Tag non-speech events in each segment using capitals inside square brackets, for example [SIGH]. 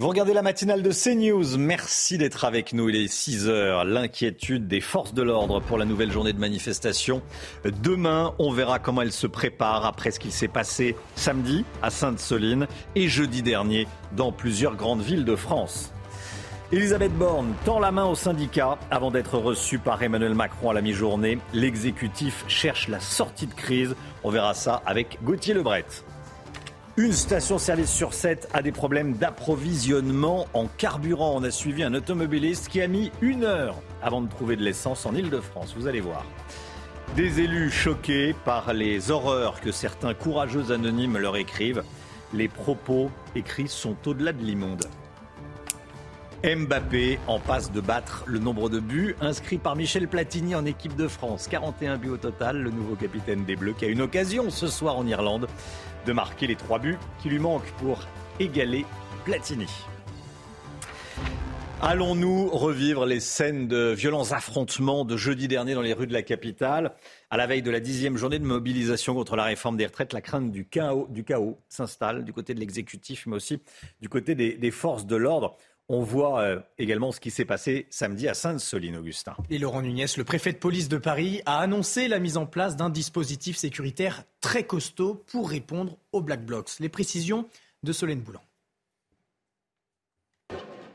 Vous regardez la matinale de CNews. Merci d'être avec nous. Il est 6 heures. L'inquiétude des forces de l'ordre pour la nouvelle journée de manifestation. Demain, on verra comment elle se prépare après ce qu'il s'est passé samedi à Sainte-Soline et jeudi dernier dans plusieurs grandes villes de France. Elisabeth Borne tend la main au syndicat avant d'être reçue par Emmanuel Macron à la mi-journée. L'exécutif cherche la sortie de crise. On verra ça avec Gauthier Lebret. Une station-service sur sept a des problèmes d'approvisionnement en carburant. On a suivi un automobiliste qui a mis une heure avant de trouver de l'essence en Ile-de-France. Vous allez voir. Des élus choqués par les horreurs que certains courageux anonymes leur écrivent. Les propos écrits sont au-delà de l'immonde. Mbappé en passe de battre le nombre de buts inscrits par Michel Platini en équipe de France. 41 buts au total, le nouveau capitaine des Bleus qui a une occasion ce soir en Irlande de marquer les trois buts qui lui manquent pour égaler Platini. Allons-nous revivre les scènes de violents affrontements de jeudi dernier dans les rues de la capitale? À la veille de la dixième journée de mobilisation contre la réforme des retraites, la crainte du chaos, du chaos s'installe du côté de l'exécutif, mais aussi du côté des, des forces de l'ordre. On voit euh, également ce qui s'est passé samedi à Sainte-Soline, Augustin. Et Laurent Nunez, le préfet de police de Paris, a annoncé la mise en place d'un dispositif sécuritaire très costaud pour répondre aux Black Blocs. Les précisions de Solène Boulan.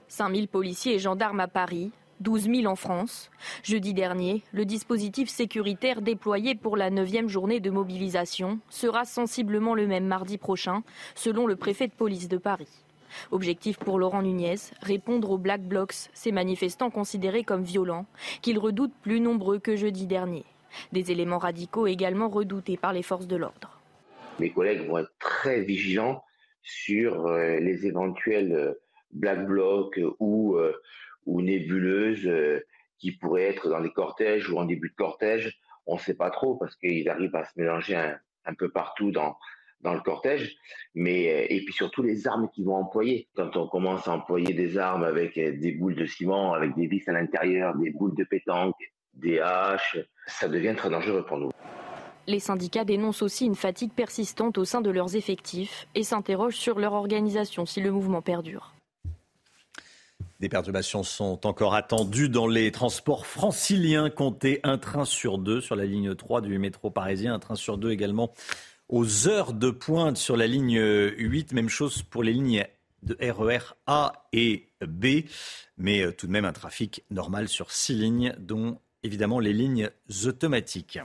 5000 policiers et gendarmes à Paris, 12 000 en France. Jeudi dernier, le dispositif sécuritaire déployé pour la 9e journée de mobilisation sera sensiblement le même mardi prochain, selon le préfet de police de Paris. Objectif pour Laurent Nunez, répondre aux Black Blocs, ces manifestants considérés comme violents, qu'ils redoutent plus nombreux que jeudi dernier. Des éléments radicaux également redoutés par les forces de l'ordre. Mes collègues vont être très vigilants sur euh, les éventuels euh, Black Blocs ou, euh, ou nébuleuses qui pourraient être dans les cortèges ou en début de cortège. On ne sait pas trop parce qu'ils arrivent à se mélanger un peu partout dans, dans le cortège, mais euh, et puis surtout les armes qu'ils vont employer. Quand on commence à employer des armes avec euh, des boules de ciment, avec des vis à l'intérieur, des boules de pétanque, des haches, ça devient très dangereux pour nous. Les syndicats dénoncent aussi une fatigue persistante au sein de leurs effectifs et s'interrogent sur leur organisation si le mouvement perdure. Des perturbations sont encore attendues dans les transports franciliens. Comptez un train sur deux sur la ligne 3 du métro parisien, un train sur deux également aux heures de pointe sur la ligne 8. Même chose pour les lignes de RER e A et B, mais euh, tout de même un trafic normal sur six lignes, dont évidemment les lignes automatiques.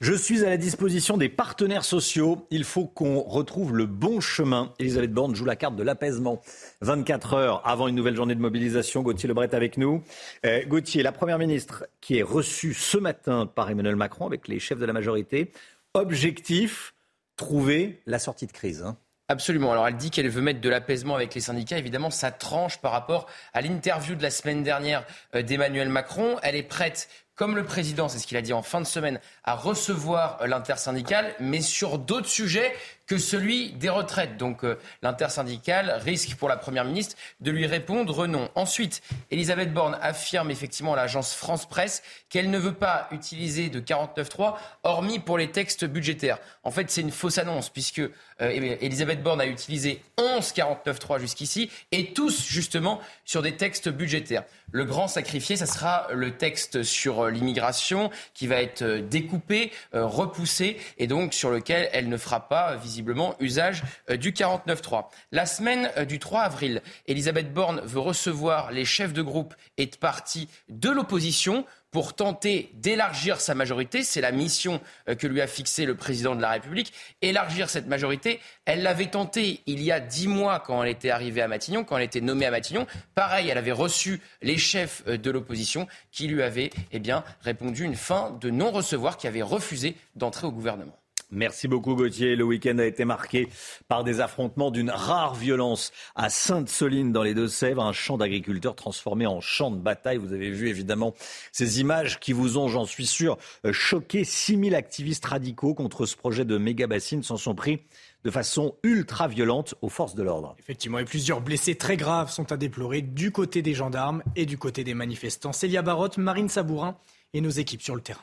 Je suis à la disposition des partenaires sociaux. Il faut qu'on retrouve le bon chemin. Elisabeth Borne joue la carte de l'apaisement. 24 heures avant une nouvelle journée de mobilisation. Gauthier Lebret avec nous. Euh, Gauthier, la Première ministre qui est reçue ce matin par Emmanuel Macron avec les chefs de la majorité objectif, trouver la sortie de crise. Hein. Absolument. Alors elle dit qu'elle veut mettre de l'apaisement avec les syndicats. Évidemment, ça tranche par rapport à l'interview de la semaine dernière euh, d'Emmanuel Macron. Elle est prête comme le président, c'est ce qu'il a dit en fin de semaine, à recevoir l'intersyndicale, mais sur d'autres sujets que celui des retraites. Donc euh, l'intersyndicale risque pour la Première ministre de lui répondre non. Ensuite, Elisabeth Borne affirme effectivement à l'agence France Presse qu'elle ne veut pas utiliser de 49.3 hormis pour les textes budgétaires. En fait, c'est une fausse annonce puisque euh, Elisabeth Borne a utilisé 11 49.3 jusqu'ici et tous justement sur des textes budgétaires. Le grand sacrifié, ça sera le texte sur euh, l'immigration qui va être découpé, repoussé et donc sur lequel elle ne fera pas visiblement visiblement usage euh, du 49.3. La semaine euh, du 3 avril, Elisabeth Borne veut recevoir les chefs de groupe et de partis de l'opposition pour tenter d'élargir sa majorité. C'est la mission euh, que lui a fixée le président de la République. Élargir cette majorité, elle l'avait tenté il y a dix mois quand elle était arrivée à Matignon, quand elle était nommée à Matignon. Pareil, elle avait reçu les chefs de l'opposition qui lui avaient eh bien, répondu une fin de non-recevoir, qui avait refusé d'entrer au gouvernement. Merci beaucoup Gauthier. Le week-end a été marqué par des affrontements d'une rare violence à Sainte-Soline dans les Deux-Sèvres, un champ d'agriculteurs transformé en champ de bataille. Vous avez vu évidemment ces images qui vous ont, j'en suis sûr, choqué. 6000 activistes radicaux contre ce projet de méga bassine s'en sont pris de façon ultra violente aux forces de l'ordre. Effectivement, et plusieurs blessés très graves sont à déplorer du côté des gendarmes et du côté des manifestants. Célia Barotte, Marine Sabourin et nos équipes sur le terrain.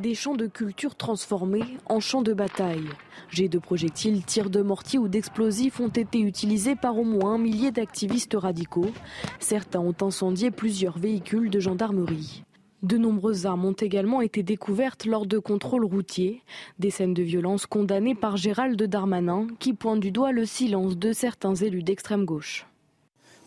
Des champs de culture transformés en champs de bataille. Jets de projectiles, tirs de mortier ou d'explosifs ont été utilisés par au moins un millier d'activistes radicaux. Certains ont incendié plusieurs véhicules de gendarmerie. De nombreuses armes ont également été découvertes lors de contrôles routiers, des scènes de violence condamnées par Gérald Darmanin qui pointe du doigt le silence de certains élus d'extrême gauche.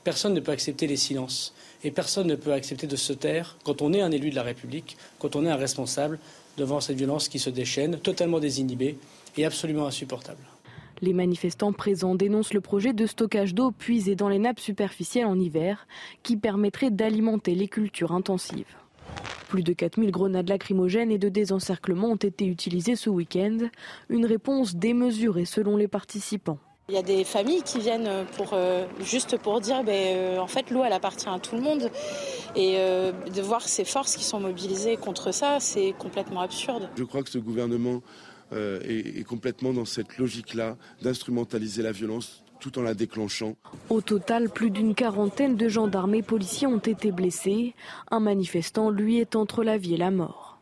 Personne ne peut accepter les silences et personne ne peut accepter de se taire quand on est un élu de la République, quand on est un responsable devant cette violence qui se déchaîne, totalement désinhibée et absolument insupportable. Les manifestants présents dénoncent le projet de stockage d'eau puisée dans les nappes superficielles en hiver qui permettrait d'alimenter les cultures intensives. Plus de 4000 grenades lacrymogènes et de désencerclement ont été utilisées ce week-end. Une réponse démesurée selon les participants. Il y a des familles qui viennent pour, euh, juste pour dire ben, euh, en fait l'eau elle appartient à tout le monde et euh, de voir ces forces qui sont mobilisées contre ça c'est complètement absurde. Je crois que ce gouvernement est, est complètement dans cette logique-là d'instrumentaliser la violence tout en la déclenchant. Au total, plus d'une quarantaine de gendarmes et policiers ont été blessés. Un manifestant, lui, est entre la vie et la mort.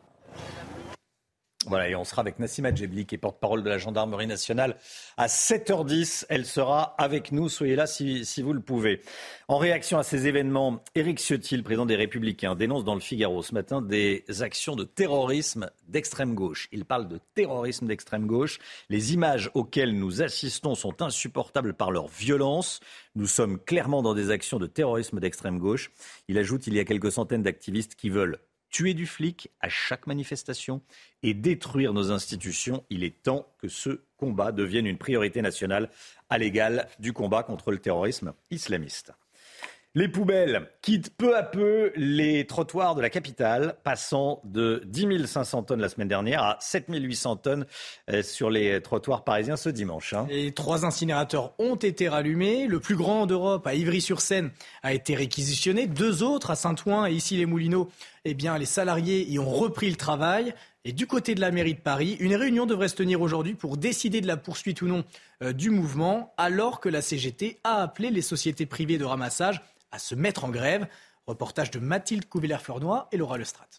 Voilà, et on sera avec Nassima Djebli, qui est porte-parole de la gendarmerie nationale, à 7h10. Elle sera avec nous. Soyez là si, vous le pouvez. En réaction à ces événements, Éric Ciotti, président des Républicains, dénonce dans le Figaro ce matin des actions de terrorisme d'extrême gauche. Il parle de terrorisme d'extrême gauche. Les images auxquelles nous assistons sont insupportables par leur violence. Nous sommes clairement dans des actions de terrorisme d'extrême gauche. Il ajoute il y a quelques centaines d'activistes qui veulent tuer du flic à chaque manifestation et détruire nos institutions. Il est temps que ce combat devienne une priorité nationale à l'égal du combat contre le terrorisme islamiste. Les poubelles quittent peu à peu les trottoirs de la capitale, passant de 10 500 tonnes la semaine dernière à 7 800 tonnes euh, sur les trottoirs parisiens ce dimanche. Hein. Trois incinérateurs ont été rallumés. Le plus grand d'Europe, à Ivry-sur-Seine, a été réquisitionné. Deux autres, à Saint-Ouen et ici les Moulineaux, eh bien, les salariés y ont repris le travail. Et du côté de la mairie de Paris, une réunion devrait se tenir aujourd'hui pour décider de la poursuite ou non euh, du mouvement, alors que la CGT a appelé les sociétés privées de ramassage à se mettre en grève. Reportage de Mathilde Couvillère-Fleurnoy et Laura Lestrade.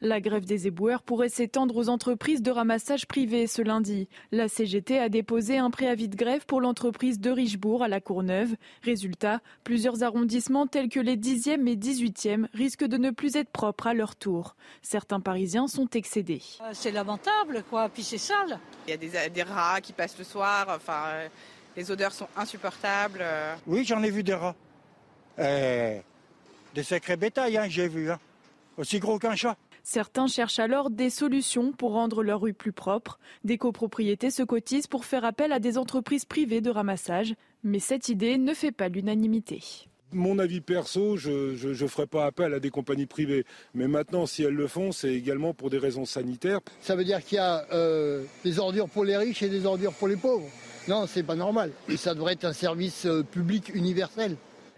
La grève des éboueurs pourrait s'étendre aux entreprises de ramassage privées ce lundi. La CGT a déposé un préavis de grève pour l'entreprise de Richebourg à la Courneuve. Résultat, plusieurs arrondissements tels que les 10e et 18e risquent de ne plus être propres à leur tour. Certains Parisiens sont excédés. Euh, c'est lamentable, quoi, puis c'est sale. Il y a des, rats qui passent le soir, enfin... Euh, les odeurs sont insupportables. Oui, j'en ai vu des rats. Euh, des sacrés bétails, hein, j'ai vu. Hein. Aussi gros qu'un chat. Certains cherchent alors des solutions pour rendre leur rue plus propre. Des copropriétés se cotisent pour faire appel à des entreprises privées de ramassage. Mais cette idée ne fait pas l'unanimité. Mon avis perso, je ne ferai pas appel à des compagnies privées. Mais maintenant, si elles le font, c'est également pour des raisons sanitaires. Ça veut dire qu'il y a euh, des ordures pour les riches et des ordures pour les pauvres. Non, c'est pas normal. Et ça devrait être un service euh, public universel.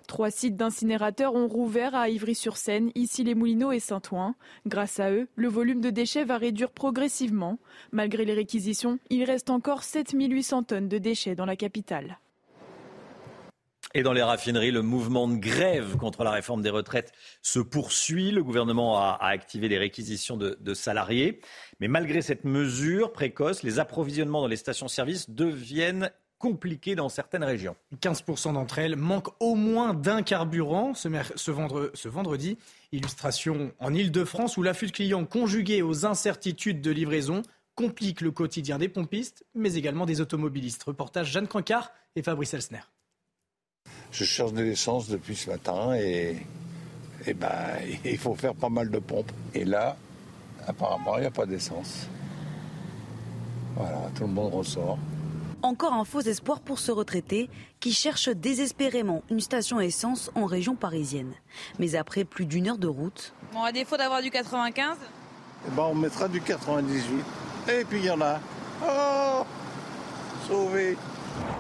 Trois sites d'incinérateurs ont rouvert à Ivry-sur-Seine, ici les Moulineaux et Saint-Ouen. Grâce à eux, le volume de déchets va réduire progressivement. Malgré les réquisitions, il reste encore 7800 tonnes de déchets dans la capitale. Et dans les raffineries, le mouvement de grève contre la réforme des retraites se poursuit. Le gouvernement a, activé des réquisitions de, salariés. Mais malgré cette mesure précoce, les approvisionnements dans les stations-service deviennent compliqués dans certaines régions. 15% d'entre elles manquent au moins d'un carburant ce, vendredi. Illustration en Ile-de-France où l'affût de clients conjugué aux incertitudes de livraison complique le quotidien des pompistes, mais également des automobilistes. Reportage Jeanne Cancard et Fabrice Elsner. Je cherche de l'essence depuis ce matin et, et ben, [LAUGHS] il faut faire pas mal de pompes. Et là, apparemment, il n'y a pas d'essence. Voilà, tout le monde ressort. Encore un faux espoir pour ce retraité qui cherche désespérément une station essence en région parisienne. Mais après plus d'une heure de route. Bon, à défaut d'avoir du 95 eh ben, On mettra du 98. Et puis il y en a. Oh Sauvé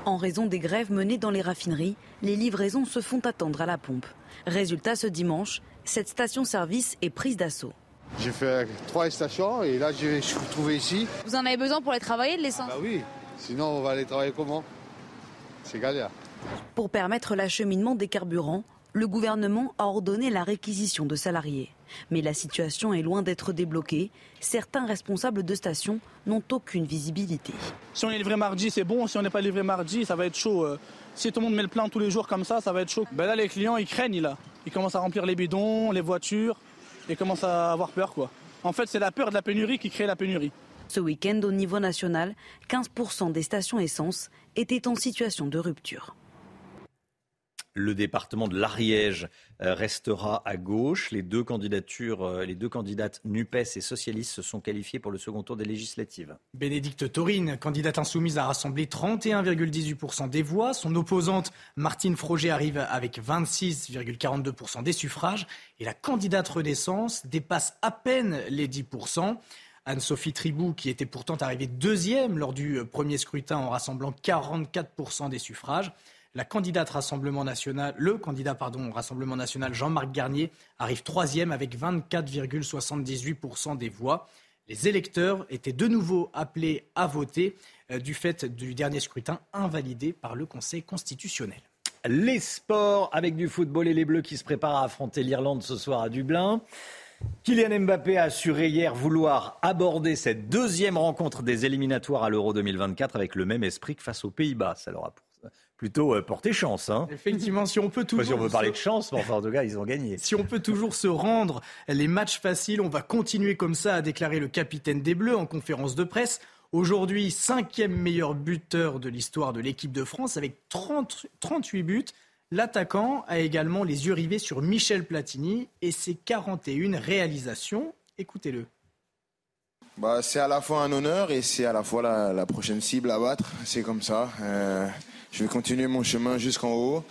en raison des grèves menées dans les raffineries, les livraisons se font attendre à la pompe. Résultat, ce dimanche, cette station-service est prise d'assaut. J'ai fait trois stations et là je suis trouvé ici. Vous en avez besoin pour aller travailler de l'essence? Bah oui, sinon on va aller travailler comment? C'est galère. Pour permettre l'acheminement des carburants, le gouvernement a ordonné la réquisition de salariés. Mais la situation est loin d'être débloquée. Certains responsables de stations n'ont aucune visibilité. Si on est livré mardi, c'est bon. Si on n'est pas livré mardi, ça va être chaud. Euh. Si tout le monde met le plein tous les jours comme ça, ça va être chaud. Ben là, les clients, ils craignent là. Ils commencent à remplir les bidons, les voitures, et commencent à avoir peur quoi. En fait, c'est la peur de la pénurie qui crée la pénurie. Ce week-end, au niveau national, 15% des stations essence étaient en situation de rupture. Le département de l'Ariège euh, restera à gauche. Les deux candidatures, euh, les deux candidates NUPES et socialistes se sont qualifiées pour le second tour des législatives. Bénédicte Taurine, candidate insoumise, a rassemblé 31,18% des voix. Son opposante, Martine Froger, arrive avec 26,42% des suffrages. Et la candidate Renaissance dépasse à peine les 10%. Anne-Sophie Tribou, qui était pourtant arrivée deuxième lors du premier scrutin en rassemblant 44% des suffrages. La candidate Rassemblement National, le candidat pardon, Rassemblement National Jean-Marc Garnier arrive troisième avec 24,78% des voix. Les électeurs étaient de nouveau appelés à voter euh, du fait du dernier scrutin invalidé par le Conseil constitutionnel. Les sports avec du football et les Bleus qui se préparent à affronter l'Irlande ce soir à Dublin. Kylian Mbappé a assuré hier vouloir aborder cette deuxième rencontre des éliminatoires à l'Euro 2024 avec le même esprit que face aux Pays-Bas. Ça leur a plutôt euh, porté chance. Hein. Effectivement, si on peut toujours. si on veut parler de chance, mais enfin, en tout cas, ils ont gagné. Si on peut toujours se rendre les matchs faciles, on va continuer comme ça, à déclarer le capitaine des Bleus en conférence de presse. Aujourd'hui, cinquième meilleur buteur de l'histoire de l'équipe de France avec 30, 38 buts. L'attaquant a également les yeux rivés sur Michel Platini et ses 41 réalisations. Écoutez-le. Bah, c'est à la fois un honneur et c'est à la fois la, prochaine cible à battre. C'est comme ça. Euh, je vais continuer mon chemin jusqu'en haut.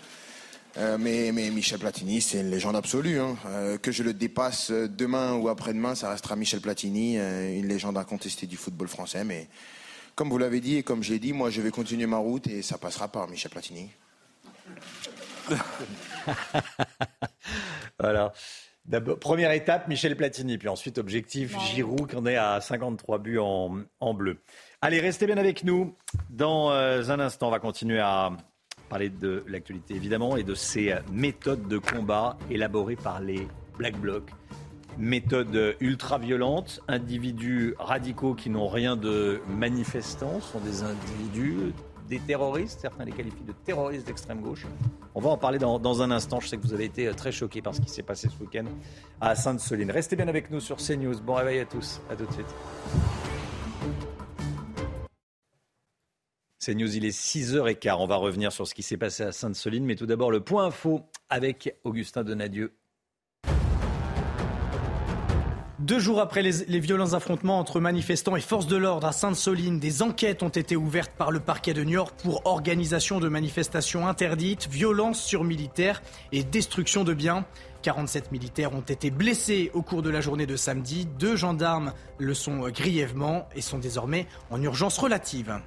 Euh, mais, Michel Platini, c'est une légende absolue. Hein. Euh, que je le dépasse demain ou après-demain, ça restera Michel Platini, euh, une légende incontestée du football français. Mais comme vous l'avez dit et comme je l'ai dit, moi je vais continuer ma route et ça passera par Michel Platini. [LAUGHS] voilà. Première étape, Michel Platini. Puis ensuite, objectif, Giroud, qui en est à 53 buts en, en bleu. Allez, restez bien avec nous. Dans euh, un instant, on va continuer à parler de l'actualité, évidemment, et de ces méthodes de combat élaborées par les Black Blocs. Méthodes ultra-violentes, individus radicaux qui n'ont rien de manifestant, sont des individus, des terroristes, certains les qualifient de terroristes d'extrême gauche. On va en parler dans, dans, un instant. Je sais que vous avez été très choqués par ce qui s'est passé ce week-end à Sainte-Soline. Restez bien avec nous sur CNews. Bon réveil à tous. À tout de suite. C'est News, il est 6h15. On va revenir sur ce qui s'est passé à Sainte-Soline. Mais tout d'abord, le point info avec Augustin Donadieu. Deux jours après les, violents affrontements entre manifestants et forces de l'ordre à Sainte-Soline, des enquêtes ont été ouvertes par le parquet de Niort pour organisation de manifestations interdites, violence sur militaires et destruction de biens. 47 militaires ont été blessés au cours de la journée de samedi. Deux gendarmes le sont grièvement et sont désormais en urgence relative.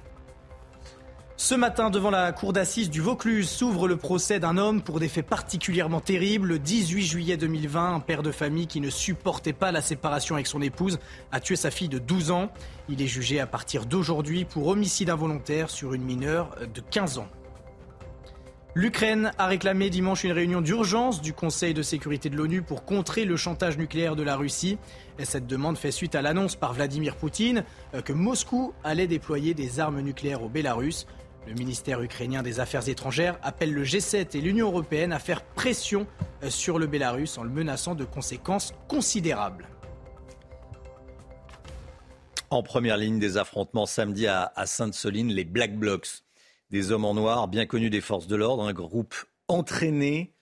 Ce matin, devant la cour d'assises du Vaucluse, s'ouvre le procès d'un homme pour des faits particulièrement terribles. Le 18 juillet 2020, un père de famille qui ne supportait pas la séparation avec son épouse a tué sa fille de 12 ans. Il est jugé à partir d'aujourd'hui pour homicide involontaire sur une mineure de 15 ans. L'Ukraine a réclamé dimanche une réunion d'urgence du Conseil de sécurité de l'ONU pour contrer le chantage nucléaire de la Russie. Et cette demande fait suite à l'annonce par Vladimir Poutine euh, que Moscou allait déployer des armes nucléaires au Bélarus. Le ministère ukrainien des Affaires étrangères appelle le G7 et l'Union européenne à faire pression euh, sur le Bélarus en le menaçant de conséquences considérables. En première ligne des affrontements samedi à, Sainte-Soline, les Black Blocs, des hommes en noir bien connus des forces de l'ordre, un groupe entraîné,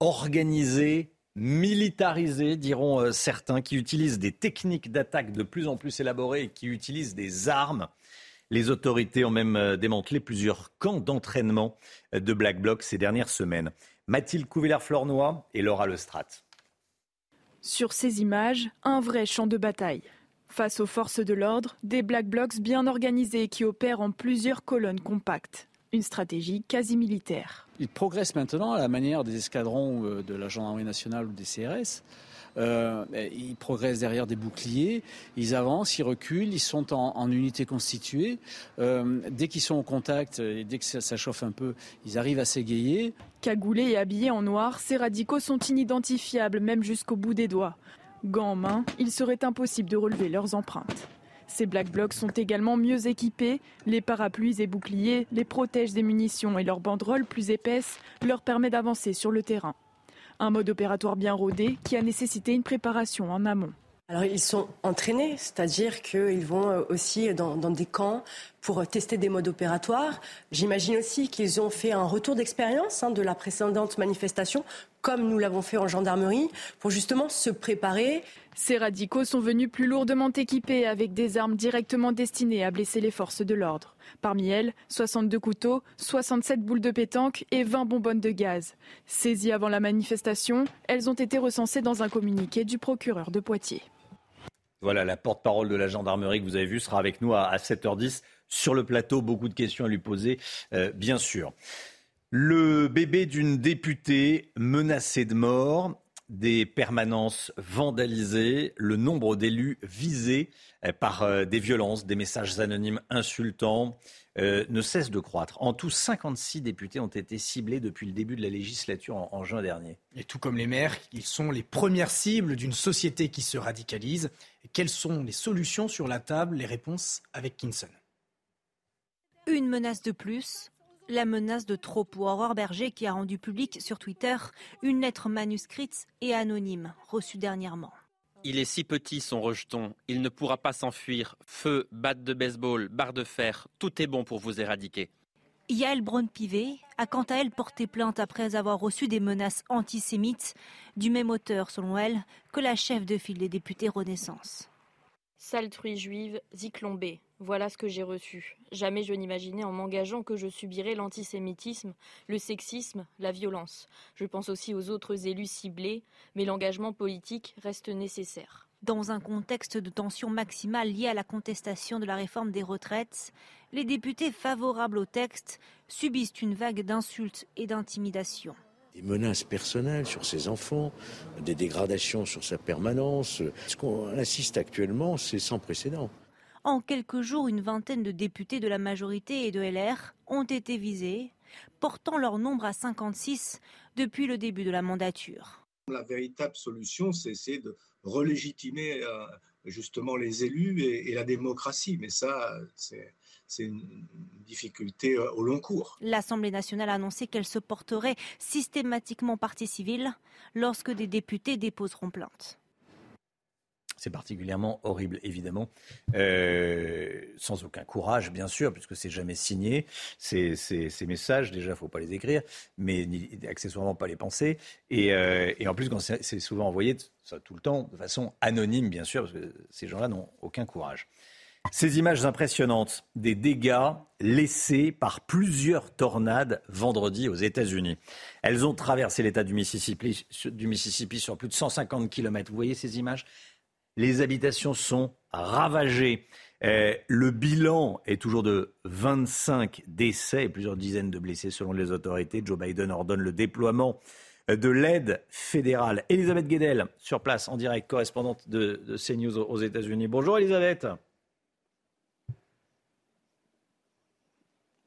organisé, militarisé, diront euh, certains, qui utilisent des techniques d'attaque de plus en plus élaborées et qui utilisent des armes les autorités ont même euh, démantelé plusieurs camps d'entraînement euh, de Black Bloc ces dernières semaines. Mathilde Couvillère-Flornois et Laura Lestrat. Sur ces images, un vrai champ de bataille. Face aux forces de l'ordre, des Black Blocs bien organisés qui opèrent en plusieurs colonnes compactes. Une stratégie quasi militaire. Ils progressent maintenant à la manière des escadrons euh, de la gendarmerie nationale ou des CRS euh, ils progressent derrière des boucliers, ils avancent, ils reculent, ils sont en, unité constituée. Euh, dès qu'ils sont en contact et dès que ça, chauffe un peu, ils arrivent à s'égayer. Cagoulés et habillés en noir, ces radicaux sont inidentifiables, même jusqu'au bout des doigts. Gants en main, il serait impossible de relever leurs empreintes. Ces Black Blocs sont également mieux équipés. Les parapluies et boucliers les protègent des munitions et leur banderole plus épaisse leur permet d'avancer sur le terrain. Un mode opératoire bien rodé qui a nécessité une préparation en amont. Alors ils sont entraînés, c'est-à-dire qu'ils vont euh, aussi dans, des camps pour tester des modes opératoires. J'imagine aussi qu'ils ont fait un retour d'expérience hein, de la précédente manifestation, comme nous l'avons fait en gendarmerie, pour justement se préparer. Ces radicaux sont venus plus lourdement équipés avec des armes directement destinées à blesser les forces de l'ordre. Parmi elles, 62 couteaux, 67 boules de pétanque et 20 bonbonnes de gaz. Saisies avant la manifestation, elles ont été recensées dans un communiqué du procureur de Poitiers. Voilà, la porte-parole de la gendarmerie que vous avez vue sera avec nous à, 7h10 sur le plateau. Beaucoup de questions à lui poser, euh, bien sûr. Le bébé d'une députée menacée de mort, des permanences vandalisées, le nombre d'élus visés euh, par euh, des violences, des messages anonymes insultants, euh, ne cesse de croître. En tout, 56 députés ont été ciblés depuis le début de la législature en, juin dernier. Et tout comme les maires, ils sont les premières cibles d'une société qui se radicalise. quelles sont les solutions sur la table? Les réponses avec Kinson. Une menace de plus, la menace de trop pour Aurore Berger qui a rendu public sur Twitter une lettre manuscrite et anonyme reçue dernièrement. Il est si petit son rejeton, il ne pourra pas s'enfuir. Feu, batte de baseball, barre de fer, tout est bon pour vous éradiquer. Yael Braun-Pivet a quant à elle porté plainte après avoir reçu des menaces antisémites du même auteur, selon elle, que la chef de file des députés Renaissance. Sale truie juive, ziklombée. Voilà ce que j'ai reçu. Jamais je n'imaginais en m'engageant que je subirais l'antisémitisme, le sexisme, la violence. Je pense aussi aux autres élus ciblés, mais l'engagement politique reste nécessaire. Dans un contexte de tension maximale liée à la contestation de la réforme des retraites, les députés favorables au texte subissent une vague d'insultes et d'intimidations des menaces personnelles sur ses enfants, des dégradations sur sa permanence. Ce qu'on assiste actuellement, c'est sans précédent. En quelques jours, une vingtaine de députés de la majorité et de LR ont été visés, portant leur nombre à 56 depuis le début de la mandature. La véritable solution, c'est essayer de relégitimer euh, justement les élus et, la démocratie. Mais ça, c'est une difficulté euh, au long cours. L'Assemblée nationale a annoncé qu'elle se porterait systématiquement partie civile lorsque des députés déposeront plainte. C'est particulièrement horrible, évidemment, euh, sans aucun courage, bien sûr, puisque c'est jamais signé. Ces, messages, déjà, il ne faut pas les écrire, mais accessoirement pas les penser. Et, euh, en plus, c'est souvent envoyé ça, tout le temps, de façon anonyme, bien sûr, parce que ces gens-là n'ont aucun courage. Ces images impressionnantes des dégâts laissés par plusieurs tornades vendredi aux États-Unis. Elles ont traversé l'État du Mississippi, du Mississippi sur plus de 150 km. Vous voyez ces images? Les habitations sont ravagées. Euh, le bilan est toujours de 25 décès et plusieurs dizaines de blessés selon les autorités. Joe Biden ordonne le déploiement de l'aide fédérale. Elisabeth Guedel, sur place, en direct, correspondante de, de CNews aux États-Unis. Bonjour Elisabeth.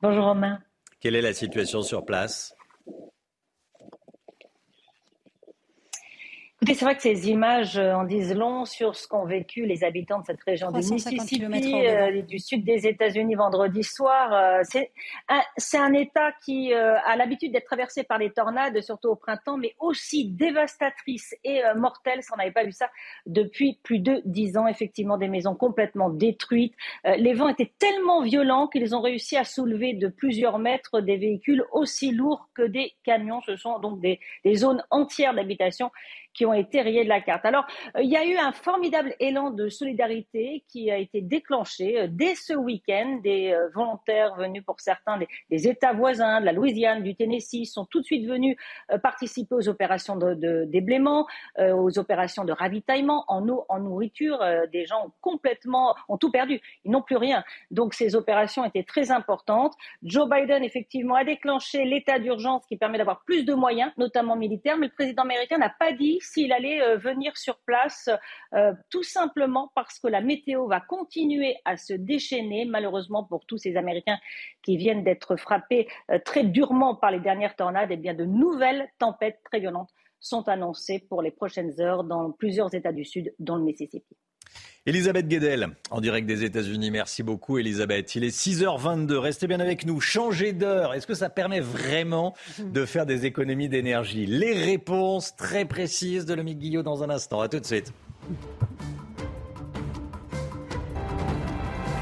Bonjour Romain. Quelle est la situation sur place? C'est vrai que ces images euh, en disent long sur ce qu'ont vécu les habitants de cette région du Mississippi, euh, du sud des États-Unis vendredi soir. Euh, c'est un, un, État qui a l'habitude d'être traversé par les tornades, surtout au printemps, mais aussi dévastatrice et mortelle. Ça, on n'avait pas vu ça depuis plus de dix ans. Effectivement, des maisons complètement détruites. les vents étaient tellement violents qu'ils ont réussi à soulever de plusieurs mètres des véhicules aussi lourds que des camions. Ce sont donc des, des zones entières d'habitation qui ont été rayés de la carte. Alors, euh, il y a eu un formidable élan de solidarité qui a été déclenché euh, dès ce week-end. Des euh, volontaires venus pour certains des, États voisins, de la Louisiane, du Tennessee, sont tout de suite venus participer aux opérations de, déblaiement, aux opérations de ravitaillement en eau, en nourriture. des gens ont complètement, ont tout perdu. Ils n'ont plus rien. Donc, ces opérations étaient très importantes. Joe Biden, effectivement, a déclenché l'état d'urgence qui permet d'avoir plus de moyens, notamment militaires, mais le président américain n'a pas dit s'il allait euh, venir sur place, euh, tout simplement parce que la météo va continuer à se déchaîner, malheureusement pour tous ces Américains qui viennent d'être frappés très durement par les dernières tornades, et eh bien de nouvelles tempêtes très violentes sont annoncées pour les prochaines heures dans plusieurs États du Sud, dont le Mississippi. Elisabeth Guedel, en direct des États-Unis. Merci beaucoup, Elisabeth. Il est 6h22. Restez bien avec nous. Changer d'heure, est-ce que ça permet vraiment de faire des économies d'énergie? Les réponses très précises de Lomique Guillot dans un instant. À tout de suite.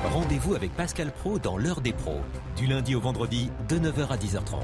Rendez-vous avec Pascal Pro dans l'heure des pros, du lundi au vendredi de 9h à 10h30.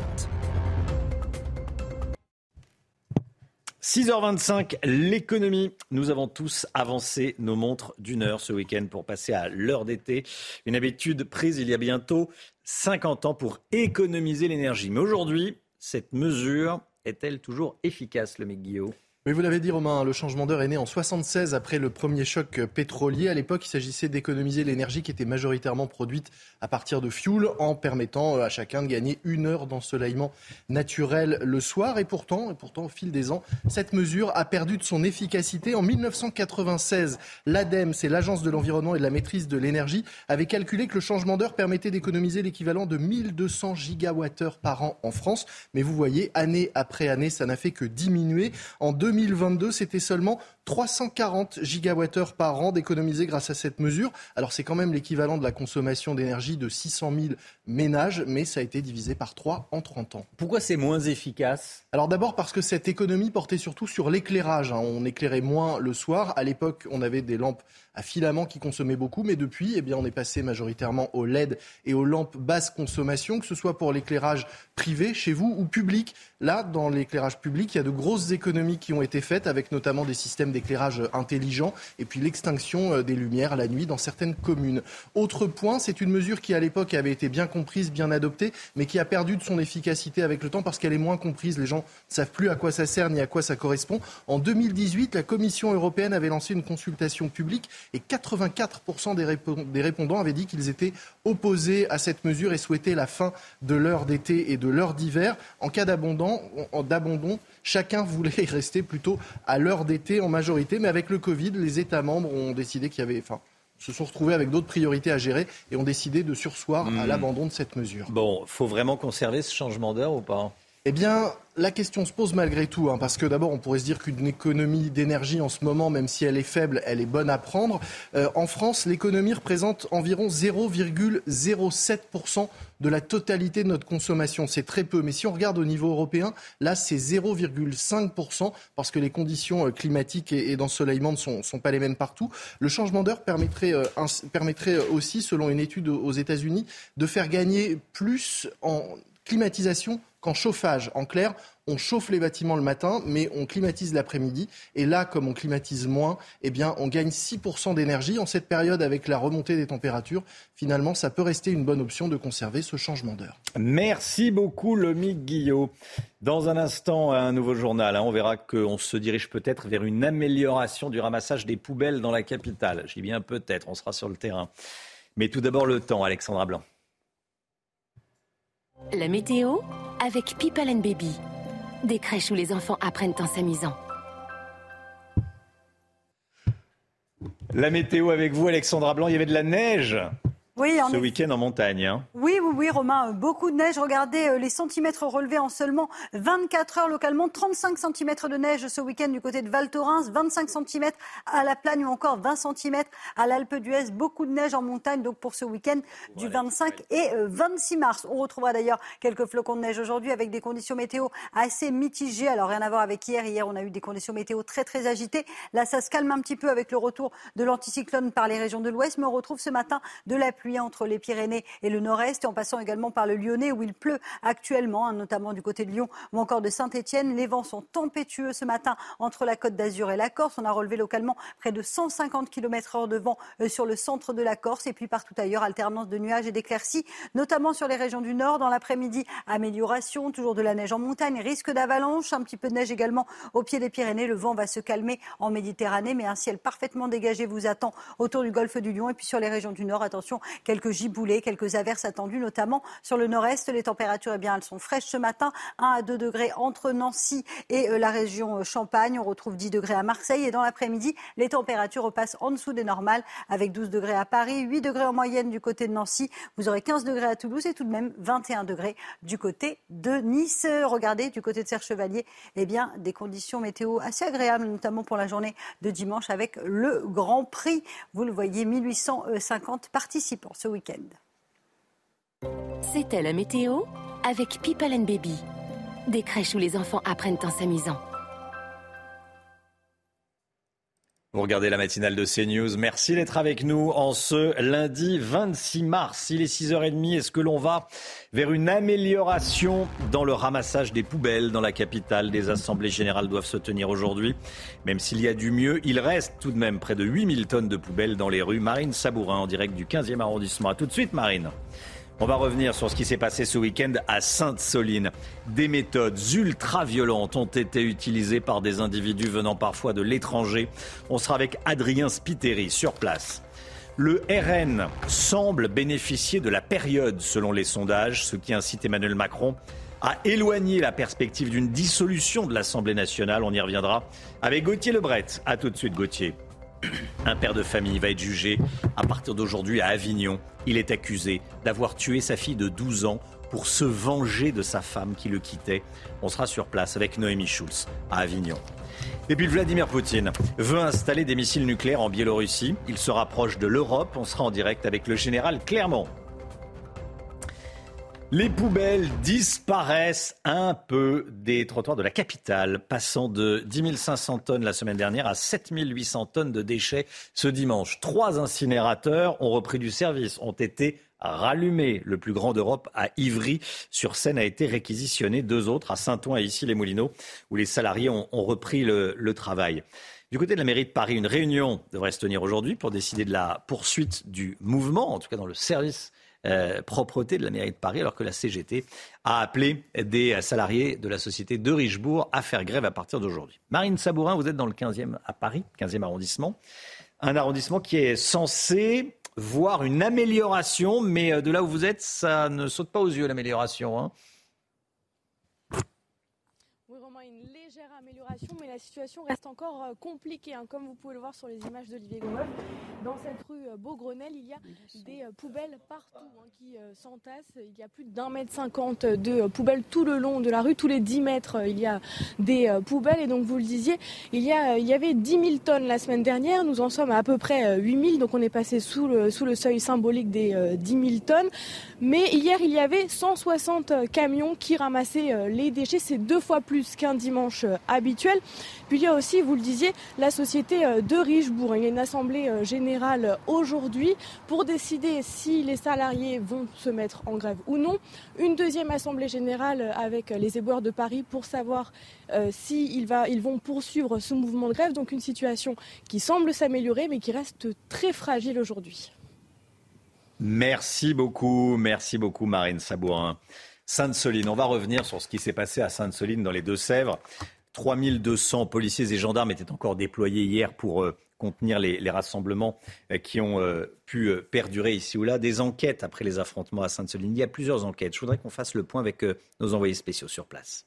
6h25, l'économie. Nous avons tous avancé nos montres d'une heure ce week-end pour passer à l'heure d'été. Une habitude prise il y a bientôt 50 ans pour économiser l'énergie. Mais aujourd'hui, cette mesure est-elle toujours efficace, le Guillaume? Oui, vous l'avez dit Romain, le changement d'heure est né en 76 après le premier choc pétrolier. À l'époque, il s'agissait d'économiser l'énergie qui était majoritairement produite à partir de fioul en permettant à chacun de gagner une heure d'ensoleillement naturel le soir. Et pourtant, pourtant, au fil des ans, cette mesure a perdu de son efficacité. En 1996, l'ADEME, c'est l'Agence de l'environnement et de la maîtrise de l'énergie, avait calculé que le changement d'heure permettait d'économiser l'équivalent de 1200 gigawattheures par an en France. Mais vous voyez, année après année, ça n'a fait que diminuer. En 2022, c'était seulement 340 gigawattheures par an d'économiser grâce à cette mesure. Alors c'est quand même l'équivalent de la consommation d'énergie de 600 000 ménages, mais ça a été divisé par 3 en 30 ans. Pourquoi c'est moins efficace? Alors d'abord parce que cette économie portait surtout sur l'éclairage. Hein. On éclairait moins le soir. À l'époque, on avait des lampes à filament qui consommaient beaucoup, mais depuis, eh bien, on est passé majoritairement au LED et aux lampes basse consommation, que ce soit pour l'éclairage privé chez vous ou public. Là, dans l'éclairage public, il y a de grosses économies qui ont été faites, avec notamment des systèmes d'éclairage intelligent et puis l'extinction euh, des lumières la nuit dans certaines communes. Autre point, c'est une mesure qui à l'époque avait été bien comprise, bien adoptée, mais qui a perdu de son efficacité avec le temps parce qu'elle est moins comprise. Les gens ne savent plus à quoi ça sert ni à quoi ça correspond. En 2018, la Commission européenne avait lancé une consultation publique et 84% des, répondants avaient dit qu'ils étaient opposés à cette mesure et souhaitaient la fin de l'heure d'été et de l'heure d'hiver. En cas d'abandon, chacun voulait rester plutôt à l'heure d'été en majorité, mais avec le Covid, les États membres ont décidé qu'il y avait, enfin, se sont retrouvés avec d'autres priorités à gérer et ont décidé de sursoir à hmm. l'abandon de cette mesure. Bon, faut vraiment conserver ce changement d'heure ou pas? Eh bien, la question se pose malgré tout, hein, parce que d'abord, on pourrait se dire qu'une économie d'énergie en ce moment, même si elle est faible, elle est bonne à prendre. Euh, en France, l'économie représente environ 0,07% de la totalité de notre consommation. C'est très peu. Mais si on regarde au niveau européen, là, c'est 0,5%, parce que les conditions euh, climatiques et, d'ensoleillement ne sont, pas les mêmes partout. Le changement d'heure permettrait, euh, permettrait aussi, selon une étude aux États-Unis, de faire gagner plus en climatisation qu'en chauffage. En clair, on chauffe les bâtiments le matin, mais on climatise l'après-midi. Et là, comme on climatise moins, eh bien, on gagne 6% d'énergie. En cette période, avec la remontée des températures, finalement, ça peut rester une bonne option de conserver ce changement d'heure. Merci beaucoup, Lomique Guillot. Dans un instant, un nouveau journal. Hein, on verra qu'on se dirige peut-être vers une amélioration du ramassage des poubelles dans la capitale. J'y bien peut-être, on sera sur le terrain. Mais tout d'abord, le temps, Alexandra Blanc. La météo avec People and Baby. Des crèches où les enfants apprennent en s'amusant. La météo avec vous, Alexandra Blanc. Il y avait de la neige oui, ce week-end en montagne. Hein. Oui, oui, oui, Romain, beaucoup de neige. Regardez euh, les centimètres relevés en seulement 24 heures localement. 35 centimètres de neige ce week-end du côté de Val Thorens, 25 centimètres à La Plagne ou encore 20 centimètres à l'Alpe d'Huez. Beaucoup de neige en montagne donc pour ce week-end du 25 et 26 euh, mars. On retrouvera d'ailleurs quelques flocons de neige aujourd'hui avec des conditions météo assez mitigées. Alors rien à voir avec hier. Hier, on a eu des conditions météo très très agitées. Là, ça se calme un petit peu avec le retour de l'anticyclone par les régions de l'Ouest, mais on retrouve ce matin de la pluie entre les Pyrénées et le nord-est, en passant également par le Lyonnais où il pleut actuellement, hein, notamment du côté de Lyon ou encore de Saint-Etienne. Les vents sont tempétueux ce matin entre la côte d'Azur et la Corse. On a relevé localement près de 150 km heure de vent euh, sur le centre de la Corse et puis partout ailleurs, alternance de nuages et d'éclaircies, notamment sur les régions du nord. Dans l'après-midi, amélioration, toujours de la neige en montagne, risque d'avalanche, un petit peu de neige également au pied des Pyrénées. Le vent va se calmer en Méditerranée, mais un ciel parfaitement dégagé vous attend autour du golfe du Lion et puis sur les régions du nord. Attention, quelques giboulées, quelques averses attendues, notamment sur le nord-est. Les températures, eh bien, elles sont fraîches ce matin, 1 à 2 degrés entre Nancy et euh, la région euh, Champagne. On retrouve 10 degrés à Marseille et dans l'après-midi, les températures repassent en dessous des normales avec 12 degrés à Paris, 8 degrés en moyenne du côté de Nancy. Vous aurez 15 degrés à Toulouse et tout de même 21 degrés du côté de Nice. Regardez, du côté de Serre Chevalier, eh bien, des conditions météo assez agréables, notamment pour la journée de dimanche avec le Grand Prix. Vous le voyez, 1850 participants ce week-end. C'était la météo avec People and Baby. Des crèches où les enfants apprennent en s'amusant. Vous regardez la matinale de CNews. Merci d'être avec nous en ce lundi 26 mars. Il est 6h30. Est-ce que l'on va vers une amélioration dans le ramassage des poubelles dans la capitale? Des assemblées générales doivent se tenir aujourd'hui. Même s'il y a du mieux, il reste tout de même près de 8000 tonnes de poubelles dans les rues. Marine Sabourin en direct du 15e arrondissement. A tout de suite, Marine. On va revenir sur ce qui s'est passé ce week-end à Sainte-Soline. Des méthodes ultra-violentes ont été utilisées par des individus venant parfois de l'étranger. On sera avec Adrien Spiteri sur place. Le RN semble bénéficier de la période selon les sondages, ce qui incite Emmanuel Macron à éloigner la perspective d'une dissolution de l'Assemblée nationale. On y reviendra avec Gauthier Lebret. A tout de suite Gauthier. Un père de famille va être jugé à partir d'aujourd'hui à Avignon. Il est accusé d'avoir tué sa fille de 12 ans pour se venger de sa femme qui le quittait. On sera sur place avec Noémie Schulz à Avignon. Et puis Vladimir Poutine veut installer des missiles nucléaires en Biélorussie. Il se rapproche de l'Europe. On sera en direct avec le général Clermont. Les poubelles disparaissent un peu des trottoirs de la capitale, passant de 10 500 tonnes la semaine dernière à 7 800 tonnes de déchets ce dimanche. Trois incinérateurs ont repris du service, ont été rallumés. Le plus grand d'Europe à Ivry-sur-Seine a été réquisitionné. Deux autres à Saint-Ouen et ici les Moulineaux, où les salariés ont, repris le travail. Du côté de la mairie de Paris, une réunion devrait se tenir aujourd'hui pour décider de la poursuite du mouvement, en tout cas dans le service euh, propreté de la mairie de Paris, alors que la CGT a appelé des salariés de la société de Richebourg à faire grève à partir d'aujourd'hui. Marine Sabourin, vous êtes dans le 15e à Paris, 15e arrondissement. Un arrondissement qui est censé voir une amélioration, mais euh, de là où vous êtes, ça ne saute pas aux yeux l'amélioration. Hein. Mais la situation reste encore euh, compliquée. Hein. Comme vous pouvez le voir sur les images d'Olivier Gomeuf, dans cette rue euh, Beaugrenelle, il y a des euh, poubelles partout hein, qui s'entassent. Il y a plus d'un mètre cinquante de poubelles tout le long de la rue. Tous les dix mètres, il y a des poubelles. Et donc, vous le disiez, il y, a, il y avait 10 000 tonnes la semaine dernière. Nous en sommes à à peu près 8 000. Donc, on est passé sous le, sous le seuil symbolique des 10 000 tonnes. Mais hier, il y avait 160 camions qui ramassaient les déchets. C'est deux fois plus qu'un dimanche habituel. Puis il y a aussi, vous le disiez, la société euh, de Richebourg. Il y a une assemblée euh, générale aujourd'hui pour décider si les salariés vont se mettre en grève ou non. Une deuxième assemblée générale avec les éboueurs de Paris pour savoir euh, s'ils ils vont poursuivre ce mouvement de grève. Donc une situation qui semble s'améliorer mais qui reste très fragile aujourd'hui. Merci beaucoup, merci beaucoup Marine Sabourin. Sainte-Soline, on va revenir sur ce qui s'est passé à Sainte-Soline dans les Deux-Sèvres. 3200 policiers et gendarmes étaient encore déployés hier pour euh, contenir les, rassemblements euh, qui ont euh, pu perdurer ici ou là. Des enquêtes après les affrontements à Sainte-Soline. Il y a plusieurs enquêtes. Je voudrais qu'on fasse le point avec nos envoyés spéciaux sur place.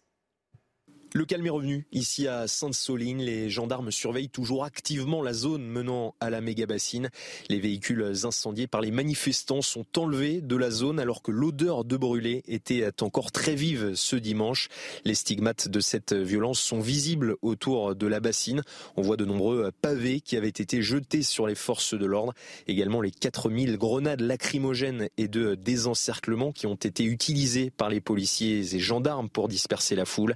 Le calme est revenu. Ici à Sainte-Soline, les gendarmes surveillent toujours activement la zone menant à la méga-bassine. Les véhicules incendiés par les manifestants sont enlevés de la zone alors que l'odeur de brûlé était encore très vive ce dimanche. Les stigmates de cette violence sont visibles autour de la bassine. On voit de nombreux pavés qui avaient été jetés sur les forces de l'ordre. Également les 4000 grenades lacrymogènes et de désencerclement qui ont été utilisées par les policiers et gendarmes pour disperser la foule.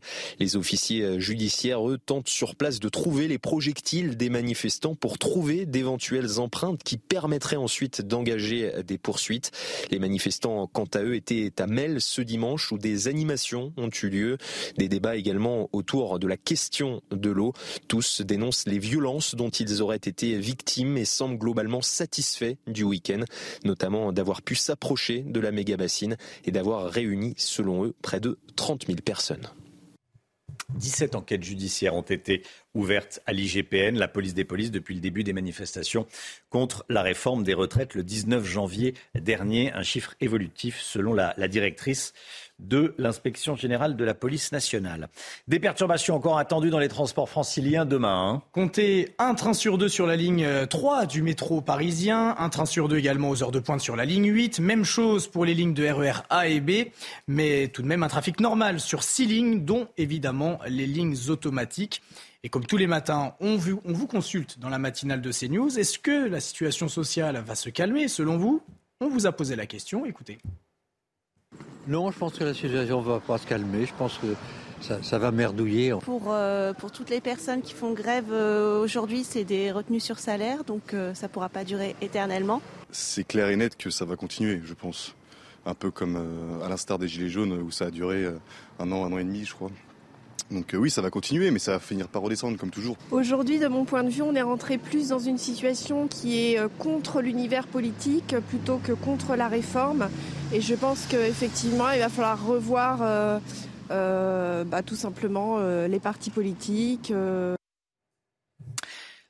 Officiers euh, judiciaires, eux, tentent sur place de trouver les projectiles des manifestants pour trouver d'éventuelles empreintes qui permettraient ensuite d'engager des poursuites. Les manifestants, quant à eux, étaient à Mel ce dimanche où des animations ont eu lieu, des débats également autour de la question de l'eau. Tous dénoncent les violences dont ils auraient été victimes et semblent globalement satisfaits du week-end, notamment d'avoir pu s'approcher de la méga bassine et d'avoir réuni, selon eux, près de 30 000 personnes. 17 enquêtes judiciaires ont été ouverte à l'IGPN, la police des polices, depuis le début des manifestations contre la réforme des retraites le 19 janvier dernier. Un chiffre évolutif selon la, la directrice de l'inspection générale de la police nationale. Des perturbations encore attendues dans les transports franciliens demain. Hein. Comptez un train sur deux sur la ligne 3 du métro parisien, un train sur deux également aux heures de pointe sur la ligne 8. Même chose pour les lignes de RER e A et B, mais tout de même un trafic normal sur six lignes, dont évidemment les lignes automatiques. Et comme tous les matins, on vous, on vous consulte dans la matinale de CNews. Est-ce que la situation sociale va se calmer selon vous? On vous a posé la question. Écoutez. Non, je pense que la situation ne va pas se calmer. Je pense que ça, va merdouiller. Pour, euh, pour toutes les personnes qui font grève euh, aujourd'hui, c'est des retenues sur salaire, donc euh, ça ne pourra pas durer éternellement. C'est clair et net que ça va continuer, je pense. Un peu comme à l'instar des Gilets jaunes où ça a duré un an, un an et demi, je crois. Donc oui, ça va continuer, mais ça va finir par redescendre comme toujours. Aujourd'hui, de mon point de vue, on est rentré plus dans une situation qui est contre l'univers politique plutôt que contre la réforme. Et je pense qu'effectivement, il va falloir revoir euh, euh, bah, tout simplement euh, les partis politiques.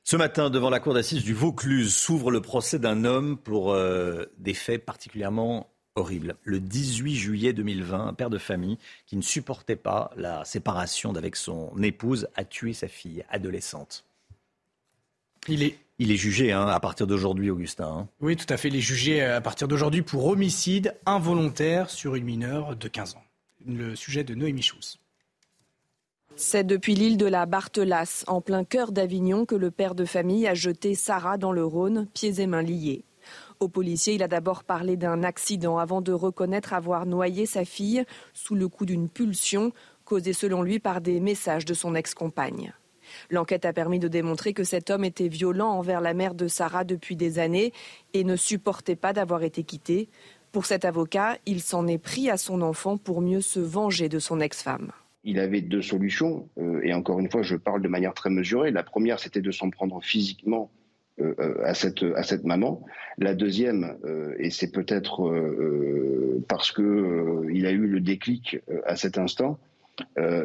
Ce matin, devant la cour d'assises du Vaucluse, s'ouvre le procès d'un homme pour des faits particulièrement horribles. Le 18 juillet 2020, un père de famille qui ne supportait pas la séparation d'avec son épouse a tué sa fille adolescente. Il est il est jugé hein, à partir d'aujourd'hui, Augustin. Hein. Oui, tout à fait. Il est jugé à partir d'aujourd'hui pour homicide involontaire sur une mineure de 15 ans. Le sujet de Noémie Schulz. C'est depuis l'île de la Barthelasse, en plein cœur d'Avignon, que le père de famille a jeté Sarah dans le Rhône, pieds et mains liés. Au policier, il a d'abord parlé d'un accident avant de reconnaître avoir noyé sa fille sous le coup d'une pulsion causée selon lui par des messages de son ex-compagne. L'enquête a permis de démontrer que cet homme était violent envers la mère de Sarah depuis des années et ne supportait pas d'avoir été quitté. Pour cet avocat, il s'en est pris à son enfant pour mieux se venger de son ex-femme. Il avait deux solutions, euh, et encore une fois, je parle de manière très mesurée. La première, c'était de s'en prendre physiquement à, cette, à cette maman. La deuxième, et c'est peut-être parce qu'il a eu le déclic à cet instant,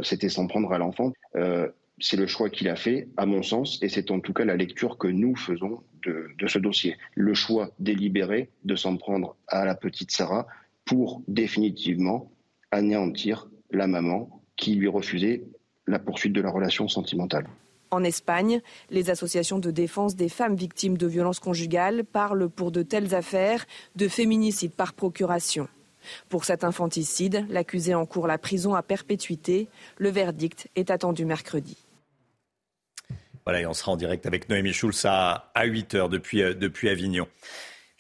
c'était s'en prendre à l'enfant c'est le choix qu'il a fait, à mon sens, et c'est en tout cas la lecture que nous faisons de, ce dossier. Le choix délibéré de s'en prendre à la petite Sarah pour définitivement anéantir la maman qui lui refusait la poursuite de la relation sentimentale. En Espagne, les associations de défense des femmes victimes de violences conjugales parlent pour de telles affaires de féminicide par procuration. Pour cet infanticide, l'accusé encourt la prison à perpétuité. Le verdict est attendu mercredi. Voilà, et on sera en direct avec Noémie Schulz à, 8 heures depuis, euh, depuis Avignon.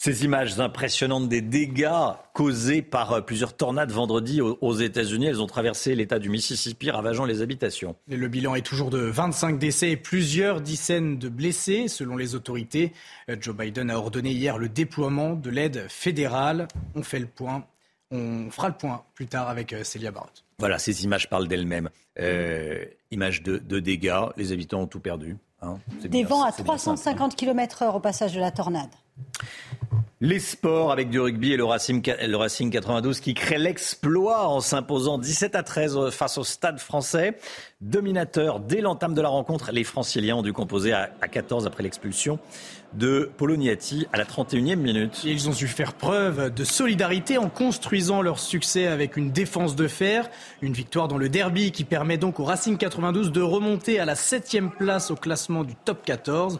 Ces images impressionnantes des dégâts causés par euh, plusieurs tornades vendredi aux États-Unis, elles ont traversé l'État du Mississippi, ravageant les habitations. le bilan est toujours de 25 décès et plusieurs dizaines de blessés, selon les autorités. Euh, Joe Biden a ordonné hier le déploiement de l'aide fédérale. On fait le point. On fera le point plus tard avec Célia Barotte. Voilà, ces images parlent d'elles-mêmes. Euh, images de, dégâts, les habitants ont tout perdu. Hein. Des vents à 350 km/h au passage de la tornade. Les sports avec du rugby et le Racing, le Racing 92 qui crée l'exploit en s'imposant 17 à 13 face au Stade français. Dominateur dès l'entame de la rencontre, les franciliens ont dû composer à, 14 après l'expulsion de Poloniati à la 31e minute. ils ont su faire preuve de solidarité en construisant leur succès avec une défense de fer, une victoire dans le derby qui permet donc au Racing 92 de remonter à la 7e place au classement du top 14.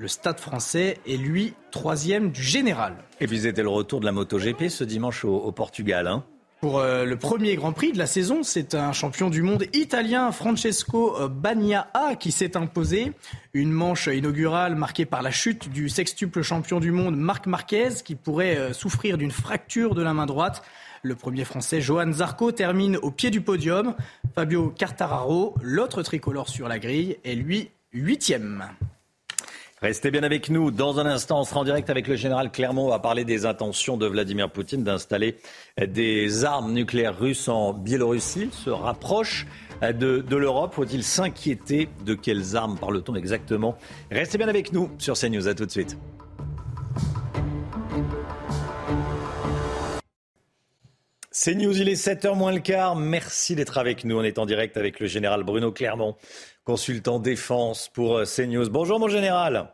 Le Stade français est lui troisième du général. Et puis c'était le retour de la MotoGP ce dimanche au, Portugal. Hein. Pour euh, le premier Grand Prix de la saison, c'est un champion du monde italien, Francesco Bagnaia, qui s'est imposé. Une manche inaugurale marquée par la chute du sextuple champion du monde, Marc Marquez, qui pourrait euh, souffrir d'une fracture de la main droite. Le premier français, Johan Zarco, termine au pied du podium. Fabio Cartararo, l'autre tricolore sur la grille, est lui huitième. Restez bien avec nous. Dans un instant, on sera en direct avec le général Clermont. On va parler des intentions de Vladimir Poutine d'installer des armes nucléaires russes en Biélorussie. Se rapproche de, de l'Europe. Faut-il s'inquiéter de quelles armes parle-t-on exactement? Restez bien avec nous sur CNews. À tout de suite. C'est News, il est 7h moins le quart. Merci d'être avec nous. On est en direct avec le général Bruno Clermont, consultant défense pour euh, CNews. Bonjour mon général.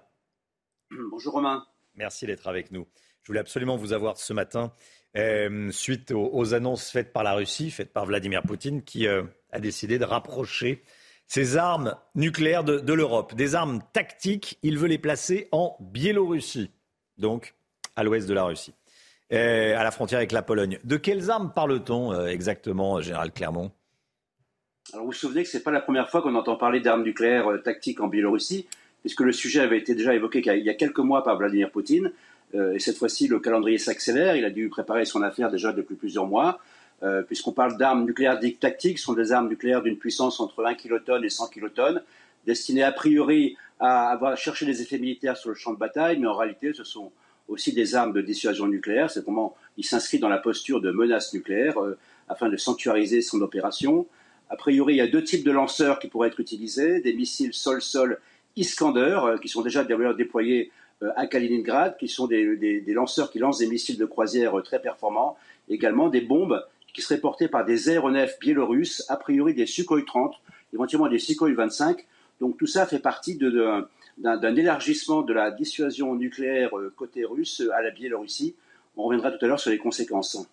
Bonjour Romain. Merci d'être avec nous. Je voulais absolument vous avoir ce matin euh, suite aux, annonces faites par la Russie, faites par Vladimir Poutine, qui euh, a décidé de rapprocher ses armes nucléaires de, de l'Europe. Des armes tactiques, il veut les placer en Biélorussie, donc à l'ouest de la Russie. Euh, à la frontière avec la Pologne. De quelles armes parle-t-on exactement, Général Clermont? Alors vous vous souvenez que ce n'est pas la première fois qu'on entend parler d'armes nucléaires euh, tactiques en Biélorussie, puisque le sujet avait été déjà évoqué il y a quelques mois par Vladimir Poutine. et cette fois-ci, le calendrier s'accélère. Il a dû préparer son affaire déjà depuis plusieurs mois. puisqu'on parle d'armes nucléaires dites tactiques, ce sont des armes nucléaires d'une puissance entre 1 kilotonne et 100 kilotonnes, destinées a priori à avoir, chercher des effets militaires sur le champ de bataille, mais en réalité, ce sont aussi des armes de dissuasion nucléaire. C'est comment il s'inscrit dans la posture de menace nucléaire euh, afin de sanctuariser son opération. A priori, il y a deux types de lanceurs qui pourraient être utilisés des missiles sol-sol Iskander, euh, qui sont déjà déployés euh, à Kaliningrad, qui sont des, lanceurs qui lancent des missiles de croisière très performants. Également des bombes qui seraient portées par des aéronefs biélorusses, a priori des Sukhoi 30, éventuellement des Sukhoi 25. Donc tout ça fait partie d'un élargissement de la dissuasion nucléaire euh, côté russe à la Biélorussie. On reviendra tout à l'heure sur les conséquences.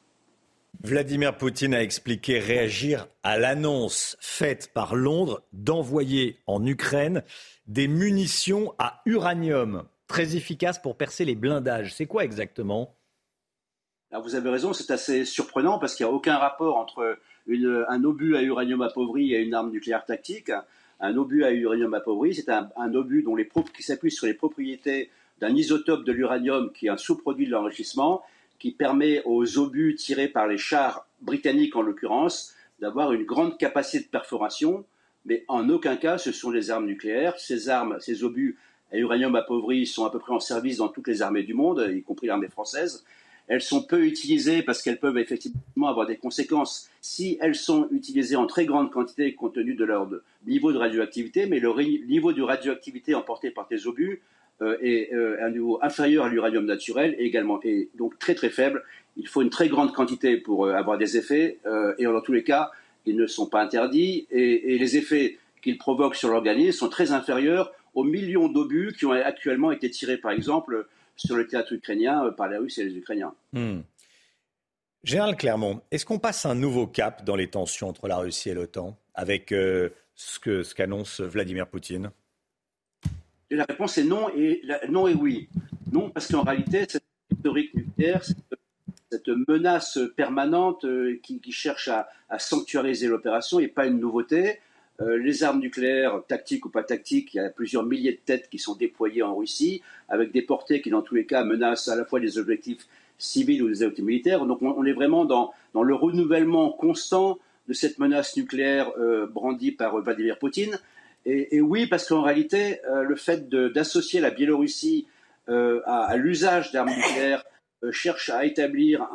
Vladimir Poutine a expliqué réagir à l'annonce faite par Londres d'envoyer en Ukraine des munitions à uranium très efficaces pour percer les blindages. C'est quoi exactement? Vous avez raison, c'est assez surprenant parce qu'il n'y a aucun rapport entre un obus à uranium appauvri et une arme nucléaire tactique un obus à uranium appauvri, c'est un, obus dont les qui s'appuie sur les propriétés d'un isotope de l'uranium qui est un sous-produit de l'enrichissement, qui permet aux obus tirés par les chars britanniques en l'occurrence d'avoir une grande capacité de perforation, mais en aucun cas ce sont des armes nucléaires. Ces armes, ces obus à uranium appauvri sont à peu près en service dans toutes les armées du monde, y compris l'armée française. Elles sont peu utilisées parce qu'elles peuvent effectivement avoir des conséquences si elles sont utilisées en très grande quantité compte tenu de leur niveau de radioactivité, mais le niveau de radioactivité emporté par ces obus est euh, un niveau inférieur à l'uranium naturel et également est donc très très faible. Il faut une très grande quantité pour euh, avoir des effets et dans tous les cas, ils ne sont pas interdits et, les effets qu'ils provoquent sur l'organisme sont très inférieurs aux millions d'obus qui ont actuellement été tirés par exemple sur le théâtre ukrainien euh, par les Russes et les Ukrainiens. Hmm. Général Clermont, est-ce qu'on passe un nouveau cap dans les tensions entre la Russie et l'OTAN avec euh, ce qu'annonce Vladimir Poutine? La réponse est non et, non et oui. Non, parce qu'en réalité, cette historique nucléaire, cette, menace permanente euh, qui, cherche à, sanctuariser l'opération n'est pas une nouveauté. Euh, les armes nucléaires, tactiques ou pas tactiques, il y a plusieurs milliers de têtes qui sont déployées en Russie, avec des portées qui, dans tous les cas, menacent à la fois des objectifs civils ou des objectifs militaires. Donc on, est vraiment dans, le renouvellement constant de cette menace nucléaire euh, brandie par Vladimir Poutine. Et, oui, parce qu'en réalité, le fait d'associer la Biélorussie à, l'usage d'armes nucléaires cherche à établir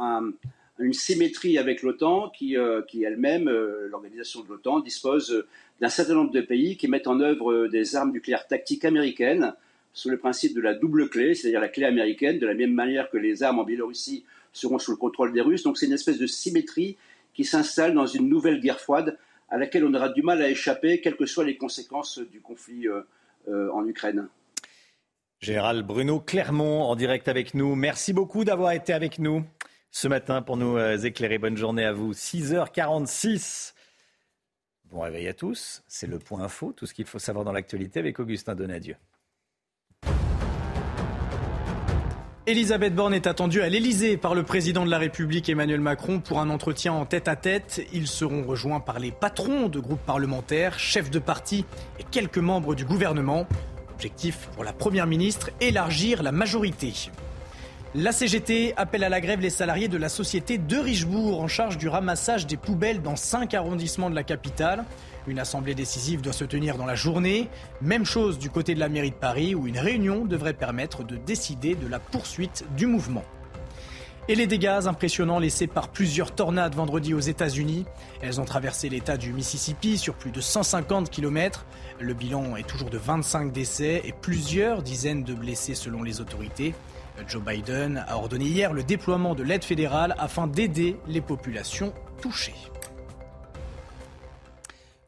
une symétrie avec l'OTAN qui, qui elle-même, l'organisation de l'OTAN, dispose d'un certain nombre de pays qui mettent en œuvre euh, des armes nucléaires tactiques américaines sous le principe de la double clé, c'est-à-dire la clé américaine, de la même manière que les armes en Biélorussie seront sous le contrôle des Russes. Donc c'est une espèce de symétrie qui s'installe dans une nouvelle guerre froide à laquelle on aura du mal à échapper, quelles que soient les conséquences du conflit euh, euh, en Ukraine. Général Bruno Clermont en direct avec nous. Merci beaucoup d'avoir été avec nous ce matin pour nous éclairer. Bonne journée à vous. 6h46. Bon réveil à tous, c'est le point info, tout ce qu'il faut savoir dans l'actualité avec Augustin Donadieu. Elisabeth Borne est attendue à l'Elysée par le président de la République Emmanuel Macron pour un entretien en tête à tête. Ils seront rejoints par les patrons de groupes parlementaires, chefs de parti et quelques membres du gouvernement. Objectif pour la Première ministre, élargir la majorité. La CGT appelle à la grève les salariés de la société de Richebourg en charge du ramassage des poubelles dans cinq arrondissements de la capitale. Une assemblée décisive doit se tenir dans la journée. Même chose du côté de la mairie de Paris où une réunion devrait permettre de décider de la poursuite du mouvement. Et les dégâts impressionnants laissés par plusieurs tornades vendredi aux États-Unis. Elles ont traversé l'État du Mississippi sur plus de 150 km. Le bilan est toujours de 25 décès et plusieurs dizaines de blessés selon les autorités. Joe Biden a ordonné hier le déploiement de l'aide fédérale afin d'aider les populations touchées.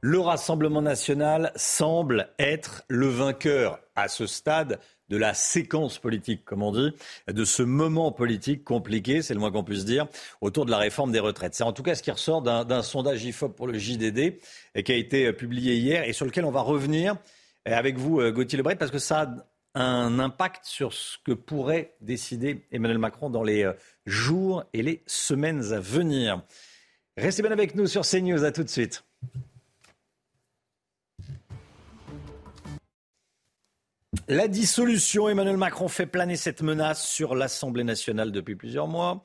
Le Rassemblement national semble être le vainqueur à ce stade de la séquence politique, comme on dit, de ce moment politique compliqué, c'est le moins qu'on puisse dire, autour de la réforme des retraites. C'est en tout cas ce qui ressort d'un sondage IFOP pour le JDD et qui a été publié hier et sur lequel on va revenir avec vous, euh, Gauthier Lebret, parce que ça a un impact sur ce que pourrait décider Emmanuel Macron dans les euh, jours et les semaines à venir. Restez bien avec nous sur CNews, à tout de suite. La dissolution, Emmanuel Macron fait planer cette menace sur l'Assemblée nationale depuis plusieurs mois.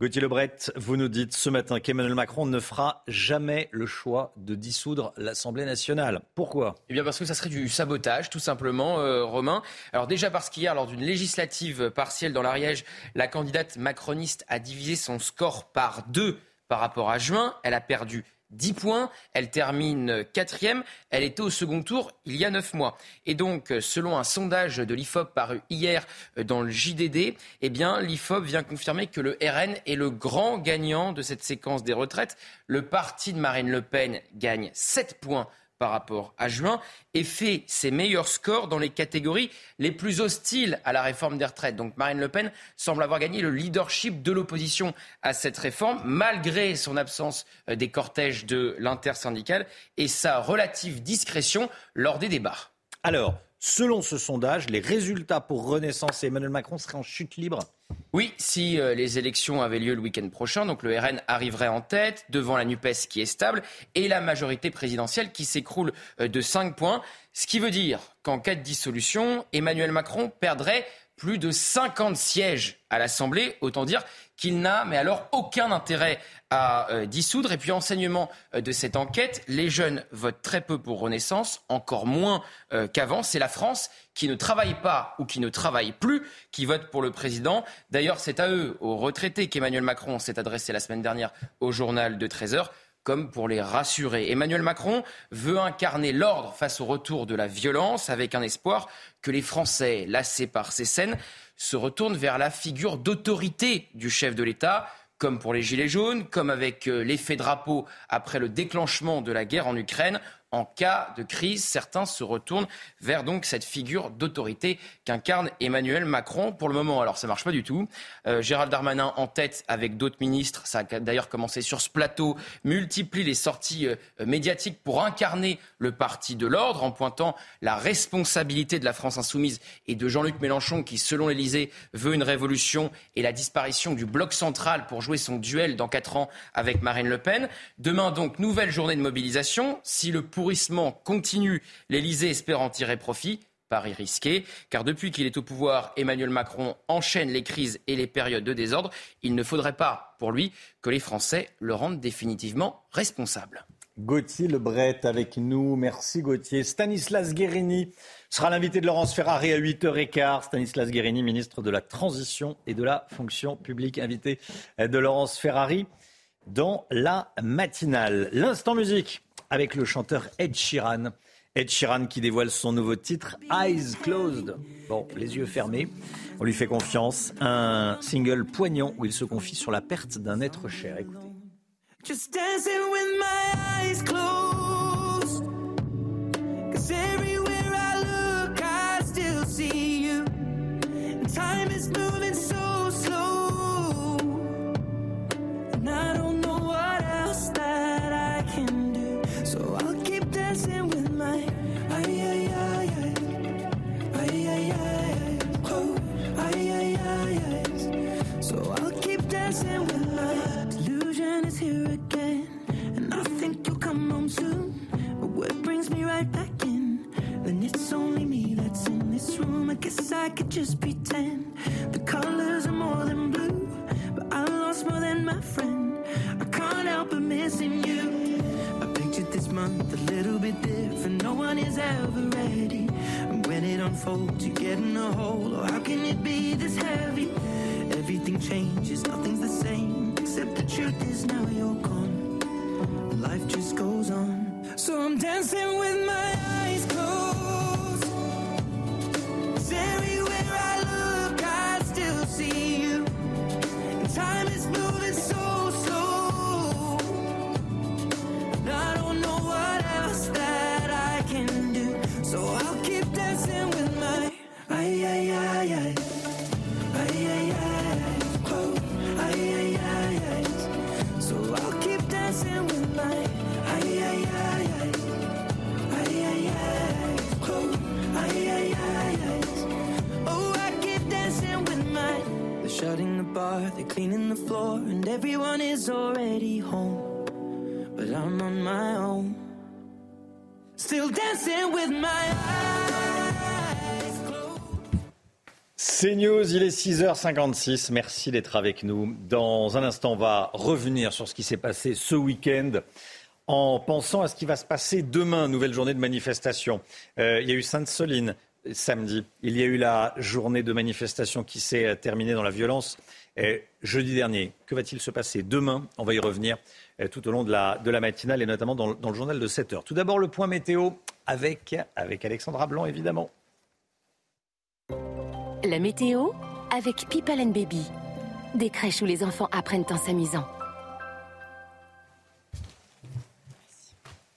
Gauthier Lebret, vous nous dites ce matin qu'Emmanuel Macron ne fera jamais le choix de dissoudre l'Assemblée nationale. Pourquoi? Eh bien parce que ça serait du sabotage, tout simplement, euh, Romain. Alors déjà parce qu'hier, lors d'une législative partielle dans l'Ariège, la candidate macroniste a divisé son score par deux par rapport à juin. Elle a perdu 10 points. Elle termine quatrième. Elle était au second tour il y a 9 mois. Et donc, selon un sondage de l'IFOP paru hier dans le JDD, eh bien, l'IFOP vient confirmer que le RN est le grand gagnant de cette séquence des retraites. Le parti de Marine Le Pen gagne 7 points par rapport à juin et fait ses meilleurs scores dans les catégories les plus hostiles à la réforme des retraites. Donc Marine Le Pen semble avoir gagné le leadership de l'opposition à cette réforme, malgré son absence euh, des cortèges de l'intersyndicale et sa relative discrétion lors des débats. Alors, selon ce sondage, les résultats pour Renaissance et Emmanuel Macron seraient en chute libre oui, si euh, les élections avaient lieu le week-end prochain, donc le RN arriverait en tête devant la NUPES qui est stable et la majorité présidentielle qui s'écroule euh, de 5 points. Ce qui veut dire qu'en cas de dissolution, Emmanuel Macron perdrait plus de 50 sièges à l'Assemblée. Autant dire qu'il n'a, mais alors, aucun intérêt à euh, dissoudre. Et puis, enseignement euh, de cette enquête, les jeunes votent très peu pour Renaissance, encore moins euh, qu'avant. C'est la France qui ne travaille pas ou qui ne travaille plus qui vote pour le président. D'ailleurs, c'est à eux, aux retraités, qu'Emmanuel Macron s'est adressé la semaine dernière au journal de 13 heures comme pour les rassurer. Emmanuel Macron veut incarner l'ordre face au retour de la violence avec un espoir que les Français, lassés par ces scènes, se retournent vers la figure d'autorité du chef de l'État comme pour les Gilets jaunes, comme avec euh, l'effet drapeau après le déclenchement de la guerre en Ukraine, en cas de crise, certains se retournent vers donc cette figure d'autorité qu'incarne Emmanuel Macron pour le moment. Alors ça marche pas du tout. Euh, Gérald Darmanin en tête avec d'autres ministres, ça a d'ailleurs commencé sur ce plateau, multiplie les sorties euh, médiatiques pour incarner le parti de l'ordre en pointant la responsabilité de la France insoumise et de Jean-Luc Mélenchon qui, selon l'Élysée, veut une révolution et la disparition du bloc central pour jouer son duel dans quatre ans avec Marine Le Pen. Demain donc nouvelle journée de mobilisation. Si le pour pourrissement continue. L'Elysée espère en tirer profit. Paris risqué, car depuis qu'il est au pouvoir, Emmanuel Macron enchaîne les crises et les périodes de désordre. Il ne faudrait pas, pour lui, que les Français le rendent définitivement responsable. Gauthier Lebret avec nous. Merci Gauthier. Stanislas Guérini sera l'invité de Laurence Ferrari à 8h15. Stanislas Guérini, ministre de la Transition et de la Fonction publique, invité de Laurence Ferrari dans la matinale. L'instant musique avec le chanteur Ed Sheeran. Ed Sheeran qui dévoile son nouveau titre Eyes Closed. Bon, les yeux fermés. On lui fait confiance. Un single poignant où il se confie sur la perte d'un être cher. Écoutez. Just dancing with my eyes closed. Cause everywhere I look, I still see you. time is moving delusion is here again, and I think you'll come home soon. But what brings me right back in? Then it's only me that's in this room. I guess I could just pretend the colors are more than blue, but I lost more than my friend. I can't help but missing you I pictured this month a little bit different. No one is ever ready. And when it unfolds, you get in a hole. Oh, how can it be this heavy? everything changes, nothing's the same. Except the truth is now you're gone. Life just goes on. So I'm dancing with my eyes closed. Everywhere I look, I still see you. And time the floor and everyone is already home. But I'm on my own. Still dancing with my eyes closed. C'est News, il est 6h56. Merci d'être avec nous. Dans un instant, on va revenir sur ce qui s'est passé ce week-end en pensant à ce qui va se passer demain, nouvelle journée de manifestation. Euh, il y a eu Sainte-Soline samedi. Il y a eu la journée de manifestation qui s'est terminée dans la violence jeudi dernier. Que va-t-il se passer demain? On va y revenir euh, tout au long de la, de la matinale et notamment dans, dans le journal de 7 heures. Tout d'abord, le point météo avec, avec Alexandra Blanc, évidemment. La météo avec People and Baby. Des crèches où les enfants apprennent en s'amusant.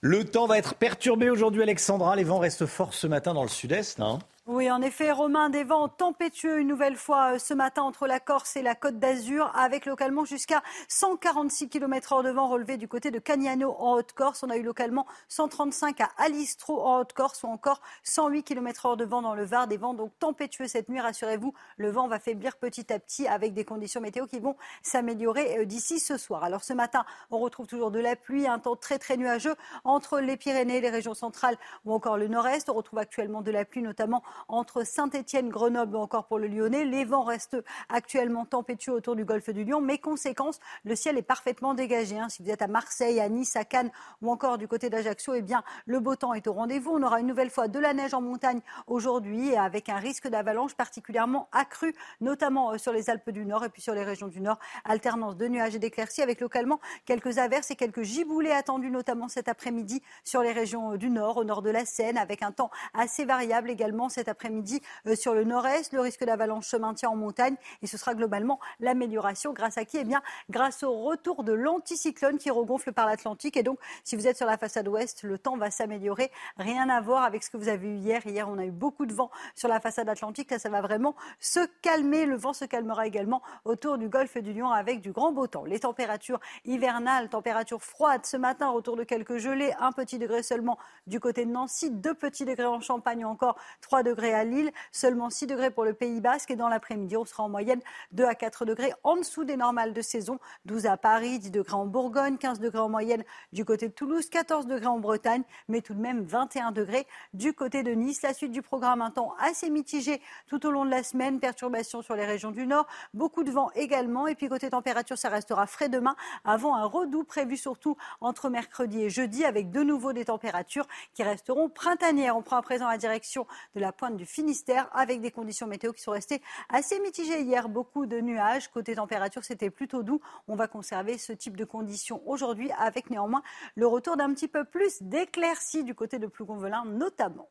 Le temps va être perturbé aujourd'hui, Alexandra. Les vents restent forts ce matin dans le sud-est. Hein Oui, en effet, Romain, des vents tempétueux une nouvelle fois euh, ce matin entre la Corse et la Côte d'Azur, avec localement jusqu'à 146 km h de vent relevé du côté de Cagnano en Haute-Corse. On a eu localement 135 à Alistro en Haute-Corse ou encore 108 km h de vent dans le Var. Des vents donc tempétueux cette nuit, rassurez-vous, le vent va faiblir petit à petit avec des conditions météo qui vont s'améliorer euh, d'ici ce soir. Alors ce matin, on retrouve toujours de la pluie, un temps très très nuageux entre les Pyrénées, les régions centrales ou encore le nord-est. On retrouve actuellement de la pluie, notamment entre Saint-Étienne, Grenoble ou encore pour le Lyonnais. Les vents restent actuellement tempétueux autour du golfe du Lion, mais conséquence, le ciel est parfaitement dégagé. hein. Si vous êtes à Marseille, à Nice, à Cannes ou encore du côté d'Ajaccio, eh bien, le beau temps est au rendez-vous. On aura une nouvelle fois de la neige en montagne aujourd'hui, avec un risque d'avalanche particulièrement accru, notamment euh, sur les Alpes du Nord et puis sur les régions du Nord. Alternance de nuages et d'éclaircies, avec localement quelques averses et quelques giboulées attendus, notamment cet après-midi sur les régions euh, du Nord, au nord de la Seine, avec un temps assez variable également après-midi euh, sur le nord-est. Le risque d'avalanche se maintient en montagne et ce sera globalement l'amélioration grâce à qui? Eh bien, grâce au retour de l'anticyclone qui regonfle par l'Atlantique. Et donc, si vous êtes sur la façade ouest, le temps va s'améliorer. Rien à voir avec ce que vous avez eu hier. Hier, on a eu beaucoup de vent sur la façade atlantique. Là, ça va vraiment se calmer. Le vent se calmera également autour du golfe du Lion avec du grand beau temps. Les températures hivernales, températures froides ce matin, retour de quelques gelées, un petit degré seulement du côté de Nancy, deux petits degrés en Champagne encore 3 degrés à Lille, seulement 6 degrés pour le Pays Basque et dans l'après-midi, on sera en moyenne 2 à 4 degrés en dessous des normales de saison, 12 à Paris, 10 degrés en Bourgogne, 15 degrés en moyenne du côté de Toulouse, 14 degrés en Bretagne, mais tout de même 21 degrés du côté de Nice. La suite du programme, un temps assez mitigé tout au long de la semaine, perturbations sur les régions du Nord, beaucoup de vent également, et puis côté température, ça restera frais demain, avant un redout prévu surtout entre mercredi et jeudi, avec de nouveau des températures qui resteront printanières. On prend à présent la direction de la pointe du Finistère avec des conditions météo qui sont restées assez mitigées hier. Beaucoup de nuages. Côté température, c'était plutôt doux. On va conserver ce type de conditions aujourd'hui avec néanmoins le retour d'un petit peu plus d'éclaircies du côté de Plougonvelin notamment.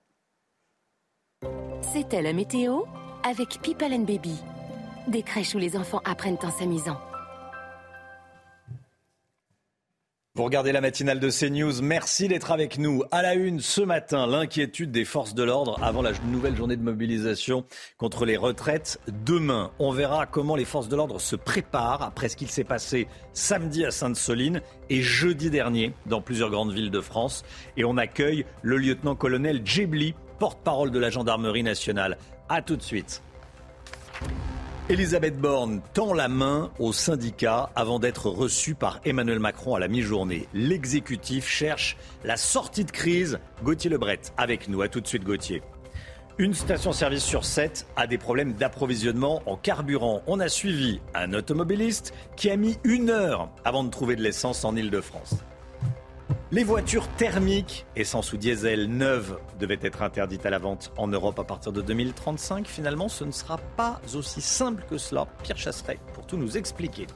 C'était la météo avec People Baby. Des crèches où les enfants apprennent en s'amusant. Vous regardez la matinale de CNews. Merci d'être avec nous. À la une ce matin, l'inquiétude des forces de l'ordre avant la nouvelle journée de mobilisation contre les retraites. Demain, on verra comment les forces de l'ordre se préparent après ce qu'il s'est passé samedi à Sainte-Soline et jeudi dernier dans plusieurs grandes villes de France. Et on accueille le lieutenant-colonel Djebli, porte-parole de la gendarmerie nationale. A tout de suite. Elisabeth Borne tend la main aux syndicats avant d'être reçue par Emmanuel Macron à la mi-journée. L'exécutif cherche la sortie de crise. Gauthier Lebret avec nous. À tout de suite, Gauthier. Une station-service sur sept a des problèmes d'approvisionnement en carburant. On a suivi un automobiliste qui a mis une heure avant de trouver de l'essence en Ile-de-France. Les voitures thermiques, essence ou diesel neuves, devaient être interdites à la vente en Europe à partir de 2035. Finalement, ce ne sera pas aussi simple que cela. Pierre Chasseret pour tout nous expliquer.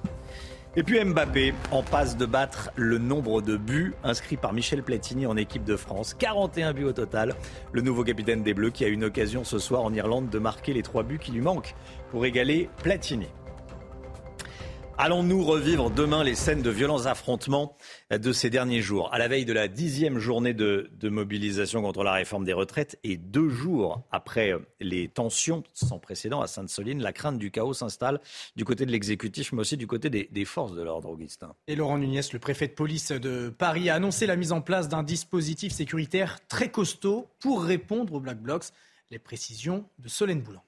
Et puis Mbappé en passe de battre le nombre de buts inscrits par Michel Platini en équipe de France. 41 buts au total. Le nouveau capitaine des Bleus qui a une occasion ce soir en Irlande de marquer les trois buts qui lui manquent pour égaler Platini. Allons-nous revivre demain les scènes de violents affrontements de ces derniers jours? À la veille de la dixième journée de, de, mobilisation contre la réforme des retraites et deux jours après les tensions sans précédent à Sainte-Soline, la crainte du chaos s'installe du côté de l'exécutif, mais aussi du côté des, des forces de l'ordre, Augustin. Et Laurent Nunez, le préfet de police de Paris, a annoncé la mise en place d'un dispositif sécuritaire très costaud pour répondre aux Black Blocs. Les précisions de Solène Boulan.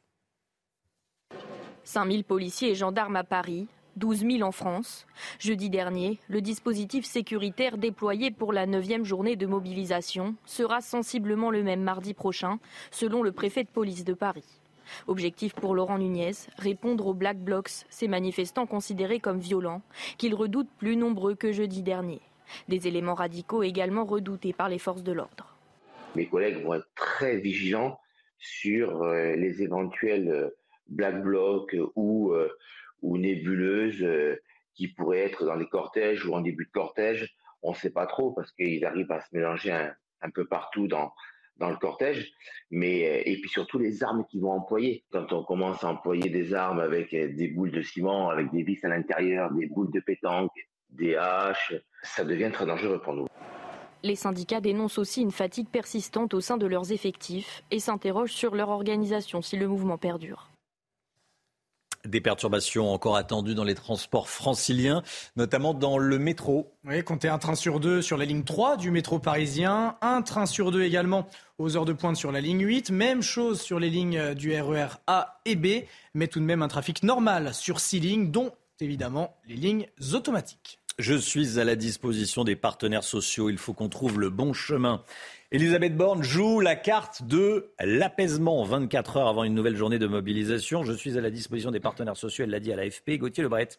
5000 policiers et gendarmes à Paris 12 000 en France. Jeudi dernier, le dispositif sécuritaire déployé pour la 9e journée de mobilisation sera sensiblement le même mardi prochain, selon le préfet de police de Paris. Objectif pour Laurent Nunez, répondre aux Black Blocs, ces manifestants considérés comme violents, qu'ils redoutent plus nombreux que jeudi dernier. Des éléments radicaux également redoutés par les forces de l'ordre. Mes collègues vont être très vigilants sur euh, les éventuels euh, Black Blocs ou, euh, ou nébuleuses qui pourraient être dans les cortèges ou en début de cortège. On ne sait pas trop parce qu'ils arrivent à se mélanger un peu partout dans, dans le cortège, mais euh, et puis surtout les armes qu'ils vont employer. Quand on commence à employer des armes avec euh, des boules de ciment, avec des vis à l'intérieur, des boules de pétanque, des haches, ça devient très dangereux pour nous. Les syndicats dénoncent aussi une fatigue persistante au sein de leurs effectifs et s'interrogent sur leur organisation si le mouvement perdure. Des perturbations encore attendues dans les transports franciliens, notamment dans le métro. Oui, comptez un train sur deux sur la ligne 3 du métro parisien, un train sur deux également aux heures de pointe sur la ligne 8, même chose sur les lignes du RER e A et B, mais tout de même un trafic normal sur six lignes, dont évidemment les lignes automatiques. Je suis à la disposition des partenaires sociaux, il faut qu'on trouve le bon chemin. Elisabeth Borne joue la carte de l'apaisement 24 heures avant une nouvelle journée de mobilisation. Je suis à la disposition des partenaires sociaux, elle l'a dit à l'AFP. Gauthier Lebret,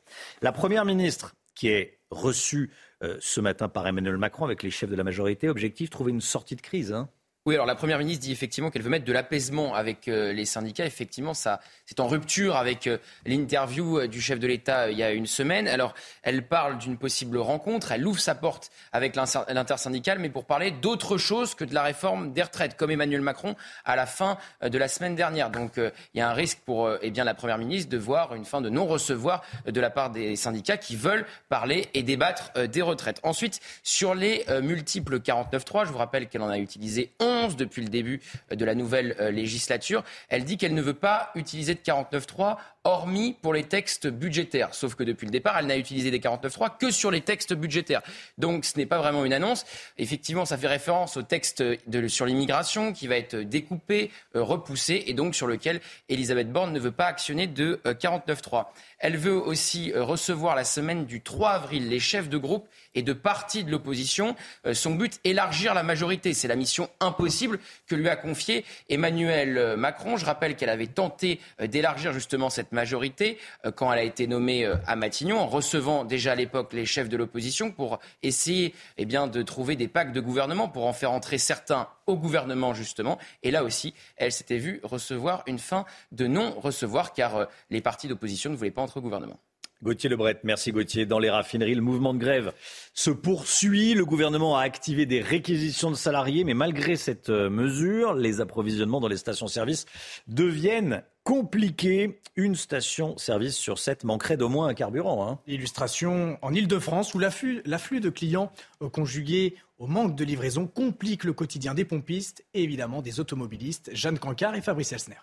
la Première ministre qui est reçue euh, ce matin par Emmanuel Macron avec les chefs de la majorité, objectif, trouver une sortie de crise. Hein. Oui, alors la Première ministre dit effectivement qu'elle veut mettre de l'apaisement avec euh, les syndicats. Effectivement, ça, c'est en rupture avec euh, l'interview euh, du chef de l'État il y a une semaine. Alors, elle parle d'une possible rencontre, elle ouvre sa porte avec l'intersyndicale, mais pour parler d'autre chose que de la réforme des retraites, comme Emmanuel Macron à la fin de la semaine dernière. Donc, il y a un risque pour eh bien, la Première ministre de voir une fin de non-recevoir de la part des syndicats qui veulent parler et débattre des retraites. Ensuite, sur les multiples 49.3, je vous rappelle qu'elle en a utilisé 11 depuis le début de la nouvelle euh, législature. Elle dit qu'elle ne veut pas utiliser de 49.3 hormis pour les textes budgétaires. Sauf que depuis le départ, elle n'a utilisé des 49.3 que sur les textes budgétaires. Donc ce n'est pas vraiment une annonce. Effectivement, ça fait référence au texte sur l'immigration qui va être découpé, euh, repoussé et donc sur lequel Elisabeth Borne ne veut pas actionner de 49.3. Euh, elle veut aussi recevoir la semaine du 3 avril les chefs de groupe et de partis de l'opposition. Euh, son but, élargir la majorité. C'est la mission impossible que lui a confiée Emmanuel euh, Macron. Je rappelle qu'elle avait tenté euh, d'élargir justement cette majorité quand elle a été nommée à Matignon, en recevant déjà à l'époque les chefs de l'opposition pour essayer eh de trouver des pactes de gouvernement pour en faire entrer certains au gouvernement justement. Et là aussi, elle s'était vue recevoir une fin de non-recevoir car les partis d'opposition ne voulaient pas entrer au gouvernement. Gauthier Lebret, merci Gauthier. Dans les raffineries, le mouvement de grève se poursuit. Le gouvernement a activé des réquisitions de salariés, mais malgré cette euh, mesure, les approvisionnements dans les stations-service deviennent compliqués. Une station-service sur sept manquerait d'au moins un carburant. Hein. Illustration en Ile-de-France, où l'afflux de clients euh, conjugué au manque de livraison complique le quotidien des pompistes et évidemment des automobilistes. Jeanne Cancard et Fabrice Elsner.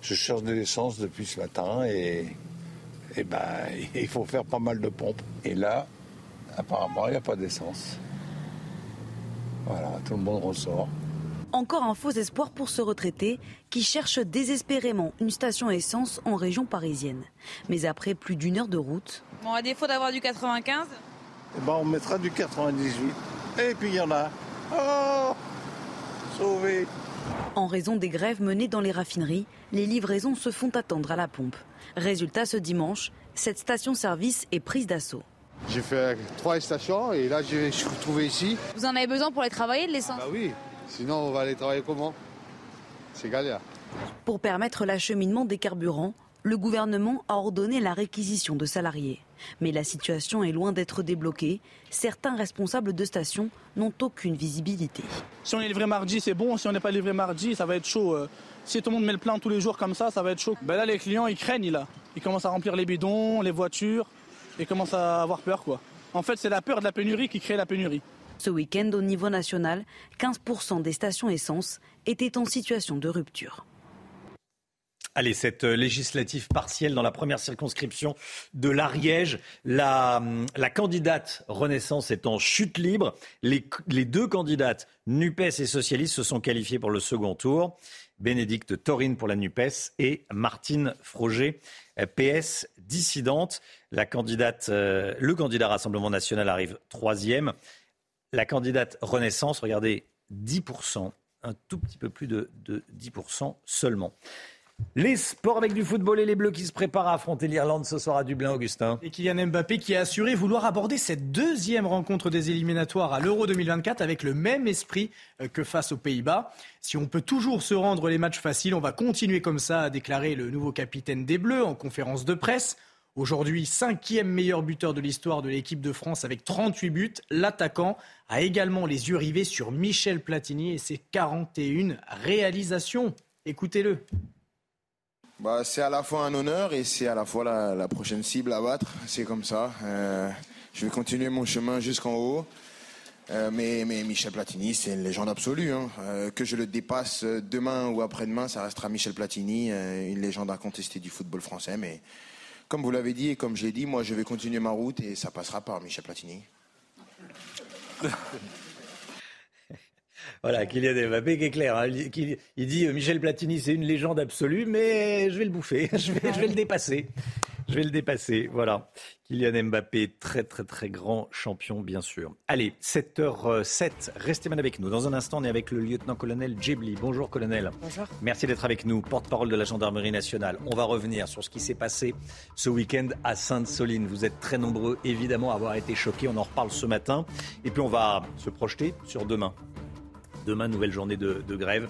Je cherche de l'essence depuis ce matin et eh ben, [LAUGHS] il faut faire pas mal de pompes. Et là, apparemment, il n'y a pas d'essence. Voilà, tout le monde ressort. Encore un faux espoir pour ce retraité qui cherche désespérément une station essence en région parisienne. Mais après plus d'une heure de route. Bon, à défaut d'avoir du 95 eh ben, On mettra du 98. Et puis il y en a. Oh Sauvé En raison des grèves menées dans les raffineries, les livraisons se font attendre à la pompe. Résultat, ce dimanche, cette station-service est prise d'assaut. J'ai fait trois stations et là je suis retrouvé ici. Vous en avez besoin pour aller travailler de l'essence Bah oui, sinon on va aller travailler comment? C'est galère. Pour permettre l'acheminement des carburants, le gouvernement a ordonné la réquisition de salariés. Mais la situation est loin d'être débloquée. Certains responsables de stations n'ont aucune visibilité. Si on est livré mardi, c'est bon. Si on n'est pas livré mardi, ça va être chaud. Euh. Si tout le monde met le plein tous les jours comme ça, ça va être chaud. Ben là, les clients, ils craignent, là. Ils commencent à remplir les bidons, les voitures, et commencent à avoir peur, quoi. En fait, c'est la peur de la pénurie qui crée la pénurie. Ce week-end, au niveau national, 15% des stations essence étaient en situation de rupture. Allez, cette euh, législative partielle dans la première circonscription de l'Ariège, la, candidate Renaissance est en chute libre. Les, deux candidates, NUPES et Socialistes, se sont qualifiées pour le second tour. Bénédicte Taurine pour la NUPES et Martine Froger, euh, PS dissidente. La candidate, euh, le candidat Rassemblement national arrive troisième. La candidate Renaissance, regardez, 10%, un tout petit peu plus de 10% seulement. Les sports avec du football et les Bleus qui se préparent à affronter l'Irlande ce soir à Dublin, Augustin. Et Kylian Mbappé qui a assuré vouloir aborder cette deuxième rencontre des éliminatoires à l'Euro 2024 avec le même esprit euh, que face aux Pays-Bas. Si on peut toujours se rendre les matchs faciles, on va continuer comme ça, a déclaré le nouveau capitaine des Bleus en conférence de presse. Aujourd'hui, cinquième meilleur buteur de l'histoire de l'équipe de France avec 38 buts, l'attaquant a également les yeux rivés sur Michel Platini et ses 41 réalisations. Écoutez-le. Bah, c'est à la fois un honneur et c'est à la fois la, prochaine cible à battre. C'est comme ça. Euh, je vais continuer mon chemin jusqu'en haut. Euh, mais, Michel Platini, c'est une légende absolue. Hein. Euh, que je le dépasse demain ou après-demain, ça restera Michel Platini, une légende incontestée du football français. Mais comme vous l'avez dit et comme je l'ai dit, moi je vais continuer ma route et ça passera par Michel Platini. [LAUGHS] Voilà, Kylian Mbappé qui est clair. hein. Il, il dit euh, Michel Platini, c'est une légende absolue, mais je vais le bouffer, [LAUGHS] je vais, je vais le dépasser. Je vais le dépasser. Voilà. Kylian Mbappé, très très très grand champion, bien sûr. Allez, 7h07, restez bien avec nous. Dans un instant, on est avec le lieutenant-colonel Djebli. Bonjour, colonel. Bonjour. Merci d'être avec nous, porte-parole de la gendarmerie nationale. On va revenir sur ce qui s'est passé ce week-end à Sainte-Soline. Vous êtes très nombreux, évidemment, à avoir été choqués. On en reparle ce matin. Et puis, on va se projeter sur demain. Demain, nouvelle journée de, grève.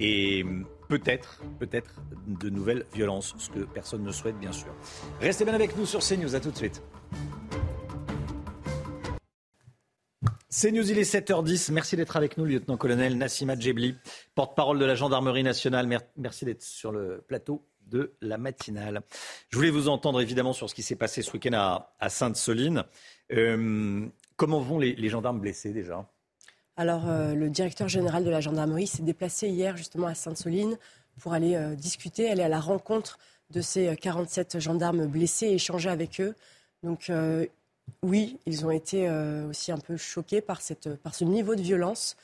Et peut-être, peut-être de nouvelles violences, ce que personne ne souhaite, bien sûr. Restez bien avec nous sur CNews. À tout de suite. CNews, il est 7h10. Merci d'être avec nous, lieutenant-colonel Nassima Djebli, porte-parole de la gendarmerie nationale. Mer- Merci d'être sur le plateau de la matinale. Je voulais vous entendre évidemment sur ce qui s'est passé ce week-end à, Sainte-Soline. Euh, comment vont les gendarmes blessés déjà? Alors, euh, le directeur général de la gendarmerie s'est déplacé hier justement à Sainte-Soline pour aller euh, discuter, aller à la rencontre de ces euh, 47 gendarmes blessés et échanger avec eux. Donc, euh, oui, ils ont été euh, aussi un peu choqués par, cette, par ce niveau de violence,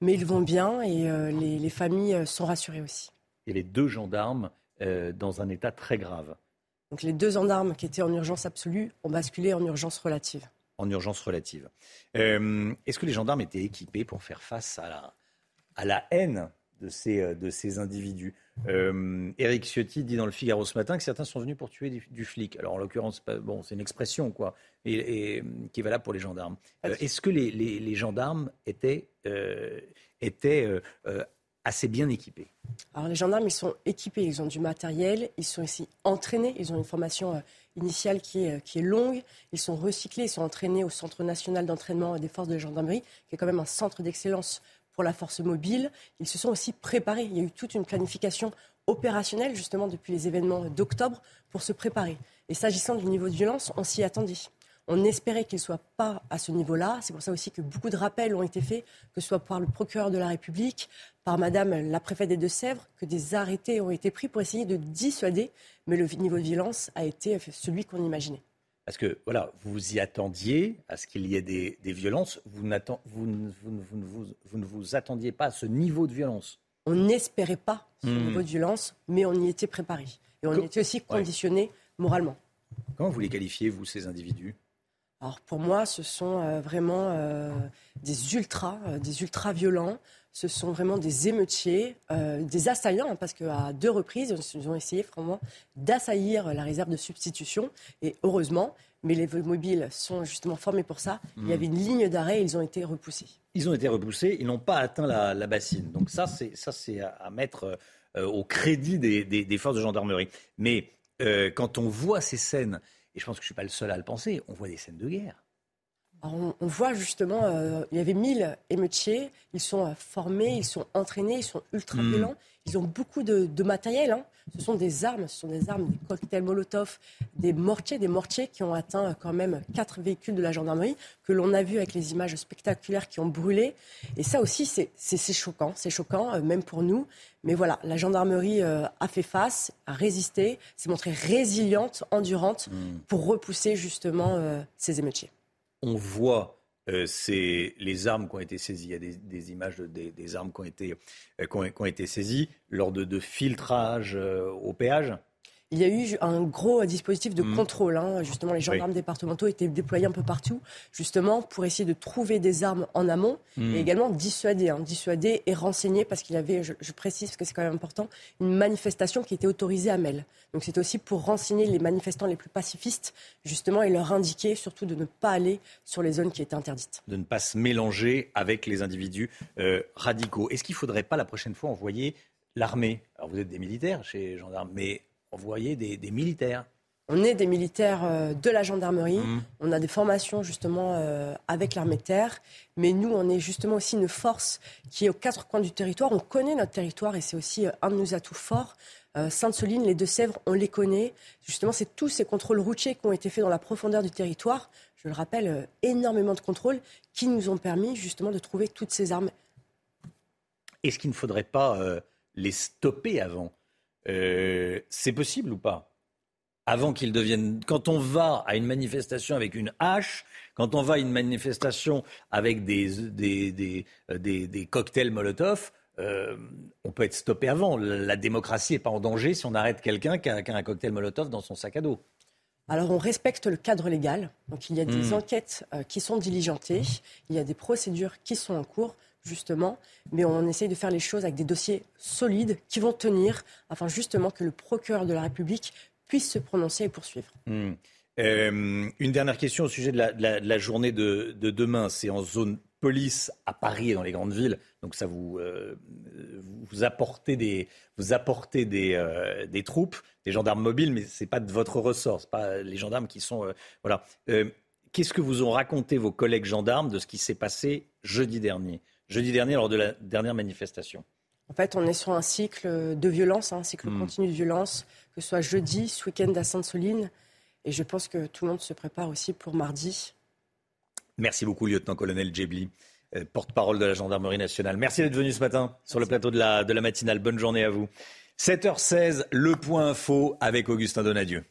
mais ils vont bien et euh, les, les familles euh, sont rassurées aussi. Y avait deux gendarmes euh, dans un état très grave, Donc, les deux gendarmes qui étaient en urgence absolue ont basculé en urgence relative. En urgence relative. Euh, Est-ce que les gendarmes étaient équipés pour faire face à la, à la haine de ces, euh, de ces individus? Euh, Éric Ciotti dit dans le Figaro ce matin que certains sont venus pour tuer du, du flic. Alors en l'occurrence, bon, c'est une expression quoi, et, et, qui est valable pour les gendarmes. Euh, Est-ce que les, les- les gendarmes étaient, euh, étaient euh, euh, assez bien équipés? Alors les gendarmes, ils sont équipés, ils ont du matériel, ils sont ici entraînés, ils ont une formation euh, initiale qui est, qui est longue, ils sont recyclés, ils sont entraînés au Centre national d'entraînement des forces de gendarmerie, qui est quand même un centre d'excellence pour la force mobile. Ils se sont aussi préparés, il y a eu toute une planification opérationnelle justement depuis les événements d'octobre pour se préparer. Et s'agissant du niveau de violence, on s'y attendait. On espérait qu'il ne soit pas à ce niveau-là. C'est pour ça aussi que beaucoup de rappels ont été faits, que ce soit par le procureur de la République, par Madame la préfète des Deux-Sèvres, que des arrêtés ont été pris pour essayer de dissuader. Mais le niveau de violence a été celui qu'on imaginait. Parce que voilà, vous vous y attendiez à ce qu'il y ait des, des violences. Vous, vous, ne- vous ne- vous ne attendiez pas à ce niveau de violence. On n'espérait pas ce Hmm. niveau de violence, mais on y était préparé. Et on Co- y était aussi conditionné moralement. Comment vous les qualifiez, vous, ces individus? Alors pour moi, ce sont euh, vraiment euh, des ultras, euh, des ultras violents. Ce sont vraiment des émeutiers, des assaillants, hein, parce qu'à deux reprises, ils ont essayé vraiment d'assaillir la réserve de substitution. Et heureusement, mais les mobiles sont justement formés pour ça. Il y avait une ligne d'arrêt ils ont été repoussés. Ils ont été repoussés, ils n'ont pas atteint la, bassine. Donc ça, c'est ça, c'est à, mettre au crédit des, forces de gendarmerie. Mais quand on voit ces scènes, et je pense que je ne suis pas le seul à le penser, on voit des scènes de guerre. On, on voit justement, euh, il y avait 1000 émeutiers, ils sont euh, formés, ils sont entraînés, ils sont ultra Mm. violents, ils ont beaucoup de, de matériel. hein. Ce sont des armes, ce sont des armes, des cocktails Molotov, des mortiers, des mortiers qui ont atteint euh, quand même quatre véhicules de la gendarmerie, que l'on a vu avec les images spectaculaires qui ont brûlé. Et ça aussi, c'est choquant, c'est choquant, euh, même pour nous. Mais voilà, la gendarmerie euh, a fait face, a résisté, s'est montrée résiliente, endurante, Mm. pour repousser justement ces émeutiers. On voit euh, c'est les armes qui ont été saisies. Il y a des, images des, armes qui ont été, euh, qui ont, été saisies lors de, de filtrage euh, au péage il y a eu un gros dispositif de mm. contrôle. Hein. Justement, les gendarmes départementaux étaient déployés un peu partout, justement, pour essayer de trouver des armes en amont mm. et également dissuader, hein. dissuader et renseigner, parce qu'il y avait, je, précise parce que c'est quand même important, une manifestation qui était autorisée à Mel. Donc c'était aussi pour renseigner les manifestants les plus pacifistes, justement, et leur indiquer surtout de ne pas aller sur les zones qui étaient interdites. De ne pas se mélanger avec les individus euh, radicaux. Est-ce qu'il ne faudrait pas la prochaine fois envoyer l'armée? Alors vous êtes des militaires chez gendarmes, mais envoyer des, des militaires. On est des militaires euh, de la gendarmerie. Mmh. On a des formations justement euh, avec l'armée de terre. Mais nous, on est justement aussi une force qui est aux quatre coins du territoire. On connaît notre territoire et c'est aussi euh, un de nos atouts forts. Sainte-Soline, les Deux-Sèvres, on les connaît. Justement, c'est tous ces contrôles routiers qui ont été faits dans la profondeur du territoire. Je le rappelle, énormément de contrôles qui nous ont permis justement de trouver toutes ces armes. Est-ce qu'il ne faudrait pas les stopper avant? Euh, c'est possible ou pas? Avant qu'ils deviennent. Quand on va à une manifestation avec une hache, quand on va à une manifestation avec des, des, euh, cocktails Molotov, euh, on peut être stoppé avant. La, démocratie n'est pas en danger si on arrête quelqu'un qui, a, un cocktail Molotov dans son sac à dos. Alors on respecte le cadre légal. Donc il y a des hmm. enquêtes qui sont diligentées, il y a des procédures qui sont en cours justement, mais on essaye de faire les choses avec des dossiers solides qui vont tenir, afin justement que le procureur de la République puisse se prononcer et poursuivre. Hmm. Euh, une dernière question au sujet de la, journée de, demain. C'est en zone police à Paris et dans les grandes villes. Donc ça vous, euh, apportez des, vous apportez euh, des troupes, des gendarmes mobiles, mais ce n'est pas de votre ressort. Ce pas les gendarmes qui sont... voilà. Qu'est-ce que vous ont raconté vos collègues gendarmes de ce qui s'est passé jeudi dernier? Jeudi dernier lors de la dernière manifestation En fait, on est sur un cycle de violence, hein, un cycle hmm. continu de violence, que ce soit jeudi, ce week-end à Sainte-Soline. Et je pense que tout le monde se prépare aussi pour mardi. Merci beaucoup, lieutenant-colonel Djebli, euh, porte-parole de la gendarmerie nationale. Merci d'être venu ce matin sur le plateau de la, de la matinale. Bonne journée à vous. 7h16, le point info avec Augustin Donadieu.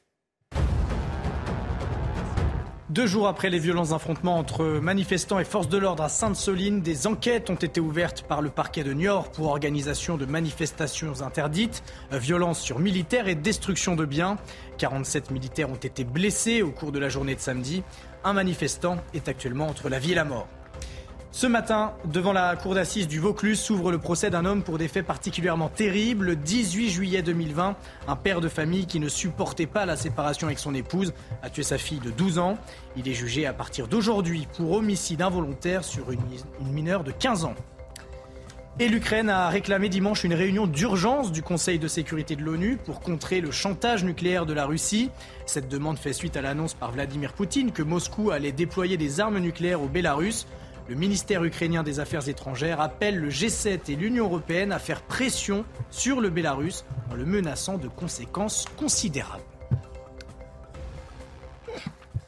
Deux jours après les violents affrontements entre manifestants et forces de l'ordre à Sainte-Soline, des enquêtes ont été ouvertes par le parquet de Niort pour organisation de manifestations interdites, violence sur militaires et destruction de biens. 47 militaires ont été blessés au cours de la journée de samedi. Un manifestant est actuellement entre la vie et la mort. Ce matin, devant la cour d'assises du Vaucluse, s'ouvre le procès d'un homme pour des faits particulièrement terribles. Le 18 juillet 2020, un père de famille qui ne supportait pas la séparation avec son épouse a tué sa fille de 12 ans. Il est jugé à partir d'aujourd'hui pour homicide involontaire sur une, mineure de 15 ans. Et l'Ukraine a réclamé dimanche une réunion d'urgence du Conseil de sécurité de l'ONU pour contrer le chantage nucléaire de la Russie. Cette demande fait suite à l'annonce par Vladimir Poutine que Moscou allait déployer des armes nucléaires au Bélarus. Le ministère ukrainien des Affaires étrangères appelle le G7 et l'Union européenne à faire pression sur le Bélarus en le menaçant de conséquences considérables.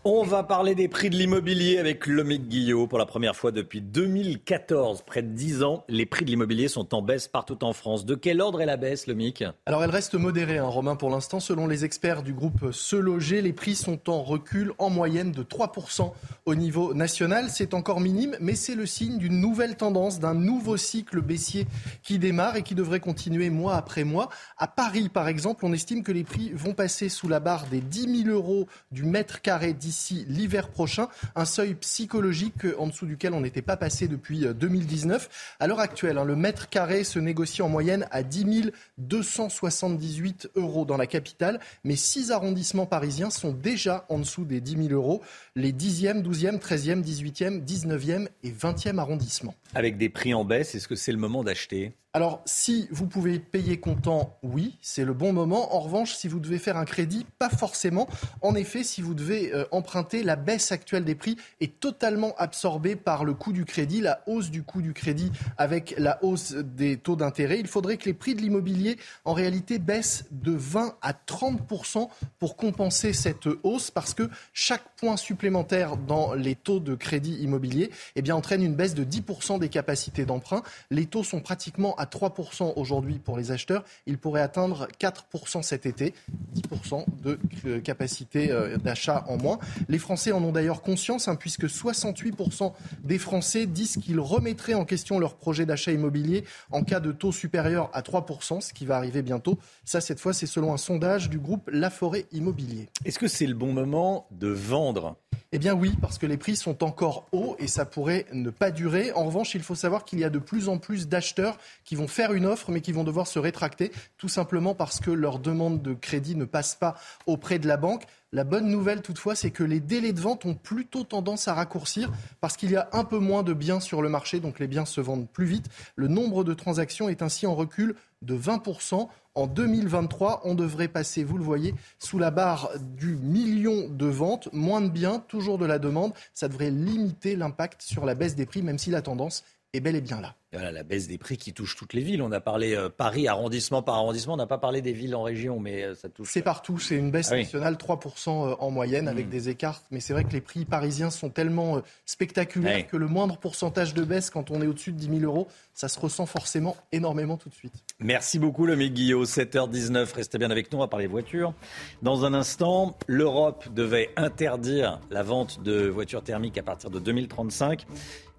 On va parler des prix de l'immobilier avec Lomic Guillot pour la première fois depuis 2014. Près de 10 ans, les prix de l'immobilier sont en baisse partout en France. De quel ordre est la baisse, Lomic Alors elle reste modérée, hein, Romain, pour l'instant. Selon les experts du groupe Se Loger, les prix sont en recul en moyenne de 3% au niveau national. C'est encore minime, mais c'est le signe d'une nouvelle tendance, d'un nouveau cycle baissier qui démarre et qui devrait continuer mois après mois. À Paris, par exemple, on estime que les prix vont passer sous la barre des 10 000 euros du mètre carré d'ici d'ici l'hiver prochain, un seuil psychologique en dessous duquel on n'était pas passé depuis 2019. Euh, à l'heure actuelle, hein, le mètre carré se négocie en moyenne à 10 278 euros dans la capitale, mais six arrondissements parisiens sont déjà en dessous des 10 000 euros, les 10e, 12e, 13e, 18e, 19e et 20e arrondissements. Avec des prix en baisse, est-ce que c'est le moment d'acheter? Alors, si vous pouvez payer comptant, oui, c'est le bon moment. En revanche, si vous devez faire un crédit, pas forcément. En effet, si vous devez euh, emprunter, la baisse actuelle des prix est totalement absorbée par le coût du crédit, la hausse du coût du crédit avec la hausse des taux d'intérêt. Il faudrait que les prix de l'immobilier, en réalité, baissent de 20 à 30% pour compenser cette hausse, parce que chaque point supplémentaire dans les taux de crédit immobilier eh bien, entraîne une baisse de 10 des capacités d'emprunt. Les taux sont pratiquement à 3% aujourd'hui pour les acheteurs. Il pourrait atteindre 4% cet été, 10% de euh, capacité euh, d'achat en moins. Les Français en ont d'ailleurs conscience, hein, puisque 68% des Français disent qu'ils remettraient en question leur projet d'achat immobilier en cas de taux supérieur à 3%, ce qui va arriver bientôt. Ça, cette fois, c'est selon un sondage du groupe La Forêt Immobilier. Est-ce que c'est le bon moment de vendre eh bien oui, parce que les prix sont encore hauts et ça pourrait ne pas durer. En revanche, il faut savoir qu'il y a de plus en plus d'acheteurs qui vont faire une offre mais qui vont devoir se rétracter, tout simplement parce que leur demande de crédit ne passe pas auprès de la banque. La bonne nouvelle toutefois, c'est que les délais de vente ont plutôt tendance à raccourcir parce qu'il y a un peu moins de biens sur le marché, donc les biens se vendent plus vite. Le nombre de transactions est ainsi en recul de 20%. En 2023, on devrait passer, vous le voyez, sous la barre du million de ventes. Moins de biens, toujours de la demande. Ça devrait limiter l'impact sur la baisse des prix, même si la tendance est bel et bien là. Voilà, la baisse des prix qui touche toutes les villes. On a parlé euh, Paris arrondissement par arrondissement. On n'a pas parlé des villes en région, mais euh, ça touche. C'est partout. C'est une baisse Ah oui. nationale, 3% euh, en moyenne, avec Mm. des écarts. Mais c'est vrai que les prix parisiens sont tellement euh, spectaculaires que le moindre pourcentage de baisse, quand on est au-dessus de 10 000 euros, ça se ressent forcément énormément tout de suite. Merci beaucoup, le Guillot. 7h19. Restez bien avec nous. On va parler voitures. Dans un instant, l'Europe devait interdire la vente de voitures thermiques à partir de 2035.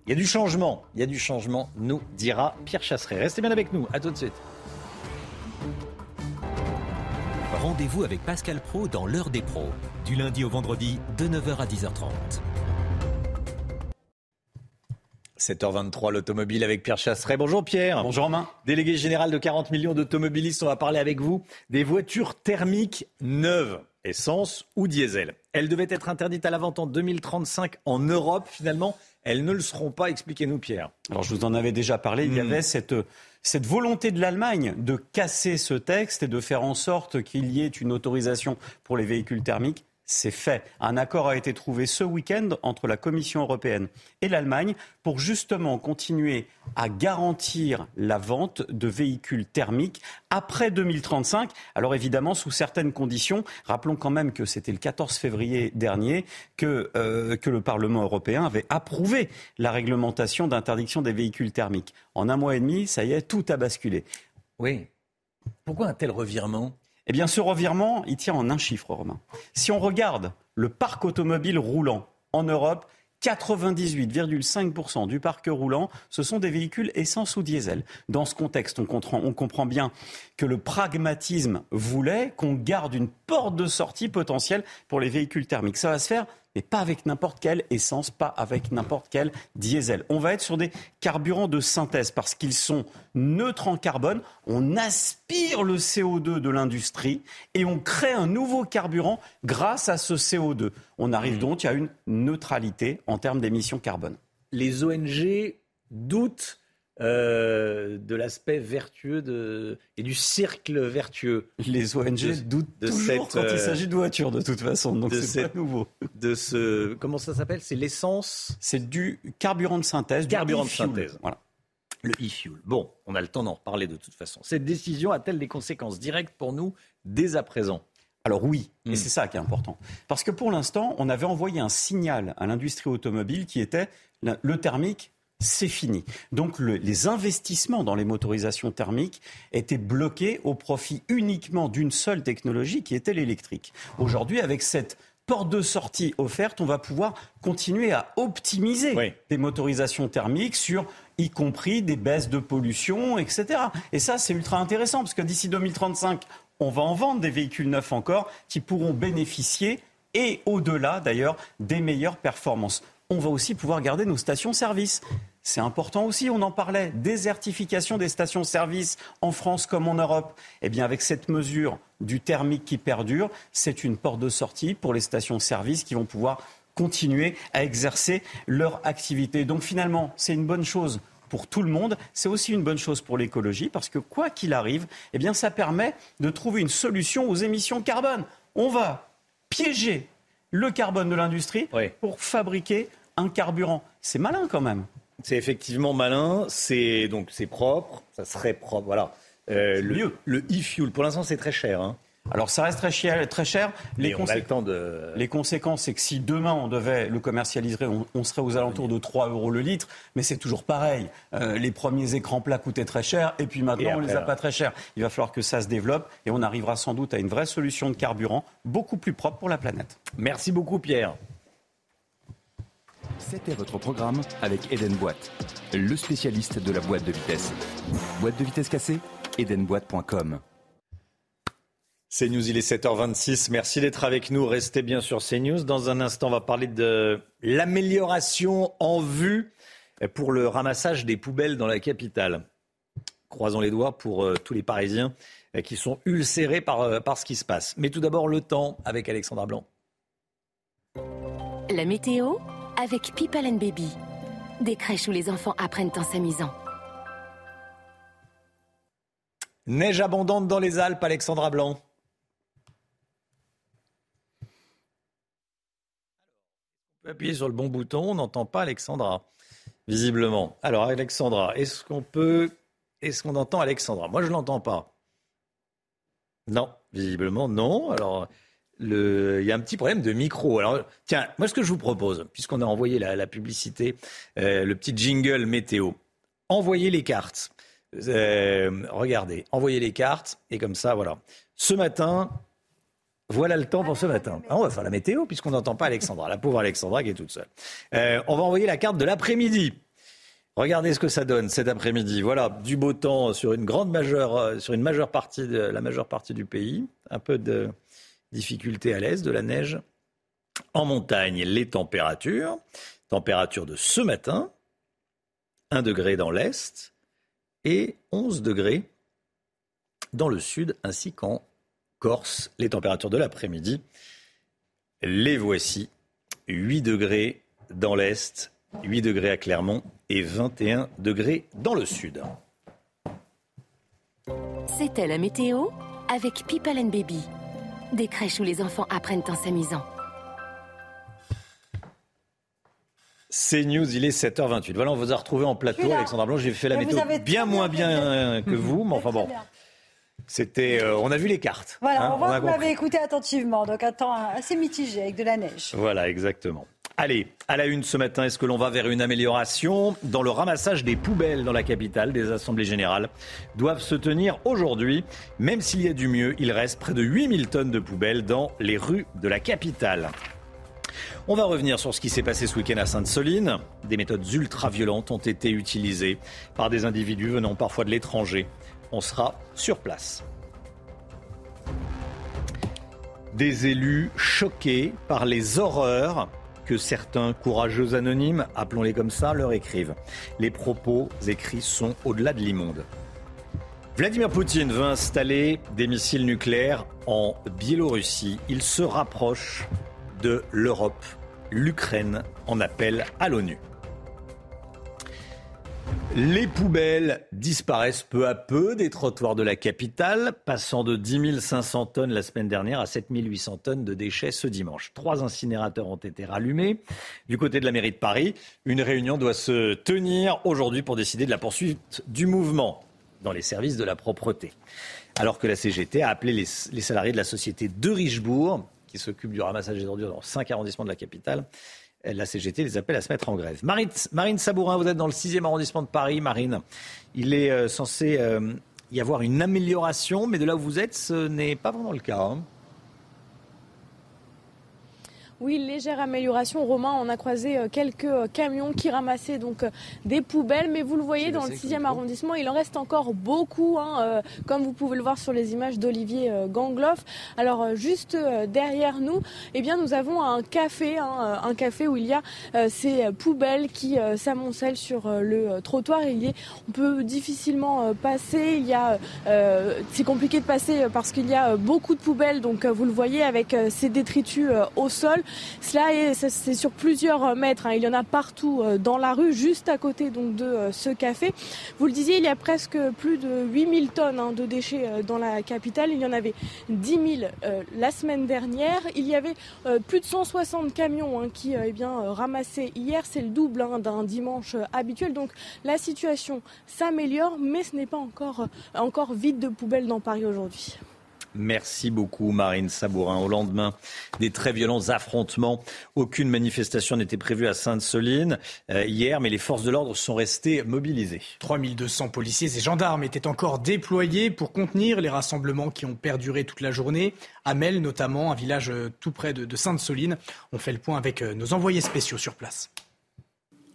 Il y a du changement. Il y a du changement, nous dira Pierre Chasseret. Restez bien avec nous. À tout de suite. Rendez-vous avec Pascal Pro dans l'heure des pros, du lundi au vendredi de 9h à 10h30. 7h23, l'automobile avec Pierre Chasseret. Bonjour Pierre. Bonjour Romain. Délégué général de 40 millions d'automobilistes, on va parler avec vous des voitures thermiques neuves, essence ou diesel. Elles devaient être interdites à la vente en 2035 en Europe. Finalement, elles ne le seront pas. Expliquez-nous Pierre. Alors je vous en avais déjà parlé, il y Hmm. avait cette, cette volonté de l'Allemagne de casser ce texte et de faire en sorte qu'il y ait une autorisation pour les véhicules thermiques. C'est fait. Un accord a été trouvé ce week-end entre la Commission européenne et l'Allemagne pour justement continuer à garantir la vente de véhicules thermiques après 2035. Alors évidemment, sous certaines conditions. Rappelons quand même que c'était le 14 février dernier que, euh, que le Parlement européen avait approuvé la réglementation d'interdiction des véhicules thermiques. En un mois et demi, ça y est, tout a basculé. Oui. Pourquoi un tel revirement? Eh bien, ce revirement, il tient en un chiffre, Romain. Si on regarde le parc automobile roulant en Europe, 98,5% du parc roulant, ce sont des véhicules essence ou diesel. Dans ce contexte, on comprend, bien que le pragmatisme voulait qu'on garde une porte de sortie potentielle pour les véhicules thermiques. Ça va se faire mais pas avec n'importe quelle essence, pas avec n'importe quel diesel. On va être sur des carburants de synthèse parce qu'ils sont neutres en carbone. On aspire le CO2 de l'industrie et on crée un nouveau carburant grâce à ce CO2. On arrive donc à une neutralité en termes d'émissions carbone. Les ONG doutent euh, de l'aspect vertueux de, et du cercle vertueux. Les ONG de, doutent toujours quand il s'agit de voitures, de toute façon, donc de c'est pas cette- nouveau. De ce, comment ça s'appelle? C'est l'essence? C'est du carburant de synthèse, du Carburant de synthèse. Voilà. Le e-fuel. Bon, on a le temps d'en reparler de toute façon. Cette décision a-t-elle des conséquences directes pour nous dès à présent? Alors oui, Hmm. et c'est ça qui est important. Parce que pour l'instant, on avait envoyé un signal à l'industrie automobile qui était le thermique, c'est fini. Donc le- les investissements dans les motorisations thermiques étaient bloqués au profit uniquement d'une seule technologie qui était l'électrique. Aujourd'hui, avec cette porte de sortie offerte, on va pouvoir continuer à optimiser des motorisations thermiques sur y compris des baisses de pollution, etc. Et ça, c'est ultra intéressant parce que d'ici 2035, on va en vendre des véhicules neufs encore qui pourront bénéficier et au-delà d'ailleurs des meilleures performances. On va aussi pouvoir garder nos stations-service. C'est important aussi, on en parlait, désertification des stations-service en France comme en Europe. Eh bien, avec cette mesure du thermique qui perdure, c'est une porte de sortie pour les stations-service qui vont pouvoir continuer à exercer leur activité. Donc finalement, c'est une bonne chose pour tout le monde. C'est aussi une bonne chose pour l'écologie parce que quoi qu'il arrive, eh bien, ça permet de trouver une solution aux émissions carbone. On va piéger le carbone de l'industrie pour fabriquer un carburant. C'est malin quand même. C'est effectivement malin, c'est donc c'est propre, ça serait propre, voilà. Euh, le, le e-fuel, pour l'instant c'est très cher. hein. Alors ça reste très cher. Très cher. Les, on a le temps de... les conséquences, c'est que si demain on devait le commercialiser, on, serait aux alentours de 3 euros le litre, mais c'est toujours pareil. Euh, les premiers écrans plats coûtaient très cher, et puis maintenant on ne les a pas très chers. Il va falloir que ça se développe, et on arrivera sans doute à une vraie solution de carburant beaucoup plus propre pour la planète. Merci beaucoup Pierre. C'était votre programme avec Eden Boîte, le spécialiste de la boîte de vitesse. Boîte de vitesse cassée Edenboîte.com. CNews, il est 7h26. Merci d'être avec nous. Restez bien sur CNews. Dans un instant, on va parler de l'amélioration en vue pour le ramassage des poubelles dans la capitale. Croisons les doigts pour euh, tous les Parisiens euh, qui sont ulcérés par, euh, par ce qui se passe. Mais tout d'abord, le temps avec Alexandra Blanc. La météo avec People and Baby. Des crèches où les enfants apprennent en s'amusant. Neige abondante dans les Alpes, Alexandra Blanc. Appuyer sur le bon bouton, on n'entend pas Alexandra, visiblement. Alors Alexandra, est-ce qu'on peut... Est-ce qu'on entend Alexandra? Moi, je ne l'entends pas. Non, visiblement, non. Alors, il y a un petit problème de micro. Alors, tiens, moi, ce que je vous propose, puisqu'on a envoyé la, publicité, euh, le petit jingle météo, envoyez les cartes. Euh, regardez, envoyez les cartes et comme ça, voilà. Ce matin, voilà le temps pour ce matin. Ah, on va faire la météo puisqu'on n'entend pas Alexandra, la pauvre Alexandra qui est toute seule. Euh, on va envoyer la carte de l'après-midi. Regardez ce que ça donne cet après-midi. Voilà, du beau temps sur une grande majeure, sur une majeure partie de la majeure partie du pays. Un peu de difficulté à l'est, de la neige. En montagne, les températures. Température de ce matin, 1 degré dans l'est, et 11 degrés dans le sud ainsi qu'en Corse. Les températures de l'après-midi, les voici. 8 degrés dans l'est, 8 degrés à Clermont et 21 degrés dans le sud. C'était la météo avec People Baby. Des crèches où les enfants apprennent en s'amusant. C'est News, il est 7h28. Voilà, on vous a retrouvé en plateau, Alexandra Blanc. J'ai fait la météo bien moins bien, que vous, mais enfin bon. C'était, euh, on a vu les cartes. Voilà, hein, on voit que vous m'avez écouté attentivement, donc un temps assez mitigé avec de la neige. Voilà, exactement. Allez, à la une ce matin, est-ce que l'on va vers une amélioration Dans le ramassage des poubelles dans la capitale, des assemblées générales doivent se tenir aujourd'hui. Même s'il y a du mieux, il reste près de 8000 tonnes de poubelles dans les rues de la capitale. On va revenir sur ce qui s'est passé ce week-end à Sainte-Soline. Des méthodes ultra-violentes ont été utilisées par des individus venant parfois de l'étranger. On sera sur place. Des élus choqués par les horreurs que certains courageux anonymes, appelons-les comme ça, leur écrivent. Les propos écrits sont au-delà de l'immonde. Vladimir Poutine veut installer des missiles nucléaires en Biélorussie. Il se rapproche de l'Europe. L'Ukraine en appelle à l'ONU. Les poubelles disparaissent peu à peu des trottoirs de la capitale, passant de 10 500 tonnes la semaine dernière à 7 800 tonnes de déchets ce dimanche. Trois incinérateurs ont été rallumés. Du côté de la mairie de Paris, une réunion doit se tenir aujourd'hui pour décider de la poursuite du mouvement dans les services de la propreté. Alors que la CGT a appelé les, salariés de la société de Richebourg qui s'occupe du ramassage des ordures dans cinq arrondissements de la capitale. La CGT les appelle à se mettre en grève. Marine, Sabourin, vous êtes dans le 6e arrondissement de Paris. Marine, il est euh, censé euh, y avoir une amélioration, mais de là où vous êtes, ce n'est pas vraiment le cas. Hein. Oui, légère amélioration. Romain, on a croisé euh, quelques euh, camions qui ramassaient donc euh, des poubelles, mais vous le voyez dans le 6e arrondissement, il en reste encore beaucoup, hein, comme vous pouvez le voir sur les images d'Olivier Gangloff. Alors juste derrière nous, eh bien nous avons un café, hein, un café où il y a ces poubelles qui s'amoncellent sur le trottoir. Il y on peut difficilement passer. Il y a, c'est compliqué de passer parce qu'il y a beaucoup de poubelles. Donc vous le voyez avec ces détritus au sol. Cela est, c'est sur plusieurs mètres. Hein. Il y en a partout euh, dans la rue, juste à côté de euh, ce café. Vous le disiez, il y a presque plus de 8000 tonnes hein, de déchets euh, dans la capitale. Il y en avait 10 000 la semaine dernière. Il y avait plus de 160 camions hein, qui eh bien ramassaient hier. C'est le double d'un dimanche habituel. Donc la situation s'améliore, mais ce n'est pas encore encore vide de poubelles dans Paris aujourd'hui. Merci beaucoup, Marine Sabourin. Au lendemain des très violents affrontements, aucune manifestation n'était prévue à Sainte-Soline euh, hier, mais les forces de l'ordre sont restées mobilisées. 3200 policiers et gendarmes étaient encore déployés pour contenir les rassemblements qui ont perduré toute la journée. À Mel, notamment, un village euh, tout près de Sainte-Soline. On fait le point avec euh, nos envoyés spéciaux sur place.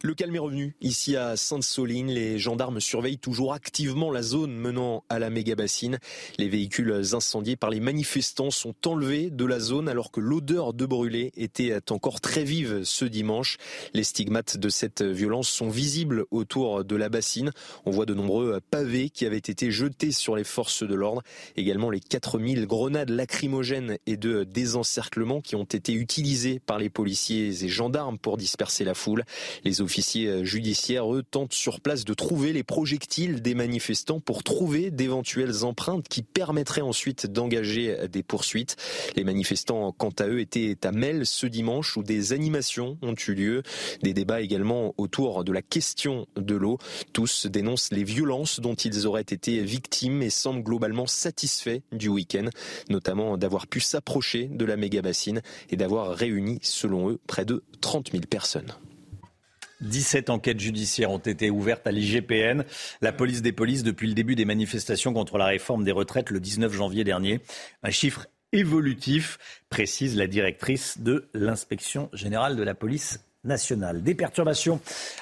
Le calme est revenu. Ici à Sainte-Soline, les gendarmes surveillent toujours activement la zone menant à la méga-bassine. Les véhicules incendiés par les manifestants sont enlevés de la zone alors que l'odeur de brûlé était encore très vive ce dimanche. Les stigmates de cette violence sont visibles autour de la bassine. On voit de nombreux pavés qui avaient été jetés sur les forces de l'ordre. Également les 4000 grenades lacrymogènes et de désencerclement qui ont été utilisées par les policiers et gendarmes pour disperser la foule. Les judiciaires, eux, tentent sur place de trouver les projectiles des manifestants pour trouver d'éventuelles empreintes qui permettraient ensuite d'engager des poursuites. Les manifestants, quant à eux, étaient à Mel ce dimanche où des animations ont eu lieu. Des débats également autour de la question de l'eau. Tous dénoncent les violences dont ils auraient été victimes et semblent globalement satisfaits du week-end, notamment d'avoir pu s'approcher de la méga bassine et d'avoir réuni, selon eux, près de 30 000 personnes. 17 enquêtes judiciaires ont été ouvertes à l'IGPN, la police des polices, depuis le début des manifestations contre la réforme des retraites le 19 janvier dernier. Un chiffre évolutif, précise la directrice de l'inspection générale de la police nationale. Des perturbations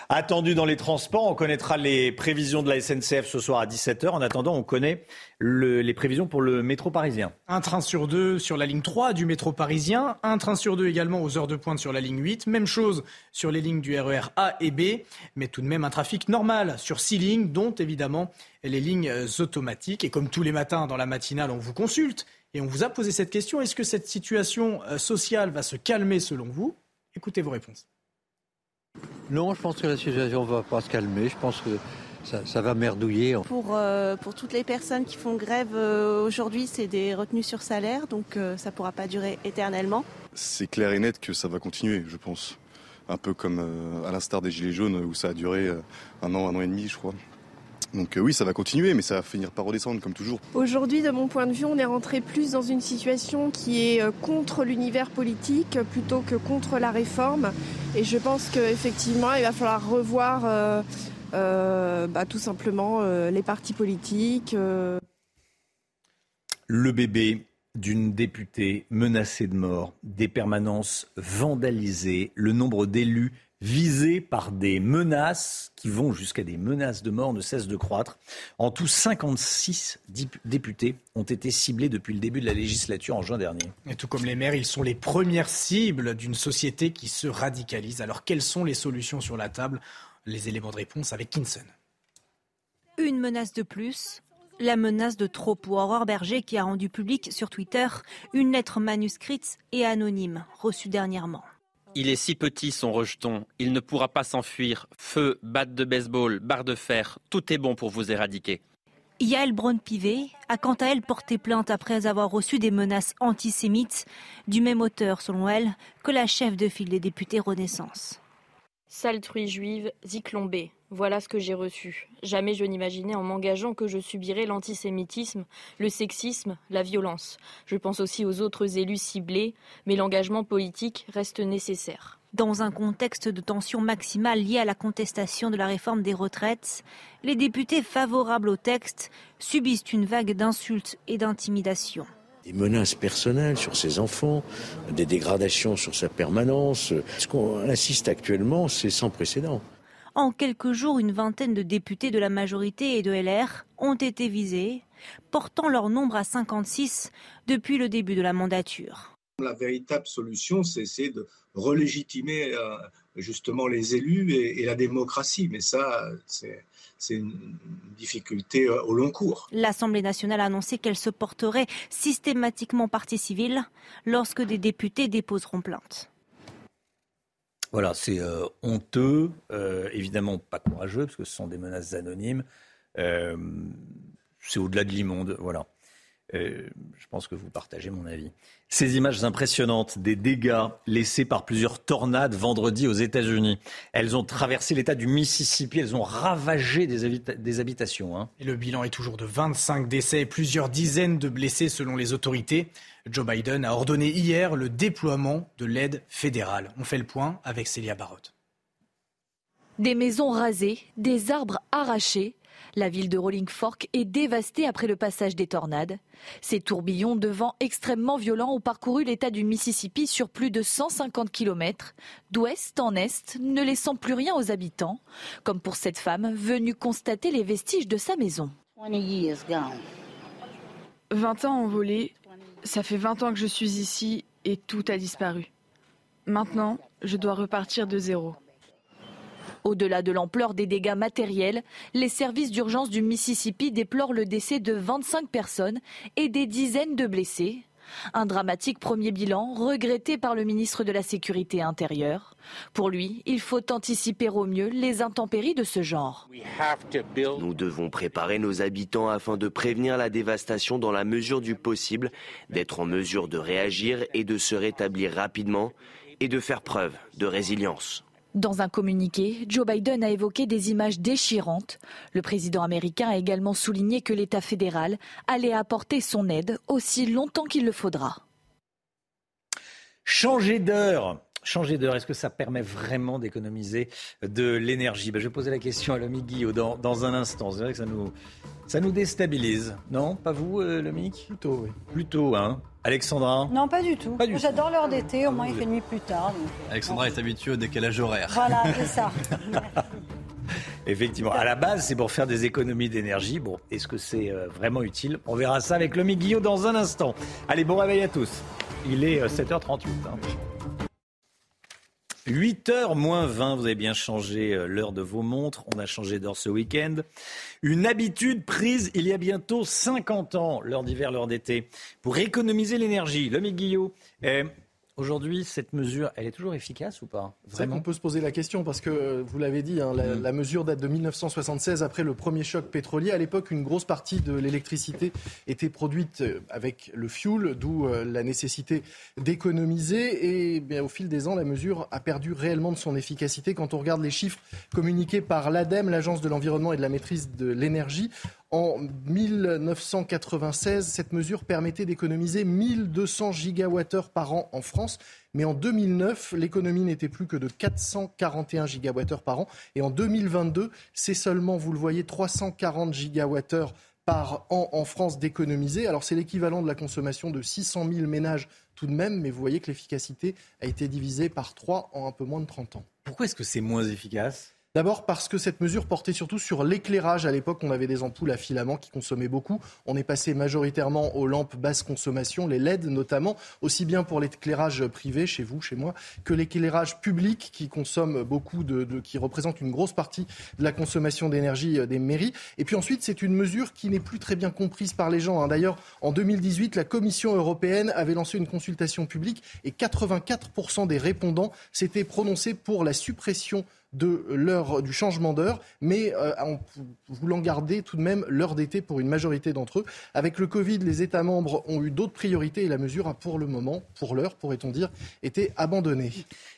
attendues dans les transports. On connaîtra les prévisions de la SNCF ce soir à 17h. En attendant, on connaît les prévisions pour le métro parisien. Un train sur deux sur la ligne 3 du métro parisien, un train sur deux également aux heures de pointe sur la ligne 8, même chose sur les lignes du RER e A et B, mais tout de même un trafic normal sur six lignes, dont évidemment les lignes automatiques. Et comme tous les matins dans la matinale, on vous consulte et on vous a posé cette question, est-ce que cette situation euh, sociale va se calmer selon vous? Écoutez vos réponses. Non, je pense que la situation ne va pas se calmer. Je pense que ça, va merdouiller. Pour, euh, pour toutes les personnes qui font grève euh, aujourd'hui, c'est des retenues sur salaire, donc euh, ça ne pourra pas durer éternellement. C'est clair et net que ça va continuer, je pense. Un peu comme à l'instar des Gilets jaunes, où ça a duré un an, un an et demi, je crois. Donc oui, ça va continuer, mais ça va finir par redescendre comme toujours. Aujourd'hui, de mon point de vue, on est rentré plus dans une situation qui est contre l'univers politique plutôt que contre la réforme. Et je pense qu'effectivement, il va falloir revoir euh, bah, tout simplement euh, les partis politiques. Euh. Le bébé d'une députée menacée de mort, des permanences vandalisées, le nombre d'élus visés par des menaces qui vont jusqu'à des menaces de mort ne cesse de croître. En tout, 56 députés ont été ciblés depuis le début de la législature en juin dernier. Et tout comme les maires, ils sont les premières cibles d'une société qui se radicalise. Alors quelles sont les solutions sur la table? Les éléments de réponse avec Kinson. Une menace de plus, la menace de trop pour Aurore Berger qui a rendu public sur Twitter une lettre manuscrite et anonyme reçue dernièrement. Il est si petit son rejeton, il ne pourra pas s'enfuir. Feu, batte de baseball, barre de fer, tout est bon pour vous éradiquer. Yael Braun-Pivet a quant à elle porté plainte après avoir reçu des menaces antisémites du même auteur, selon elle, que la chef de file des députés Renaissance. Sale truie juive, ziklombée. Voilà ce que j'ai reçu. Jamais je n'imaginais en m'engageant que je subirais l'antisémitisme, le sexisme, la violence. Je pense aussi aux autres élus ciblés, mais l'engagement politique reste nécessaire. Dans un contexte de tension maximale liée à la contestation de la réforme des retraites, les députés favorables au texte subissent une vague d'insultes et d'intimidations des menaces personnelles sur ses enfants, des dégradations sur sa permanence. Ce qu'on assiste actuellement, c'est sans précédent. En quelques jours, une vingtaine de députés de la majorité et de LR ont été visés, portant leur nombre à 56 depuis le début de la mandature. La véritable solution, c'est essayer de relégitimer euh, justement les élus et, et la démocratie. Mais ça, c'est c'est une difficulté euh, au long cours. L'Assemblée nationale a annoncé qu'elle se porterait systématiquement partie civile lorsque des députés déposeront plainte. Voilà, c'est euh, honteux, euh, évidemment pas courageux, parce que ce sont des menaces anonymes. c'est au-delà de l'immonde, voilà. Euh, je pense que vous partagez mon avis. Ces images impressionnantes des dégâts laissés par plusieurs tornades vendredi aux États-Unis. Elles ont traversé l'État du Mississippi, elles ont ravagé des, habitations. Hein. Et le bilan est toujours de 25 décès et plusieurs dizaines de blessés selon les autorités. Joe Biden a ordonné hier le déploiement de l'aide fédérale. On fait le point avec Célia Barotte. Des maisons rasées, des arbres arrachés, la ville de Rolling Fork est dévastée après le passage des tornades. Ces tourbillons de vent extrêmement violents ont parcouru l'État du Mississippi sur plus de 150 km, d'ouest en est, ne laissant plus rien aux habitants, comme pour cette femme venue constater les vestiges de sa maison. 20 ans ont volé, ça fait 20 ans que je suis ici et tout a disparu. Maintenant, je dois repartir de zéro. Au-delà de l'ampleur des dégâts matériels, les services d'urgence du Mississippi déplorent le décès de 25 personnes et des dizaines de blessés. Un dramatique premier bilan regretté par le ministre de la Sécurité intérieure. Pour lui, il faut anticiper au mieux les intempéries de ce genre. Nous devons préparer nos habitants afin de prévenir la dévastation dans la mesure du possible, d'être en mesure de réagir et de se rétablir rapidement et de faire preuve de résilience. Dans un communiqué, Joe Biden a évoqué des images déchirantes. Le président américain a également souligné que l'État fédéral allait apporter son aide aussi longtemps qu'il le faudra. Changer d'heure. Changer d'heure, est-ce que ça permet vraiment d'économiser de l'énergie? Ben, Je vais poser la question à l'ami Guillaume dans, dans, un instant. C'est vrai que ça nous, ça nous déstabilise. Non? Pas vous, euh, Plutôt, oui. Plutôt, hein Alexandra? Non, pas du tout. J'adore l'heure d'été, au moins il fait nuit plus tard. Euh, Alexandra est habituée au décalage horaire. Voilà, c'est ça. [LAUGHS] [LAUGHS] Effectivement. À la base, c'est pour faire des économies d'énergie. Bon, est-ce que c'est euh, vraiment utile? On verra ça avec le Guillaume dans un instant. Allez, bon réveil à tous. Il est 7h38. Euh, 8h hein. moins 20, vous avez bien changé l'heure de vos montres. On a changé d'heure ce week-end. Une habitude prise il y a bientôt 50 ans, l'heure d'hiver, l'heure d'été, pour économiser l'énergie. Le Guillot, Aujourd'hui, cette mesure, elle est toujours efficace ou pas? Vraiment On peut se poser la question parce que, vous l'avez dit, hein, mm. la, mesure date de 1976 après le premier choc pétrolier. À l'époque, une grosse partie de l'électricité était produite euh, avec le fuel, d'où euh, la nécessité d'économiser. Et bien, au fil des ans, la mesure a perdu réellement de son efficacité. Quand on regarde les chiffres communiqués par l'ADEME, l'Agence de l'environnement et de la maîtrise de l'énergie, en 1996, cette mesure permettait d'économiser 1200 gigawattheures par an en France. Mais en 2009, l'économie n'était plus que de 441 gigawattheures par an. Et en 2022, c'est seulement, vous le voyez, 340 gigawattheures par an en France d'économiser. Alors c'est l'équivalent de la consommation de 600 000 ménages tout de même, mais vous voyez que l'efficacité a été divisée par 3 en un peu moins de 30 ans. Pourquoi est-ce que c'est moins efficace? D'abord parce que cette mesure portait surtout sur l'éclairage. À l'époque, on avait des ampoules à filament qui consommaient beaucoup. On est passé majoritairement aux lampes basse consommation, les LED notamment, aussi bien pour l'éclairage privé, chez vous, chez moi, que l'éclairage public qui consomme beaucoup de, qui représente une grosse partie de la consommation d'énergie euh, des mairies. Et puis ensuite, c'est une mesure qui n'est plus très bien comprise par les gens. Hein. D'ailleurs, en 2018, la Commission européenne avait lancé une consultation publique et 84% des répondants s'étaient prononcés pour la suppression de l'heure du changement d'heure, mais euh, en voulant garder tout de même l'heure d'été pour une majorité d'entre eux. Avec le Covid, les États membres ont eu d'autres priorités et la mesure a pour le moment, pour l'heure, pourrait-on dire, été abandonnée.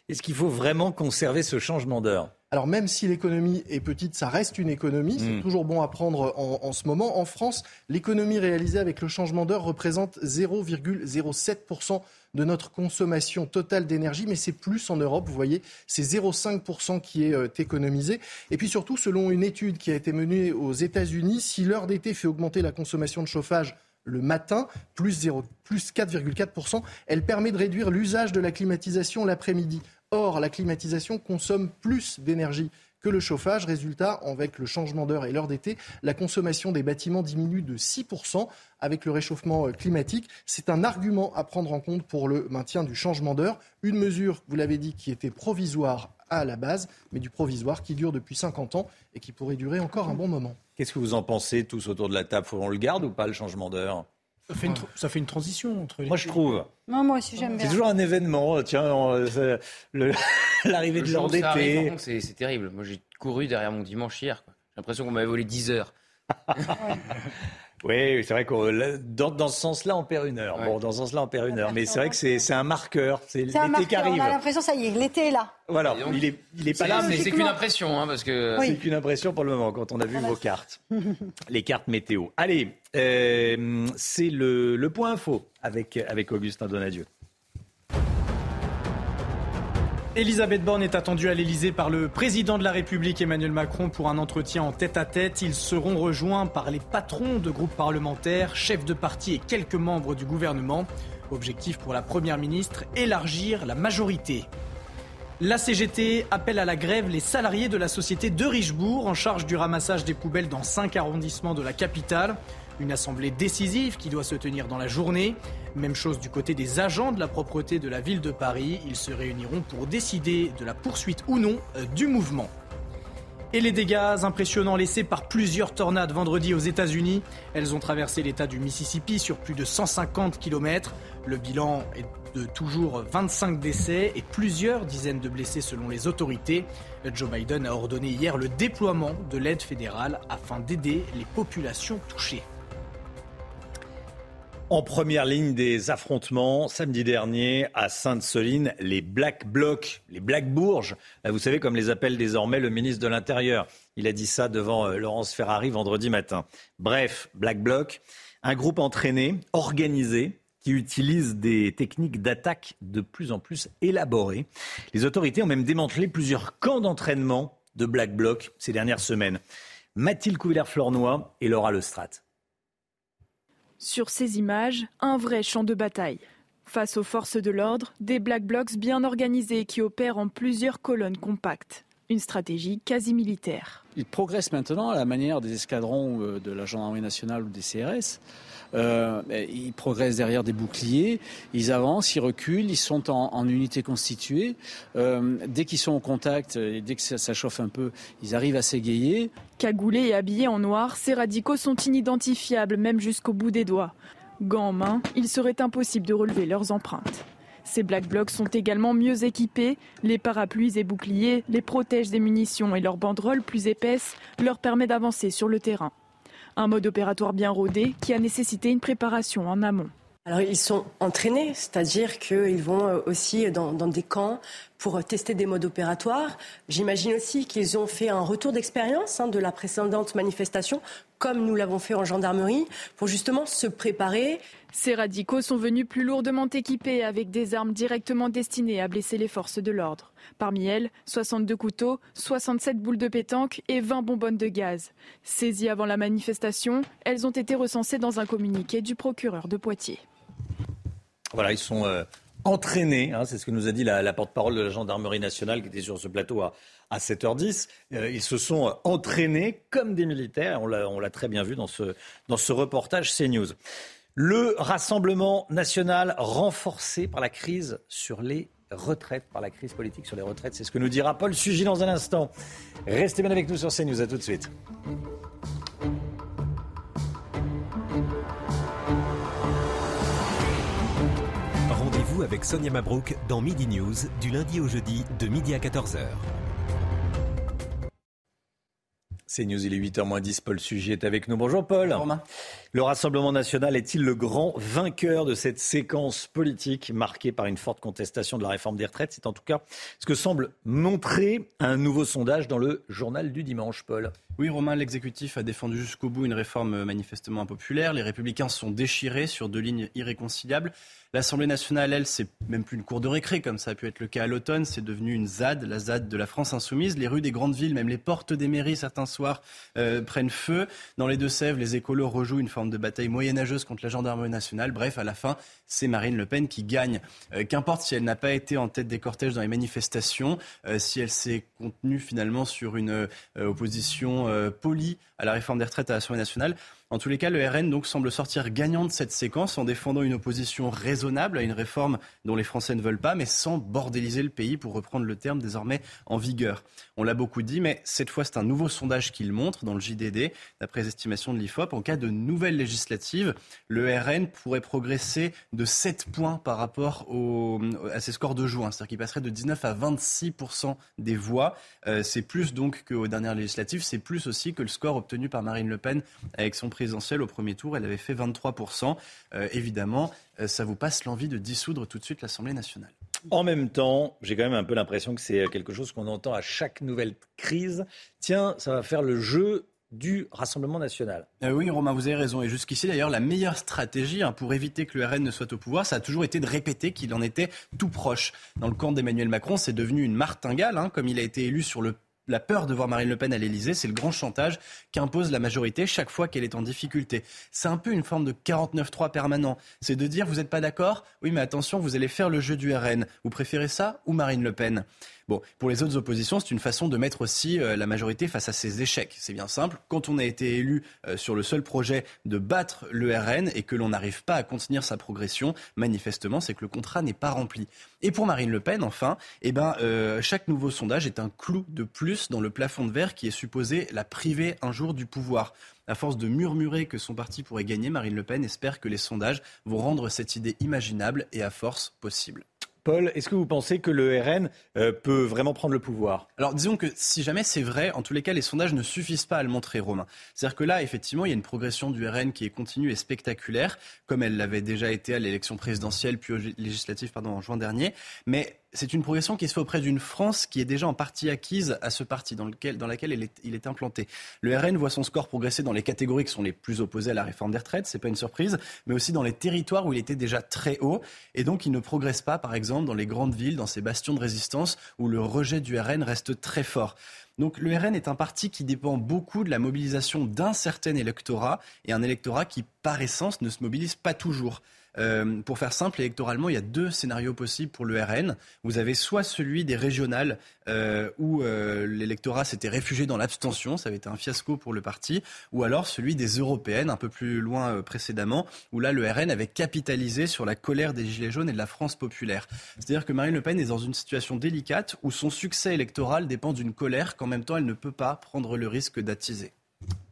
Est-ce qu'il faut vraiment conserver ce changement d'heure? Alors même si l'économie est petite, ça reste une économie. C'est hmm. toujours bon à prendre en, en ce moment. En France, l'économie réalisée avec le changement d'heure représente 0,07% de notre consommation totale d'énergie, mais c'est plus en Europe. Vous voyez, c'est 0,5% qui est euh, économisé. Et puis surtout, selon une étude qui a été menée aux États-Unis, si l'heure d'été fait augmenter la consommation de chauffage le matin, plus, plus 4,4%, elle permet de réduire l'usage de la climatisation l'après-midi. Or, la climatisation consomme plus d'énergie que le chauffage. Résultat, avec le changement d'heure et l'heure d'été, la consommation des bâtiments diminue de 6% avec le réchauffement euh, climatique. C'est un argument à prendre en compte pour le maintien du changement d'heure. Une mesure, vous l'avez dit, qui était provisoire à la base, mais du provisoire qui dure depuis 50 ans et qui pourrait durer encore un bon moment. Qu'est-ce que vous en pensez tous autour de la table? Faut on le garde ou pas le changement d'heure? Ça fait, une transition entre les Moi, je trouve. Non, moi aussi, j'aime bien. C'est toujours un événement. Tiens, [LAUGHS] l'arrivée de l'heure d'été. C'est terrible. Moi, j'ai couru derrière mon dimanche hier. J'ai l'impression qu'on m'avait volé 10 heures. [LAUGHS] Oui, c'est vrai que dans, dans, ce sens-là, on perd une heure. Bon, dans ce sens-là, on perd une heure. Mais c'est vrai que c'est un marqueur. C'est l'été qui arrive. On a l'impression, ça y est, l'été est là. Voilà, il est, il est pas là, mais c'est qu'une impression, hein, parce que c'est qu'une impression pour le moment quand on a vu vos cartes, [LAUGHS] les cartes météo. Allez, euh, c'est le, le, point info avec avec Augustin Donadieu. Elisabeth Borne est attendue à l'Elysée par le président de la République Emmanuel Macron pour un entretien en tête-à-tête. Ils seront rejoints par les patrons de groupes parlementaires, chefs de parti et quelques membres du gouvernement. Objectif pour la Première ministre, élargir la majorité. La CGT appelle à la grève les salariés de la société de Richebourg en charge du ramassage des poubelles dans cinq arrondissements de la capitale. Une assemblée décisive qui doit se tenir dans la journée. Même chose du côté des agents de la propreté de la ville de Paris. Ils se réuniront pour décider de la poursuite ou non euh, du mouvement. Et les dégâts impressionnants laissés par plusieurs tornades vendredi aux États-Unis. Elles ont traversé l'État du Mississippi sur plus de 150 km. Le bilan est de toujours 25 décès et plusieurs dizaines de blessés selon les autorités. Joe Biden a ordonné hier le déploiement de l'aide fédérale afin d'aider les populations touchées. En première ligne des affrontements, samedi dernier, à Sainte-Soline, les Black Blocs, les Black Bourges, vous savez comme les appelle désormais le ministre de l'Intérieur. Il a dit ça devant euh, Laurence Ferrari vendredi matin. Bref, Black Bloc, un groupe entraîné, organisé, qui utilise des techniques d'attaque de plus en plus élaborées. Les autorités ont même démantelé plusieurs camps d'entraînement de Black Bloc ces dernières semaines. Mathilde Couvillère-Flornois et Laura Lestrade. Sur ces images, un vrai champ de bataille. Face aux forces de l'ordre, des Black Blocs bien organisés qui opèrent en plusieurs colonnes compactes. Une stratégie quasi militaire. Ils progressent maintenant à la manière des escadrons euh, de la gendarmerie nationale ou des CRS. Euh, ils progressent derrière des boucliers, ils avancent, ils reculent, ils sont en, unité constituée. Euh, dès qu'ils sont au contact et dès que ça, chauffe un peu, ils arrivent à s'égayer. Cagoulés et habillés en noir, ces radicaux sont inidentifiables même jusqu'au bout des doigts. Gants en main, il serait impossible de relever leurs empreintes. Ces Black Blocs sont également mieux équipés. Les parapluies et boucliers les protègent des munitions et leur banderole plus épaisse leur permet d'avancer sur le terrain. Un mode opératoire bien rodé qui a nécessité une préparation en amont. Alors ils sont entraînés, c'est-à-dire qu'ils vont euh, aussi dans, des camps pour tester des modes opératoires. J'imagine aussi qu'ils ont fait un retour d'expérience hein, de la précédente manifestation, comme nous l'avons fait en gendarmerie, pour justement se préparer. Ces radicaux sont venus plus lourdement équipés avec des armes directement destinées à blesser les forces de l'ordre. Parmi elles, 62 couteaux, 67 boules de pétanque et 20 bonbonnes de gaz. Saisies avant la manifestation, elles ont été recensées dans un communiqué du procureur de Poitiers. Voilà, ils sont euh, entraînés, hein, c'est ce que nous a dit la, porte-parole de la gendarmerie nationale qui était sur ce plateau à, 7h10. Euh, ils se sont euh, entraînés comme des militaires, on l'a très bien vu dans ce, dans ce reportage CNews. Le Rassemblement national renforcé par la crise sur les retraites, par la crise politique sur les retraites. C'est ce que nous dira Paul Sugy dans un instant. Restez bien avec nous sur CNews. À tout de suite. Rendez-vous avec Sonia Mabrouk dans Midi News du lundi au jeudi de midi à 14h. C'est News, il est 8h10. Paul Sujet est avec nous. Bonjour Paul. Romain. Le Rassemblement national est-il le grand vainqueur de cette séquence politique marquée par une forte contestation de la réforme des retraites? C'est en tout cas ce que semble montrer un nouveau sondage dans le journal du dimanche, Paul. Oui, Romain, l'exécutif a défendu jusqu'au bout une réforme manifestement impopulaire. Les républicains sont déchirés sur deux lignes irréconciliables. L'Assemblée nationale, elle, c'est même plus une cour de récré comme ça a pu être le cas à l'automne. C'est devenu une ZAD, la ZAD de la France insoumise. Les rues des grandes villes, même les portes des mairies, certains soirs, euh, prennent feu. Dans les Deux-Sèvres, les écolos rejouent une forme de bataille moyenâgeuse contre la gendarmerie nationale. Bref, à la fin, c'est Marine Le Pen qui gagne. Euh, qu'importe si elle n'a pas été en tête des cortèges dans les manifestations, euh, si elle s'est contenue finalement sur une opposition polie à la réforme des retraites à l'Assemblée nationale. En tous les cas, le RN donc semble sortir gagnant de cette séquence en défendant une opposition raisonnable à une réforme dont les Français ne veulent pas, mais sans bordéliser le pays, pour reprendre le terme désormais en vigueur. On l'a beaucoup dit, mais cette fois, c'est un nouveau sondage sondage qui le montre dans le JDD. D'après les estimations de l'IFOP, en cas de nouvelle législative, le RN pourrait progresser de 7 points par rapport à ses scores de juin. C'est-à-dire qu'il passerait de 19 à 26 des voix. Euh, c'est plus donc qu'aux dernières législatives. C'est plus aussi que le score obtenu par Marine Le Pen avec son présidentiel au premier tour. Elle avait fait 23 euh, Évidemment, euh, ça vous passe l'envie de dissoudre tout de suite l'Assemblée nationale. En même temps, j'ai quand même un peu l'impression que c'est quelque chose qu'on entend à chaque nouvelle crise. Tiens, ça va faire le jeu du Rassemblement national. Euh, oui, Romain, vous avez raison. Et jusqu'ici, d'ailleurs, la meilleure stratégie hein, pour éviter que le RN ne soit au pouvoir, ça a toujours été de répéter qu'il en était tout proche. Dans le camp d'Emmanuel Macron, c'est devenu une martingale, hein, comme il a été élu sur le la peur de voir Marine Le Pen à l'Elysée, c'est le grand chantage qu'impose la majorité chaque fois qu'elle est en difficulté. C'est un peu une forme de 49-3 permanent. C'est de dire, vous n'êtes pas d'accord? Oui, mais attention, vous allez faire le jeu du RN. Vous préférez ça ou Marine Le Pen? Bon, pour les autres oppositions, c'est une façon de mettre aussi euh, la majorité face à ses échecs. C'est bien simple. Quand on a été élu euh, sur le seul projet de battre le RN et que l'on n'arrive pas à contenir sa progression, manifestement, c'est que le contrat n'est pas rempli. Et pour Marine Le Pen, enfin, eh ben, euh, chaque nouveau sondage est un clou de plus dans le plafond de verre qui est supposé la priver un jour du pouvoir. À force de murmurer que son parti pourrait gagner, Marine Le Pen espère que les sondages vont rendre cette idée imaginable et à force possible. Paul, est-ce que vous pensez que le RN euh, peut vraiment prendre le pouvoir? Alors disons que si jamais c'est vrai, en tous les cas, les sondages ne suffisent pas à le montrer, Romain. C'est-à-dire que là, effectivement, il y a une progression du RN qui est continue et spectaculaire, comme elle l'avait déjà été à l'élection présidentielle puis législative pardon, en juin dernier. Mais c'est une progression qui se fait auprès d'une France qui est déjà en partie acquise à ce parti dans, lequel, dans laquelle il est, il est, implanté. Le RN voit son score progresser dans les catégories qui sont les plus opposées à la réforme des retraites, c'est pas une surprise, mais aussi dans les territoires où il était déjà très haut, et donc il ne progresse pas, par exemple, dans les grandes villes, dans ces bastions de résistance où le rejet du RN reste très fort. Donc le RN est un parti qui dépend beaucoup de la mobilisation d'un certain électorat, et un électorat qui, par essence, ne se mobilise pas toujours. Euh, pour faire simple, électoralement, il y a deux scénarios possibles pour le RN. Vous avez soit celui des régionales euh, où euh, l'électorat s'était réfugié dans l'abstention, ça avait été un fiasco pour le parti, ou alors celui des européennes, un peu plus loin précédemment, où là le RN avait capitalisé sur la colère des Gilets jaunes et de la France populaire. C'est-à-dire que Marine Le Pen est dans une situation délicate où son succès électoral dépend d'une colère qu'en même temps elle ne peut pas prendre le risque d'attiser.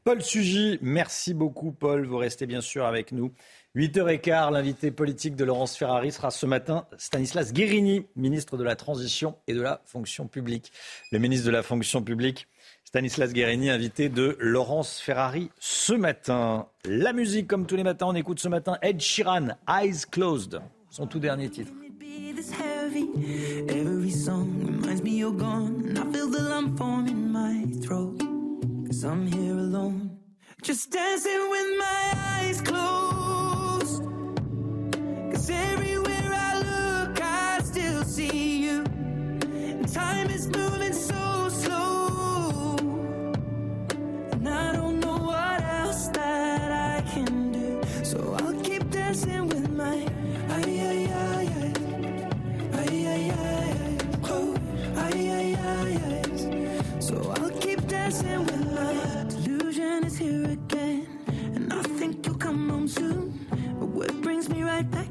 Paul Sugy, merci beaucoup Paul, vous restez bien sûr avec nous. 8h15, l'invité politique de Laurence Ferrari sera ce matin Stanislas Guérini, ministre de la Transition et de la Fonction publique. Le ministre de la Fonction publique, Stanislas Guérini, invité de Laurence Ferrari ce matin. La musique, comme tous les matins, on écoute ce matin Ed Sheeran, Eyes Closed, son tout dernier titre. Just dancing with my eyes closed. Cause everywhere I look, I still see you. And time is moving so slow. And I don't know what else that I can do. So I'll keep dancing with my ay, ay, ay, ay. Ay, ay, ay, ay. Oh, ay, ay, ay, ay. So I'll keep dancing with my delusion is here again. And I think you'll come home soon. But what brings me right back?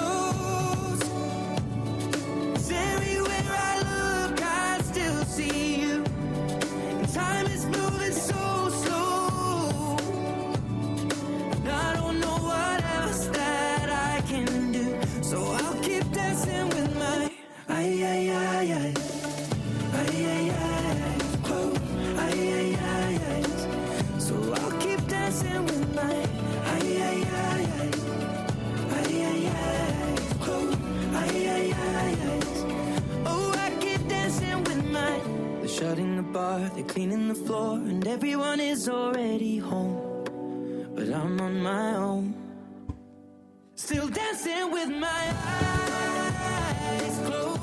'Cause shutting the bar, they're cleaning the floor, and everyone is already home. But I'm on my own. Still dancing with my eyes closed.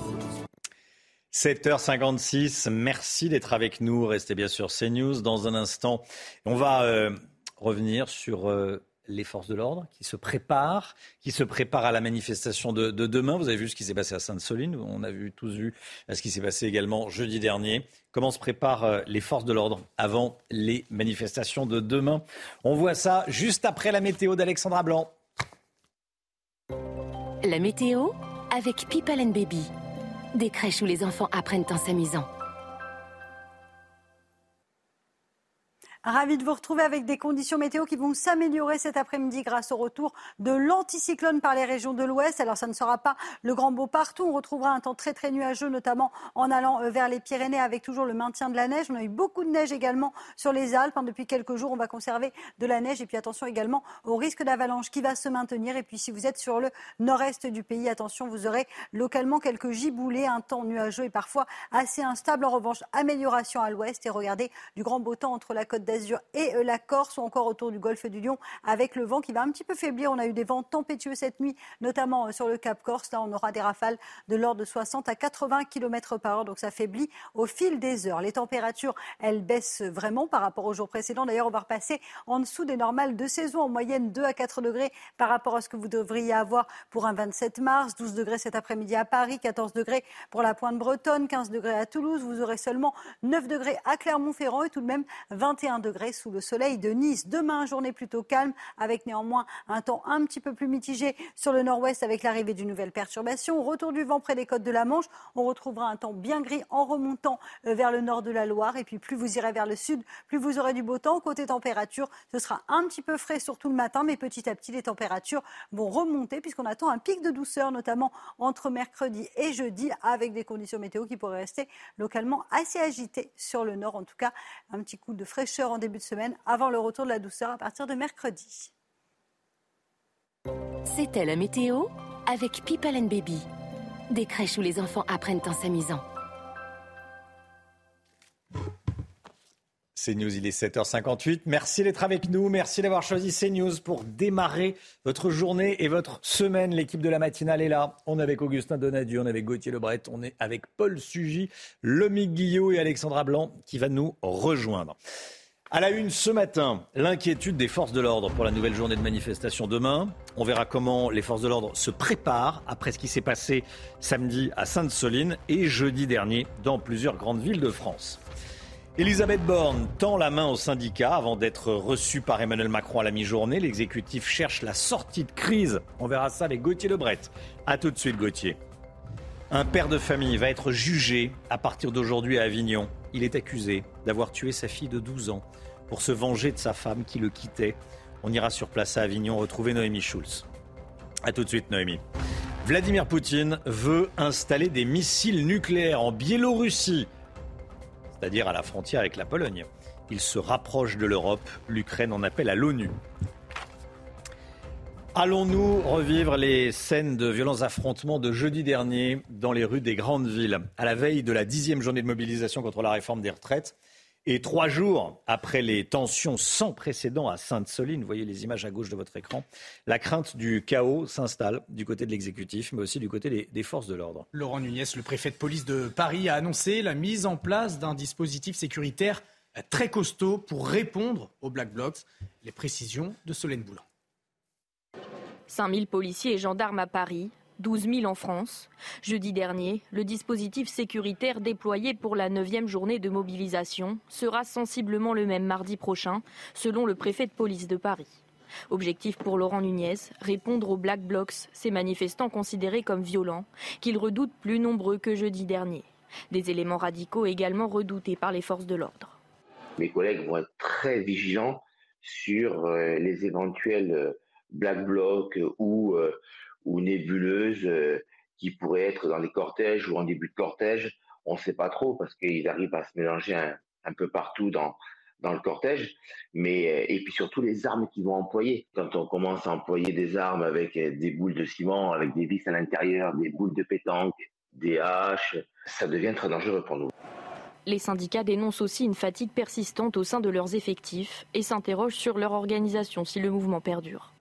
7h56, merci d'être avec nous. Restez bien sûr CNews dans un instant. On va euh, revenir sur euh, les forces de l'ordre qui se préparent, qui se préparent à la manifestation de, demain. Vous avez vu ce qui s'est passé à Sainte-Soline. On a tous vu ce qui s'est passé également jeudi dernier. Comment se préparent euh, les forces de l'ordre avant les manifestations de demain? On voit ça juste après la météo d'Alexandra Blanc. La météo avec People and Baby. Des crèches où les enfants apprennent en s'amusant. Ravi de vous retrouver avec des conditions météo qui vont s'améliorer cet après-midi grâce au retour de l'anticyclone par les régions de l'ouest. Alors ça ne sera pas le grand beau partout. On retrouvera un temps très très nuageux, notamment en allant euh, vers les Pyrénées avec toujours le maintien de la neige. On a eu beaucoup de neige également sur les Alpes. Hein. Depuis quelques jours, on va conserver de la neige. Et puis attention également au risque d'avalanche qui va se maintenir. Et puis si vous êtes sur le nord-est du pays, attention, vous aurez localement quelques giboulées, un temps nuageux et parfois assez instable. En revanche, amélioration à l'ouest. Et regardez du grand beau temps entre la côte d'Azur et euh, la Corse ou encore autour du golfe du Lion avec le vent qui va un petit peu faiblir. On a eu des vents tempétueux cette nuit, notamment euh, sur le Cap Corse. Là, on aura des rafales de l'ordre de 60 à 80 km par heure, donc ça faiblit au fil des heures. Les températures, elles baissent vraiment par rapport aux jours précédents. D'ailleurs, on va repasser en dessous des normales de saison, en moyenne 2 à 4 degrés par rapport à ce que vous devriez avoir pour un 27 mars, 12 degrés cet après-midi à Paris, 14 degrés pour la pointe bretonne, 15 degrés à Toulouse. Vous aurez seulement 9 degrés à Clermont-Ferrand et tout de même 21 degrés sous le soleil de Nice. Demain, journée plutôt calme, avec néanmoins un temps un petit peu plus mitigé sur le nord-ouest avec l'arrivée d'une nouvelle perturbation. Retour du vent près des côtes de la Manche. On retrouvera un temps bien gris en remontant euh, vers le nord de la Loire. Et puis plus vous irez vers le sud, plus vous aurez du beau temps. Côté température, ce sera un petit peu frais surtout le matin, mais petit à petit, les températures vont remonter puisqu'on attend un pic de douceur, notamment entre mercredi et jeudi, avec des conditions météo qui pourraient rester localement assez agitées sur le nord. En tout cas, un petit coup de fraîcheur en début de semaine avant le retour de la douceur à partir de mercredi. C'était la météo avec People and Baby. Des crèches où les enfants apprennent en s'amusant. CNews, il est 7h58. Merci d'être avec nous. Merci d'avoir choisi CNews pour démarrer votre journée et votre semaine. L'équipe de la matinale est là. On est avec Augustin Donadieu, on est avec Gauthier Lebret, on est avec Paul Sugy, Lomique Guillot et Alexandra Blanc qui va nous rejoindre. À la une ce matin, l'inquiétude des forces de l'ordre pour la nouvelle journée de manifestation demain. On verra comment les forces de l'ordre se préparent après ce qui s'est passé samedi à Sainte-Soline et jeudi dernier dans plusieurs grandes villes de France. Elisabeth Borne tend la main aux syndicats avant d'être reçue par Emmanuel Macron à la mi-journée. L'exécutif cherche la sortie de crise. On verra ça avec Gauthier Lebret. A tout de suite, Gauthier. Un père de famille va être jugé à partir d'aujourd'hui à Avignon. Il est accusé d'avoir tué sa fille de 12 ans pour se venger de sa femme qui le quittait. On ira sur place à Avignon retrouver Noémie Schulz. A tout de suite, Noémie. Vladimir Poutine veut installer des missiles nucléaires en Biélorussie, c'est-à-dire à la frontière avec la Pologne. Il se rapproche de l'Europe. L'Ukraine en appelle à l'ONU. Allons-nous revivre les scènes de violents affrontements de jeudi dernier dans les rues des grandes villes, à la veille de la dixième journée de mobilisation contre la réforme des retraites et trois jours après les tensions sans précédent à Sainte-Soline, voyez les images à gauche de votre écran, la crainte du chaos s'installe du côté de l'exécutif, mais aussi du côté des, forces de l'ordre. Laurent Nunez, le préfet de police de Paris, a annoncé la mise en place d'un dispositif sécuritaire très costaud pour répondre aux Black Blocs. Les précisions de Solène Boulan. 5000 policiers et gendarmes à Paris, 12 000 en France. Jeudi dernier, le dispositif sécuritaire déployé pour la 9e journée de mobilisation sera sensiblement le même mardi prochain, selon le préfet de police de Paris. Objectif pour Laurent Nunez, répondre aux Black Blocs, ces manifestants considérés comme violents, qu'ils redoutent plus nombreux que jeudi dernier. Des éléments radicaux également redoutés par les forces de l'ordre. Mes collègues vont être très vigilants sur euh, les éventuels euh, Black Blocs ou euh, ou nébuleuses euh, qui pourraient être dans les cortèges ou en début de cortège. On ne sait pas trop parce qu'ils arrivent à se mélanger un, peu partout dans, dans le cortège, mais euh, et puis surtout les armes qu'ils vont employer. Quand on commence à employer des armes avec euh, des boules de ciment, avec des vis à l'intérieur, des boules de pétanque, des haches, ça devient très dangereux pour nous. Les syndicats dénoncent aussi une fatigue persistante au sein de leurs effectifs et s'interrogent sur leur organisation si le mouvement perdure.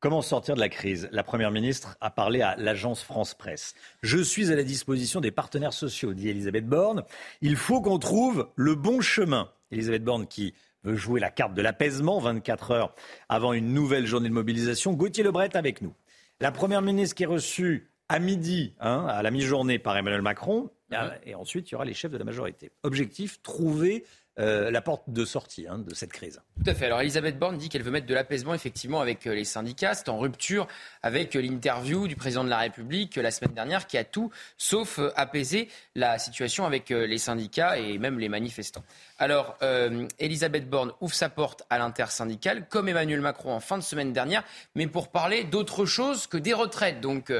Comment sortir de la crise? La Première ministre a parlé à l'agence France Presse. Je suis à la disposition des partenaires sociaux, dit Elisabeth Borne. Il faut qu'on trouve le bon chemin. Elisabeth Borne qui veut jouer la carte de l'apaisement 24 heures avant une nouvelle journée de mobilisation. Gauthier Lebret avec nous. La Première ministre qui est reçue à midi, hein, à la mi-journée par Emmanuel Macron. Et ensuite, il y aura les chefs de la majorité. Objectif, trouver euh, la porte de sortie hein, de cette crise. Tout à fait. Alors Elisabeth Borne dit qu'elle veut mettre de l'apaisement effectivement avec euh, les syndicats. C'est en rupture avec euh, l'interview du président de la République la semaine dernière qui a tout sauf apaiser la situation avec les syndicats et même les manifestants. Alors, Elisabeth Borne ouvre sa porte à l'intersyndicale, comme Emmanuel Macron en fin de semaine dernière, mais pour parler d'autre chose que des retraites. Donc,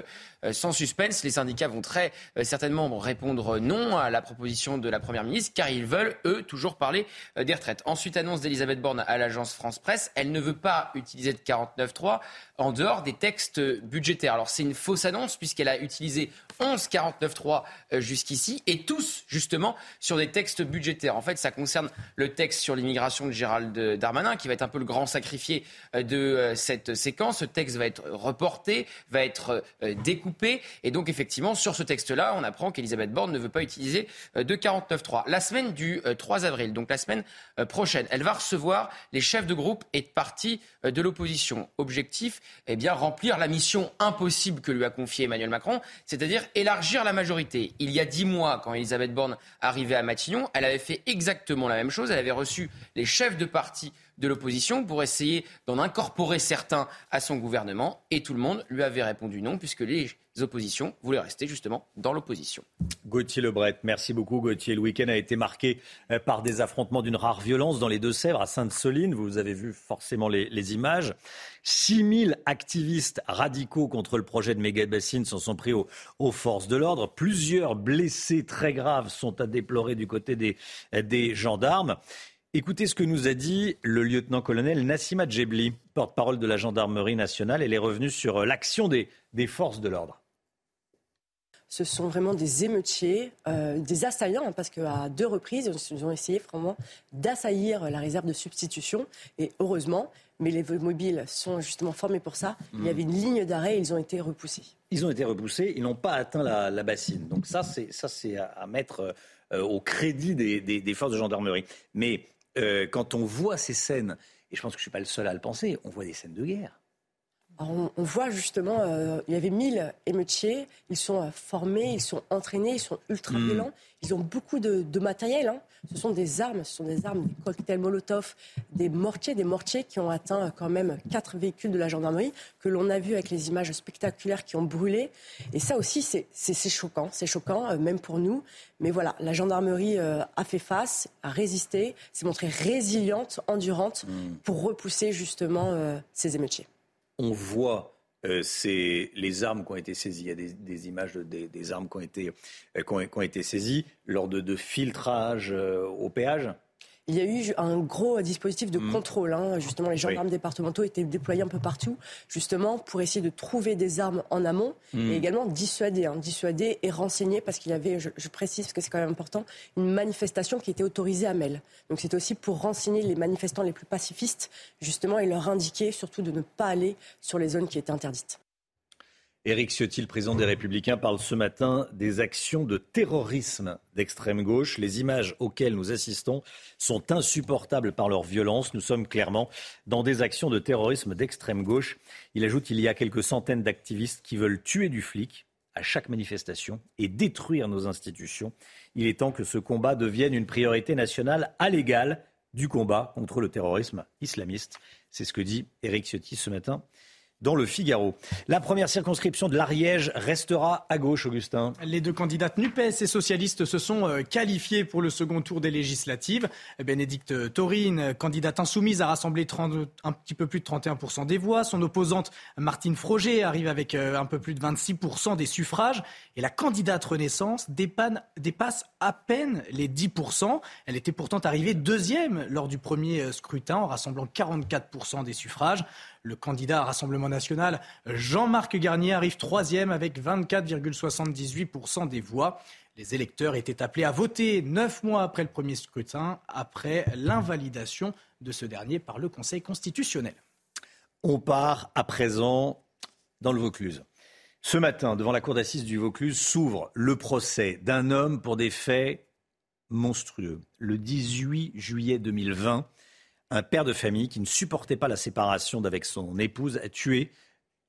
sans suspense, les syndicats vont très certainement répondre non à la proposition de la Première ministre, car ils veulent, eux, toujours parler des retraites. Ensuite, annonce d'Elisabeth Borne à l'agence France Presse, elle ne veut pas utiliser de 49.3 en dehors des textes budgétaires. Alors, c'est une fausse annonce, puisqu'elle a utilisé 11 49.3 jusqu'ici, et tous, justement, sur des textes budgétaires. En fait, ça concerne le texte sur l'immigration de Gérald Darmanin, qui va être un peu le grand sacrifié euh, de euh, cette séquence. Ce texte va être reporté, va être euh, découpé. Et donc, effectivement, sur ce texte-là, on apprend qu'Elisabeth Borne ne veut pas utiliser de 49.3. La semaine du 3 avril, donc la semaine prochaine, elle va recevoir les chefs de groupe et de partis de l'opposition. Objectif, eh bien, remplir la mission impossible que lui a confiée Emmanuel Macron, c'est-à-dire élargir la majorité. Il y a dix mois, quand Elisabeth Borne arrivait à Matignon, elle avait fait exactement la même chose. Elle avait reçu les chefs de parti de l'opposition pour essayer d'en incorporer certains à son gouvernement. Et tout le monde lui avait répondu non, puisque les oppositions voulaient rester justement dans l'opposition. Gauthier Lebret, merci beaucoup Gauthier. Le week-end a été marqué euh, par des affrontements d'une rare violence dans les Deux-Sèvres, à Sainte-Soline. Vous avez vu forcément les, les images. 6000 activistes radicaux contre le projet de méga bassine s'en sont pris aux, forces de l'ordre. Plusieurs blessés très graves sont à déplorer du côté des gendarmes. Écoutez ce que nous a dit le lieutenant-colonel Nassima Djebli, porte-parole de la gendarmerie nationale. Elle est revenue sur l'action des, des forces de l'ordre ce sont vraiment des émeutiers, euh, des assaillants, hein, parce qu'à deux reprises, ils ont essayé vraiment d'assaillir la réserve de substitution. Et heureusement, mais les mobiles sont justement formés pour ça. Il y hmm. avait une ligne d'arrêt et ils ont été repoussés. Ils ont été repoussés, ils n'ont pas atteint la, bassine. Donc ça, c'est à, mettre euh, au crédit des, forces de gendarmerie. Mais euh, quand on voit ces scènes, et je pense que je ne suis pas le seul à le penser, on voit des scènes de guerre on, voit justement, euh, il y avait 1000 émeutiers, ils sont euh, formés, ils sont entraînés, ils sont ultra hmm. violents, ils ont beaucoup de, matériel. Hein. Ce sont des armes, ce sont des armes, des cocktails Molotov, des mortiers, des mortiers qui ont atteint euh, quand même quatre véhicules de la gendarmerie, que l'on a vu avec les images spectaculaires qui ont brûlé. Et ça aussi, c'est choquant, c'est choquant, même pour nous. Mais voilà, la gendarmerie a fait face, a résisté, s'est montrée résiliente, endurante, hmm. pour repousser justement ces émeutiers on voit euh, les armes qui ont été saisies. Il y a des, images des, armes qui ont été, euh, saisies lors de, filtrage euh, au péage il y a eu un gros dispositif de mm. contrôle. Hein. Justement, les gendarmes départementaux étaient déployés un peu partout, justement, pour essayer de trouver des armes en amont mm. et également dissuader, hein. dissuader et renseigner, parce qu'il y avait, je, précise parce que c'est quand même important, une manifestation qui était autorisée à Mel. Donc c'est aussi pour renseigner les manifestants les plus pacifistes, justement, et leur indiquer surtout de ne pas aller sur les zones qui étaient interdites. Éric Ciotti, le président des Républicains, parle ce matin des actions de terrorisme d'extrême gauche. Les images auxquelles nous assistons sont insupportables par leur violence. Nous sommes clairement dans des actions de terrorisme d'extrême gauche. Il ajoute qu'il y a quelques centaines d'activistes qui veulent tuer du flic à chaque manifestation et détruire nos institutions. Il est temps que ce combat devienne une priorité nationale à l'égal du combat contre le terrorisme islamiste. C'est ce que dit Éric Ciotti ce matin dans le Figaro. La première circonscription de l'Ariège restera à gauche, Augustin. Les deux candidates NUPES et socialistes se sont euh, qualifiés pour le second tour des législatives. Bénédicte Taurine, candidate insoumise, a rassemblé un petit peu plus de 31% des voix. Son opposante, Martine Froger, arrive avec euh, un peu plus de 26% des suffrages. Et la candidate Renaissance dépasse à peine les 10%. Elle était pourtant arrivée deuxième lors du premier euh, scrutin en rassemblant 44% des suffrages. Le candidat à Rassemblement national, Jean-Marc Garnier, arrive troisième avec 24,78% des voix. Les électeurs étaient appelés à voter neuf mois après le premier scrutin, après l'invalidation de ce dernier par le Conseil constitutionnel. On part à présent dans le Vaucluse. Ce matin, devant la cour d'assises du Vaucluse, s'ouvre le procès d'un homme pour des faits monstrueux. Le 18 juillet 2020, un père de famille qui ne supportait pas la séparation d'avec son épouse a tué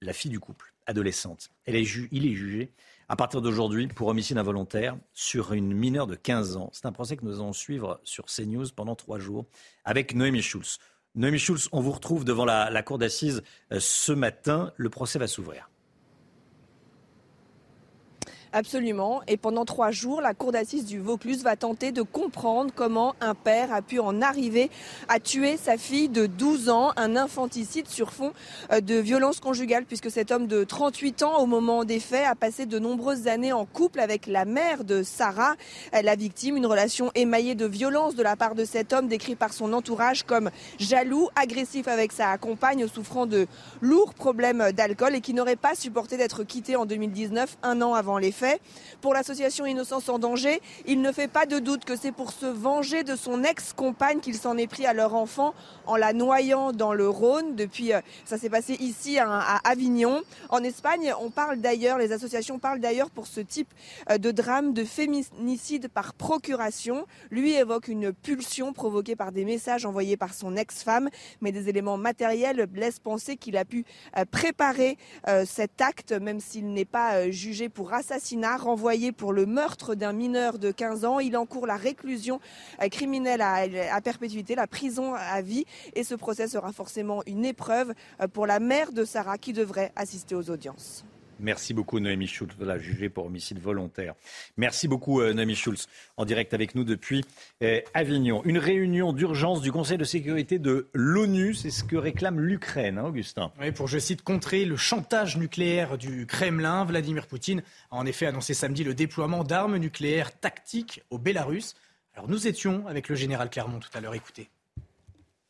la fille du couple, adolescente. Elle est il est jugé à partir d'aujourd'hui pour homicide involontaire sur une mineure de 15 ans. C'est un procès que nous allons suivre sur CNews pendant trois jours avec Noémie Schulz. Noémie Schulz, on vous retrouve devant la, cour d'assises euh, ce matin. Le procès va s'ouvrir. Absolument. Et pendant trois jours, la cour d'assises du Vaucluse va tenter de comprendre comment un père a pu en arriver à tuer sa fille de 12 ans, un infanticide sur fond euh, de violence conjugale, puisque cet homme de 38 ans, au moment des faits, a passé de nombreuses années en couple avec la mère de Sarah, euh, la victime, une relation émaillée de violence de la part de cet homme, décrit par son entourage comme jaloux, agressif avec sa compagne, souffrant de lourds problèmes d'alcool et qui n'aurait pas supporté d'être quitté en 2019, un an avant les faits Pour l'association Innocence en danger, il ne fait pas de doute que c'est pour se venger de son ex-compagne qu'il s'en est pris à leur enfant en la noyant dans le Rhône. Depuis, euh, ça s'est passé ici à, Avignon. En Espagne, on parle d'ailleurs, les associations parlent d'ailleurs pour ce type euh, de drame de féminicide par procuration. Lui évoque une pulsion provoquée par des messages envoyés par son ex-femme, mais des éléments matériels laissent penser qu'il a pu euh, préparer cet acte, même s'il n'est pas jugé pour assassinat renvoyé pour le meurtre d'un mineur de 15 ans. Il encourt la réclusion criminelle à, perpétuité, la prison à vie. Et ce procès sera forcément une épreuve pour la mère de Sarah qui devrait assister aux audiences. Merci beaucoup Noémie Schulz, la jugée pour homicide volontaire. Merci beaucoup euh, Noémie Schulz, en direct avec nous depuis euh, Avignon. Une réunion d'urgence du Conseil de sécurité de l'ONU, c'est ce que réclame l'Ukraine, hein, Augustin. Oui, pour, je cite, contrer le chantage nucléaire du Kremlin. Vladimir Poutine a en effet annoncé samedi le déploiement d'armes nucléaires tactiques au Bélarus. Alors nous étions avec le général Clermont tout à l'heure, écoutez.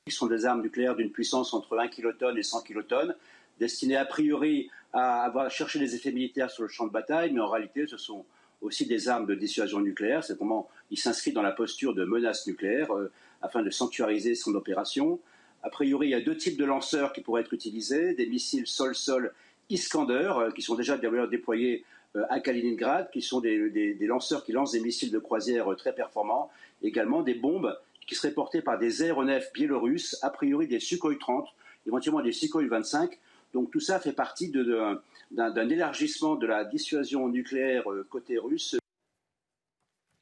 Ce sont des armes nucléaires d'une puissance entre 1 kilotonne et 100 kilotonnes, destinées a priori à avoir cherché des effets militaires sur le champ de bataille, mais en réalité, ce sont aussi des armes de dissuasion nucléaire. C'est comment il s'inscrit dans la posture de menace nucléaire euh, afin de sanctuariser son opération. A priori, il y a deux types de lanceurs qui pourraient être utilisés des missiles sol-sol Iskander, euh, qui sont déjà déployés euh, à Kaliningrad, qui sont des, des, lanceurs qui lancent des missiles de croisière très performants. Également des bombes qui seraient portées par des aéronefs biélorusses, a priori des Sukhoi 30, éventuellement des Sukhoi 25, donc tout ça fait partie d'un élargissement de la dissuasion nucléaire euh, côté russe.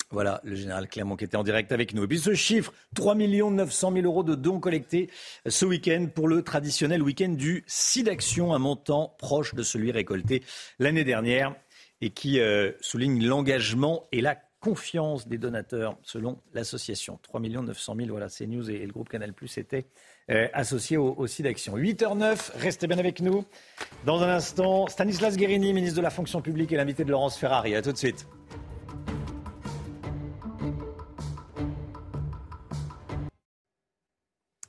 Voilà, le général Clermont qui était en direct avec nous. Et puis ce chiffre, 3 900 000 euros de dons collectés ce week-end pour le traditionnel week-end du SIDAction, un montant proche de celui récolté l'année dernière et qui euh, souligne l'engagement et la confiance des donateurs selon l'association. 3 900 000, voilà, CNews et, et le groupe Canal Plus étaient associé au, au d'action. 8h09, restez bien avec nous. Dans un instant, Stanislas Guérini, ministre de la fonction publique, et l'invité de Laurence Ferrari. A tout de suite.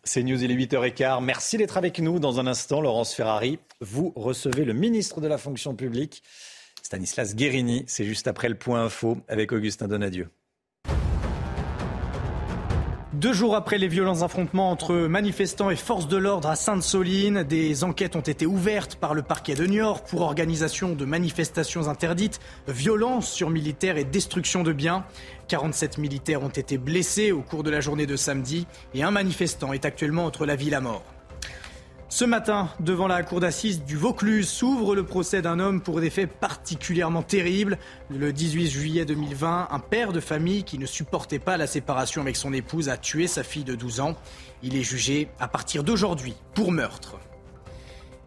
C'est News, il est 8h15. Merci d'être avec nous. Dans un instant, Laurence Ferrari, vous recevez le ministre de la fonction publique, Stanislas Guérini. C'est juste après le point info avec Augustin Donadieu. Deux jours après les violents affrontements entre manifestants et forces de l'ordre à Sainte-Soline, des enquêtes ont été ouvertes par le parquet de Niort pour organisation de manifestations interdites, violence sur militaires et destruction de biens. 47 militaires ont été blessés au cours de la journée de samedi et un manifestant est actuellement entre la vie et la mort. Ce matin, devant la cour d'assises du Vaucluse, s'ouvre le procès d'un homme pour des faits particulièrement terribles. Le 18 juillet 2020, un père de famille qui ne supportait pas la séparation avec son épouse a tué sa fille de 12 ans. Il est jugé à partir d'aujourd'hui pour meurtre.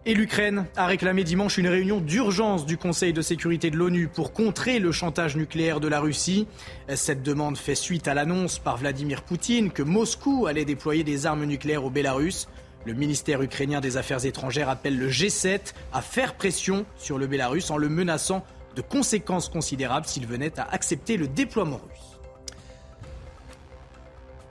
Et l'Ukraine a réclamé dimanche une réunion d'urgence du Conseil de sécurité de l'ONU pour contrer le chantage nucléaire de la Russie. Cette demande fait suite à l'annonce par Vladimir Poutine que Moscou allait déployer des armes nucléaires au Bélarus. Le ministère ukrainien des Affaires étrangères appelle le G7 à faire pression sur le Bélarus en le menaçant de conséquences considérables s'il venait à accepter le déploiement russe.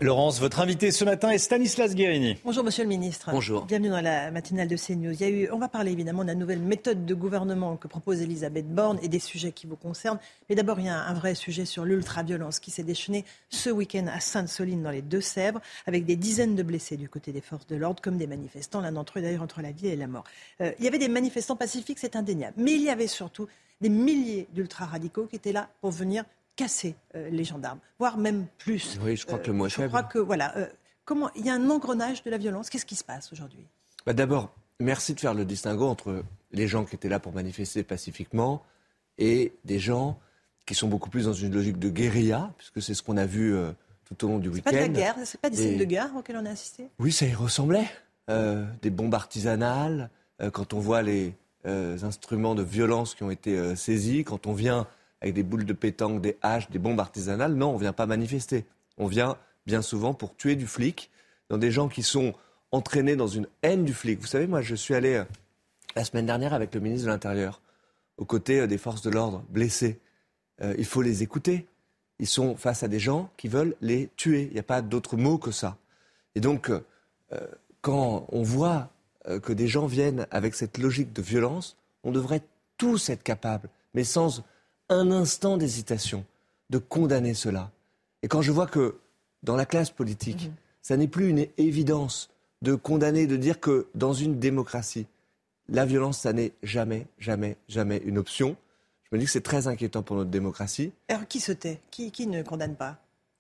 Laurence, votre invité ce matin est Stanislas Guérini. Bonjour Monsieur le Ministre. Bonjour. Bienvenue dans la matinale de CNews. Il y a eu, on va parler évidemment de la nouvelle méthode de gouvernement que propose Elisabeth Borne et des sujets qui vous concernent. Mais d'abord, il y a un vrai sujet sur l'ultra-violence qui s'est déchaîné ce week-end à Sainte-Soline dans les Deux-Sèvres avec des dizaines de blessés du côté des forces de l'ordre comme des manifestants, l'un d'entre eux d'ailleurs entre la vie et la mort. Euh, il y avait des manifestants pacifiques, c'est indéniable. Mais il y avait surtout des milliers d'ultra-radicaux qui étaient là pour venir casser euh, les gendarmes, voire même plus. Oui, je crois que le mot est Je faible. crois que voilà, euh, comment il y a un engrenage de la violence. Qu'est-ce qui se passe aujourd'hui? Bah, D'abord, merci de faire le distinguo entre les gens qui étaient là pour manifester pacifiquement et des gens qui sont beaucoup plus dans une logique de guérilla, puisque c'est ce qu'on a vu euh, tout au long du C'est week-end. pas de la guerre, c'est pas des scènes de guerre auxquelles on a assisté? Oui, ça y ressemblait. Euh, des bombes artisanales, euh, quand on voit les euh, instruments de violence qui ont été euh, saisis, quand on vient avec des boules de pétanque, des haches, des bombes artisanales, non, on vient pas manifester. On vient bien souvent pour tuer du flic, dans des gens qui sont entraînés dans une haine du flic. Vous savez, moi, je suis allé euh, la semaine dernière avec le ministre de l'Intérieur, aux côtés euh, des forces de l'ordre blessés. Euh, il faut les écouter. Ils sont face à des gens qui veulent les tuer. Il n'y a pas d'autre mot que ça. Et donc, quand on voit que des gens viennent avec cette logique de violence, on devrait tous être capables, mais sans un instant d'hésitation, de condamner cela. Et quand je vois que dans la classe politique, ça n'est plus une évidence de condamner, de dire que dans une démocratie, la violence, ça n'est jamais, jamais, jamais une option. Je me dis que c'est très inquiétant pour notre démocratie. Alors qui se tait? Qui, qui ne condamne pas?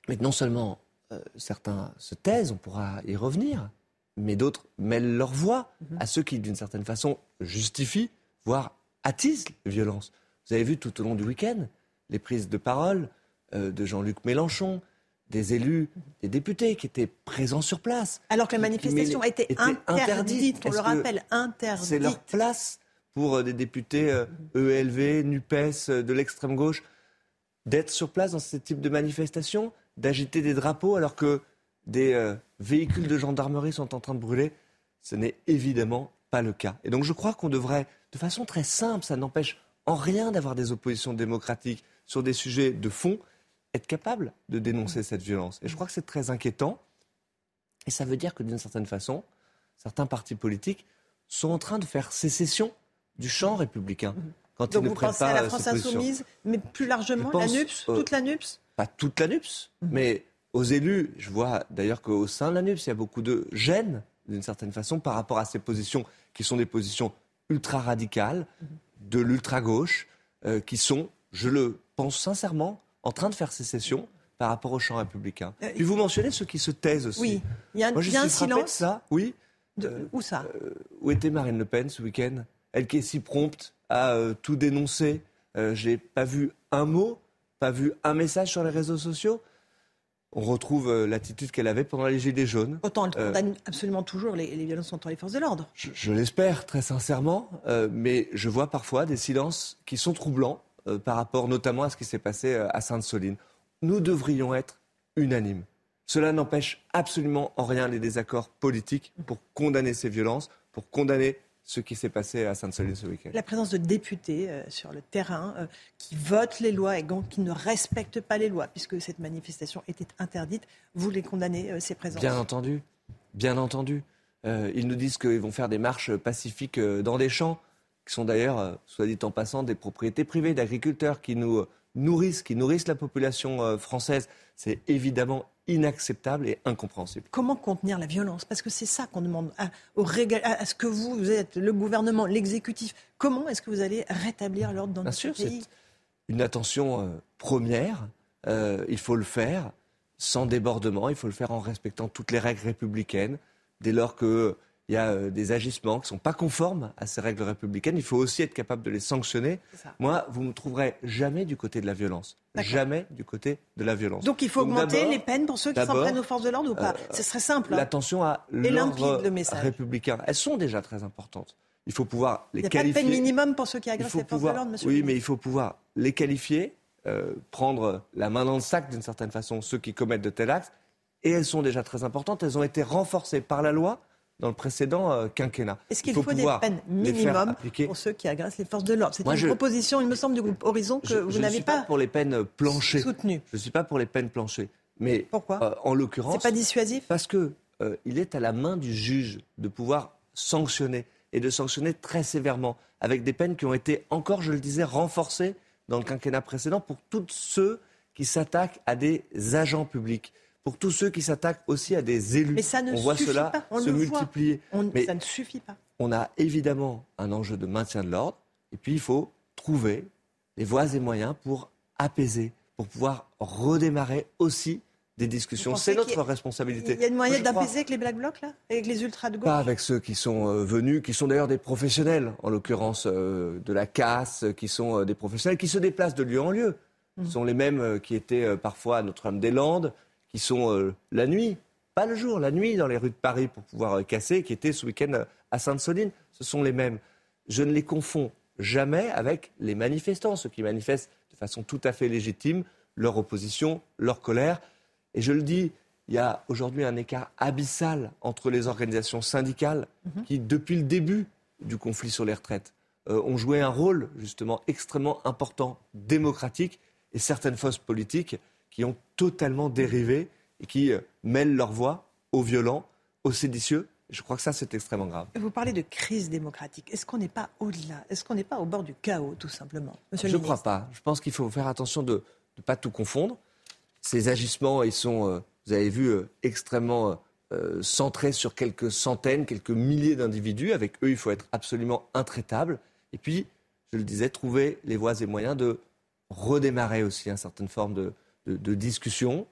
Mais non seulement euh, certains se taisent, on pourra y revenir, mais d'autres mêlent leur voix à ceux qui, d'une certaine façon, justifient, voire attisent les violences. Vous avez vu tout au long du week-end les prises de parole euh, de Jean-Luc Mélenchon, des élus, des députés qui étaient présents sur place. Alors que la manifestation a été interdite, on le rappelle, interdite. C'est leur place pour euh, des députés euh, ELV, NUPES, euh, de l'extrême gauche, d'être sur place dans ce type de manifestation, d'agiter des drapeaux alors que des euh, véhicules de gendarmerie sont en train de brûler? Ce n'est évidemment pas le cas. Et donc je crois qu'on devrait, de façon très simple, ça n'empêche en rien d'avoir des oppositions démocratiques sur des sujets de fond, être capable de dénoncer cette violence. Et je crois que c'est très inquiétant. Et ça veut dire que d'une certaine façon, certains partis politiques sont en train de faire sécession du champ républicain. Quand Donc ils ne vous prennent pensez à pas la euh, France insoumise, mais plus largement la NUPS, euh, toute la NUPS? Pas toute la NUPS, mais aux élus. Je vois d'ailleurs qu'au sein de la NUPS, il y a beaucoup de gêne, d'une certaine façon, par rapport à ces positions qui sont des positions ultra-radicales, de l'ultra-gauche, euh, qui sont, je le pense sincèrement, en train de faire sécession par rapport au champ républicain. Euh, Puis vous mentionnez ceux qui se taisent aussi. Oui, il y a un, Moi, je il y a un frappé de silence. ça, oui. De- Euh, où ça où était Marine Le Pen ce week-end? Elle qui est si prompte à euh, tout dénoncer. Euh, J'ai pas vu un mot, pas vu un message sur les réseaux sociaux. On retrouve euh, l'attitude qu'elle avait pendant les Gilets jaunes. Autant elle Euh, condamne absolument toujours les, les violences contre les forces de l'ordre. je, je l'espère très sincèrement, euh, mais je vois parfois des silences qui sont troublants euh, par rapport notamment à ce qui s'est passé à Sainte-Soline. Nous devrions être unanimes. Cela n'empêche absolument en rien les désaccords politiques pour condamner ces violences, pour condamner ce qui s'est passé à Sainte-Soline ce week-end. La présence de députés euh, sur le terrain euh, qui votent les lois et donc qui ne respectent pas les lois, puisque cette manifestation était interdite, vous les condamnez, euh, ces présences Bien entendu, bien entendu. Euh, ils nous disent qu'ils vont faire des marches pacifiques euh, dans des champs, qui sont d'ailleurs, euh, soit dit en passant, des propriétés privées d'agriculteurs qui nous euh, nourrissent, qui nourrissent la population euh, française. C'est évidemment inacceptable et incompréhensible. Comment contenir la violence? Parce que c'est ça qu'on demande à, au régal- à- à ce que vous, vous êtes le gouvernement, l'exécutif. Comment est-ce que vous allez rétablir l'ordre dans Bien notre sûr, pays? c'est une attention euh, première. Euh, il faut le faire sans débordement. Il faut le faire en respectant toutes les règles républicaines. Dès lors qu'il y a euh, des agissements qui ne sont pas conformes à ces règles républicaines, il faut aussi être capable de les sanctionner. Moi, vous ne me trouverez jamais du côté de la violence. Jamais du côté de la violence. Donc il faut augmenter les peines pour ceux qui s'en prennent aux forces de l'ordre ou pas? euh, Ce serait simple. hein. L'attention à l'ordre républicain. Elles sont déjà très importantes. Il faut pouvoir les Il n'y a pas de qualifier. peine minimum pour ceux qui Il agressent les forces de l'ordre, monsieur oui, mais il faut pouvoir les qualifier, euh, prendre la main dans le sac d'une certaine façon, ceux qui commettent de tels actes. Et elles sont déjà très importantes. Elles ont été renforcées par la loi dans le précédent euh, quinquennat. Est-ce qu'il Il faut, des peines minimum pour ceux qui agressent les forces de l'ordre? C'est une je- proposition, il me semble, du groupe Horizon que Je- vous je ne n'avez suis pas pas. pour les peines planchées. soutenu. Je ne suis pas pour les peines planchées. Mais Pourquoi? euh, en l'occurrence, C'est pas dissuasif? parce que euh, il est à la main du juge de pouvoir sanctionner et de sanctionner très sévèrement avec des peines qui ont été encore, je le disais, renforcées dans le quinquennat précédent pour tous ceux qui s'attaquent à des agents publics, pour tous ceux qui s'attaquent aussi à des élus. Mais ça ne on voit suffit cela pas. On se multiplier. On- Mais Ça ne suffit pas. on a évidemment un enjeu de maintien de l'ordre, et puis il faut trouver les voies et moyens pour apaiser, pour pouvoir redémarrer aussi des discussions. C'est notre a- responsabilité. Il y a une moyen d'apaiser avec les Black Blocs, là Avec les ultras de gauche pas avec ceux qui sont euh, venus, qui sont d'ailleurs des professionnels, en l'occurrence euh, de la casse, euh, qui sont euh, des professionnels qui se déplacent de lieu en lieu. Mm. Ce sont les mêmes qui étaient parfois à Notre-Dame-des-Landes, qui sont euh, la nuit, pas le jour, la nuit dans les rues de Paris pour pouvoir euh, casser, qui étaient ce week-end euh, à Sainte-Soline. Ce sont les mêmes. Je ne les confonds jamais avec les manifestants, ceux qui manifestent de façon tout à fait légitime leur opposition, leur colère. Et je le dis, il y a aujourd'hui un écart abyssal entre les organisations syndicales Mhm. qui, depuis le début du conflit sur les retraites, euh, ont joué un rôle justement extrêmement important, démocratique, et certaines fausses politiques qui ont totalement dérivé et qui euh, mêlent leur voix aux violents, aux séditieux. Je crois que ça, c'est extrêmement grave. Vous parlez de crise démocratique. Est-ce qu'on n'est pas au-delà? Est-ce qu'on n'est pas au bord du chaos, tout simplement? Monsieur je ne crois pas. Je pense qu'il faut faire attention de ne pas tout confondre. Ces agissements, ils sont, euh, vous avez vu, euh, extrêmement euh, centrés sur quelques centaines, quelques milliers d'individus. Avec eux, il faut être absolument intraitable. Et puis, je le disais, trouver les voies et moyens de redémarrer aussi une certaine forme de, de- de discussion.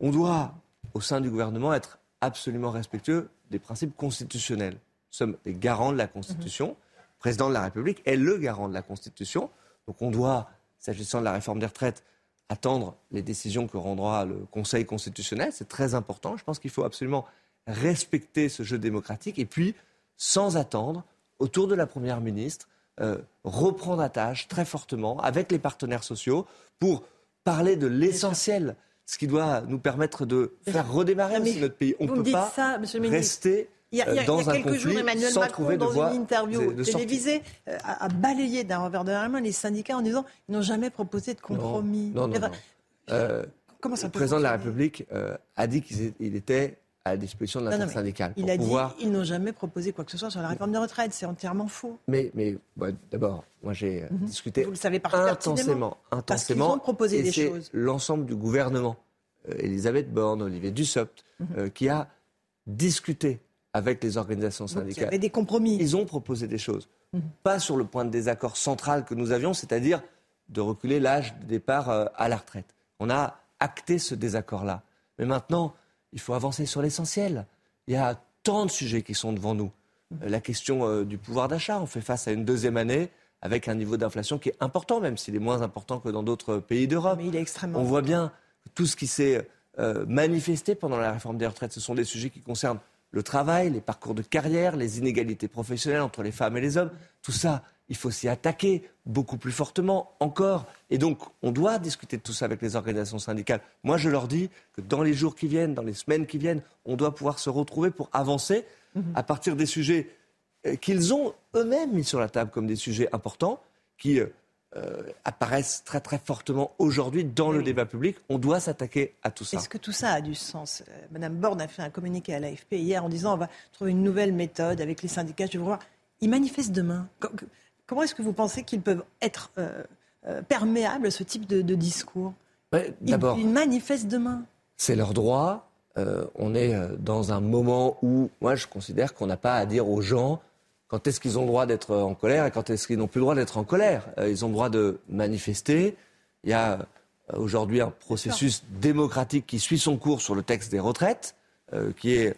On doit, au sein du gouvernement, être absolument respectueux des principes constitutionnels. Nous sommes les garants de la Constitution. Le président de la République est le garant de la Constitution. Donc on doit, s'agissant de la réforme des retraites, attendre les décisions que rendra le Conseil constitutionnel. C'est très important. Je pense qu'il faut absolument respecter ce jeu démocratique et puis, sans attendre, autour de la Première ministre, euh, reprendre à tâche très fortement avec les partenaires sociaux pour parler de l'essentiel, ce qui doit nous permettre de faire redémarrer mais aussi notre pays. On ne peut pas ça, rester Il y a, il y a- dans il y a un quelques jours, Emmanuel Macron, dans voie une interview de- télévisée, euh, a, a balayé d'un revers de la main les syndicats en disant ils n'ont jamais proposé de compromis. Non, non, Eh ben. Euh, Comment ça le peut président de la République euh, a dit qu'il était à la disposition de l'intersyndicale. Il a pouvoir... dit ils n'ont jamais proposé quoi que ce soit sur la réforme des retraites. C'est entièrement faux. Mais, d'abord, moi j'ai euh, Mhm. discuté Vous le savez par- pertinemment. intensément, Parce qu'ils intensément. ont proposé et des c'est choses. L'ensemble du gouvernement, euh, Elisabeth Borne, Olivier Dussopt, Mhm. euh, qui a discuté avec les organisations Donc, il y syndicales. avait des compromis. Ils ont proposé des choses. Mhm. Pas sur le point de désaccord central que nous avions, c'est-à-dire de reculer l'âge de départ euh, à la retraite. On a acté ce désaccord-là. Mais maintenant, il faut avancer sur l'essentiel. Il y a tant de sujets qui sont devant nous. Euh, La question euh, du pouvoir d'achat, on fait face à une deuxième année avec un niveau d'inflation qui est important, même s'il est moins important que dans d'autres pays d'Europe. Mais il est extrêmement. On voit bien que tout ce qui s'est euh, manifesté pendant la réforme des retraites, ce sont des sujets qui concernent le travail, les parcours de carrière, les inégalités professionnelles entre les femmes et les hommes. Tout ça, il faut s'y attaquer beaucoup plus fortement encore. Et donc, on doit discuter de tout ça avec les organisations syndicales. Moi, je leur dis que dans les jours qui viennent, dans les semaines qui viennent, on doit pouvoir se retrouver pour avancer à partir des sujets euh, qu'ils ont eux-mêmes mis sur la table comme des sujets importants, qui euh, euh, apparaissent très très fortement aujourd'hui dans le débat public. On doit s'attaquer à tout ça. Est-ce que tout ça a du sens? Euh, Madame Borne a fait un communiqué à l'AFP hier en disant on va trouver une nouvelle méthode avec les syndicats. Je vais voir. Ils manifestent demain. Co- co- Comment est-ce que vous pensez qu'ils peuvent être euh, euh, perméables à ce type de, de discours? Ouais, Ils- D'abord, ils, manifestent demain. c'est leur droit. Euh, on est dans un moment où, moi, je considère qu'on n'a pas à dire aux gens quand est-ce qu'ils ont le droit d'être en colère et quand est-ce qu'ils n'ont plus le droit d'être en colère. Ils ont le droit de manifester. Il y a aujourd'hui un processus démocratique qui suit son cours sur le texte des retraites, qui est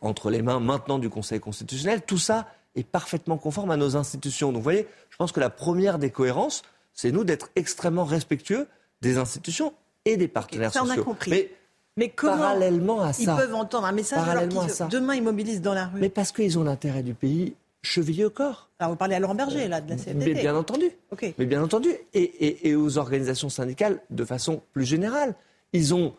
entre les mains maintenant du Conseil constitutionnel. Tout ça est parfaitement conforme à nos institutions. Donc, vous voyez, je pense que la première des cohérences, c'est nous d'être extrêmement respectueux des institutions et des partenaires ça, on a compris. Mais Mais comment parallèlement à ils ça, peuvent entendre un message alors parallèlement qu'ils à ça. demain ils mobilisent dans la rue mais parce qu'ils ont l'intérêt du pays chevillé au corps. Alors vous parlez à Laurent Berger là de la CFDT. Mais bien entendu. Ok. Mais bien entendu. Et, et- et aux organisations syndicales de façon plus générale. Ils ont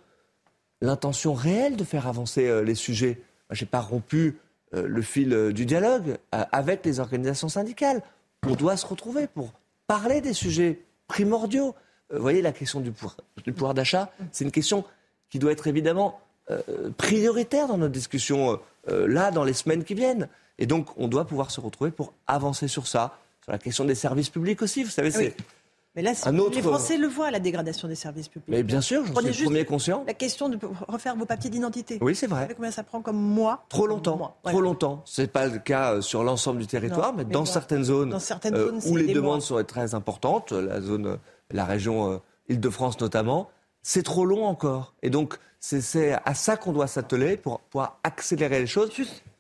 l'intention réelle de faire avancer euh, les sujets. N'ai pas rompu euh, le fil euh, du dialogue euh, avec les organisations syndicales. On doit se retrouver pour parler des sujets primordiaux. Euh, Vous voyez, la question du pouvoir, du pouvoir d'achat, c'est une question qui doit être évidemment euh, prioritaire dans notre discussion euh, là, dans les semaines qui viennent. Et donc, on doit pouvoir se retrouver pour avancer sur ça, sur la question des services publics aussi. Vous savez, Ah oui. Mais là, un autre. les Français le voient, la dégradation des services publics. Mais bien sûr, Prenez suis le premier conscient. La question de refaire vos papiers d'identité. Oui, c'est vrai. Vous savez combien ça prend comme mois Trop longtemps. Mois. Trop longtemps. C'est pas le cas euh, sur l'ensemble du territoire, Non, mais mais dans bien. certaines zones, Dans certaines euh, zones, où les des demandes mois. sont très importantes, la zone, euh, la région euh, Île-de-France notamment, c'est trop long encore. Et donc, c'est- c'est à ça qu'on doit s'atteler pour pouvoir accélérer les choses.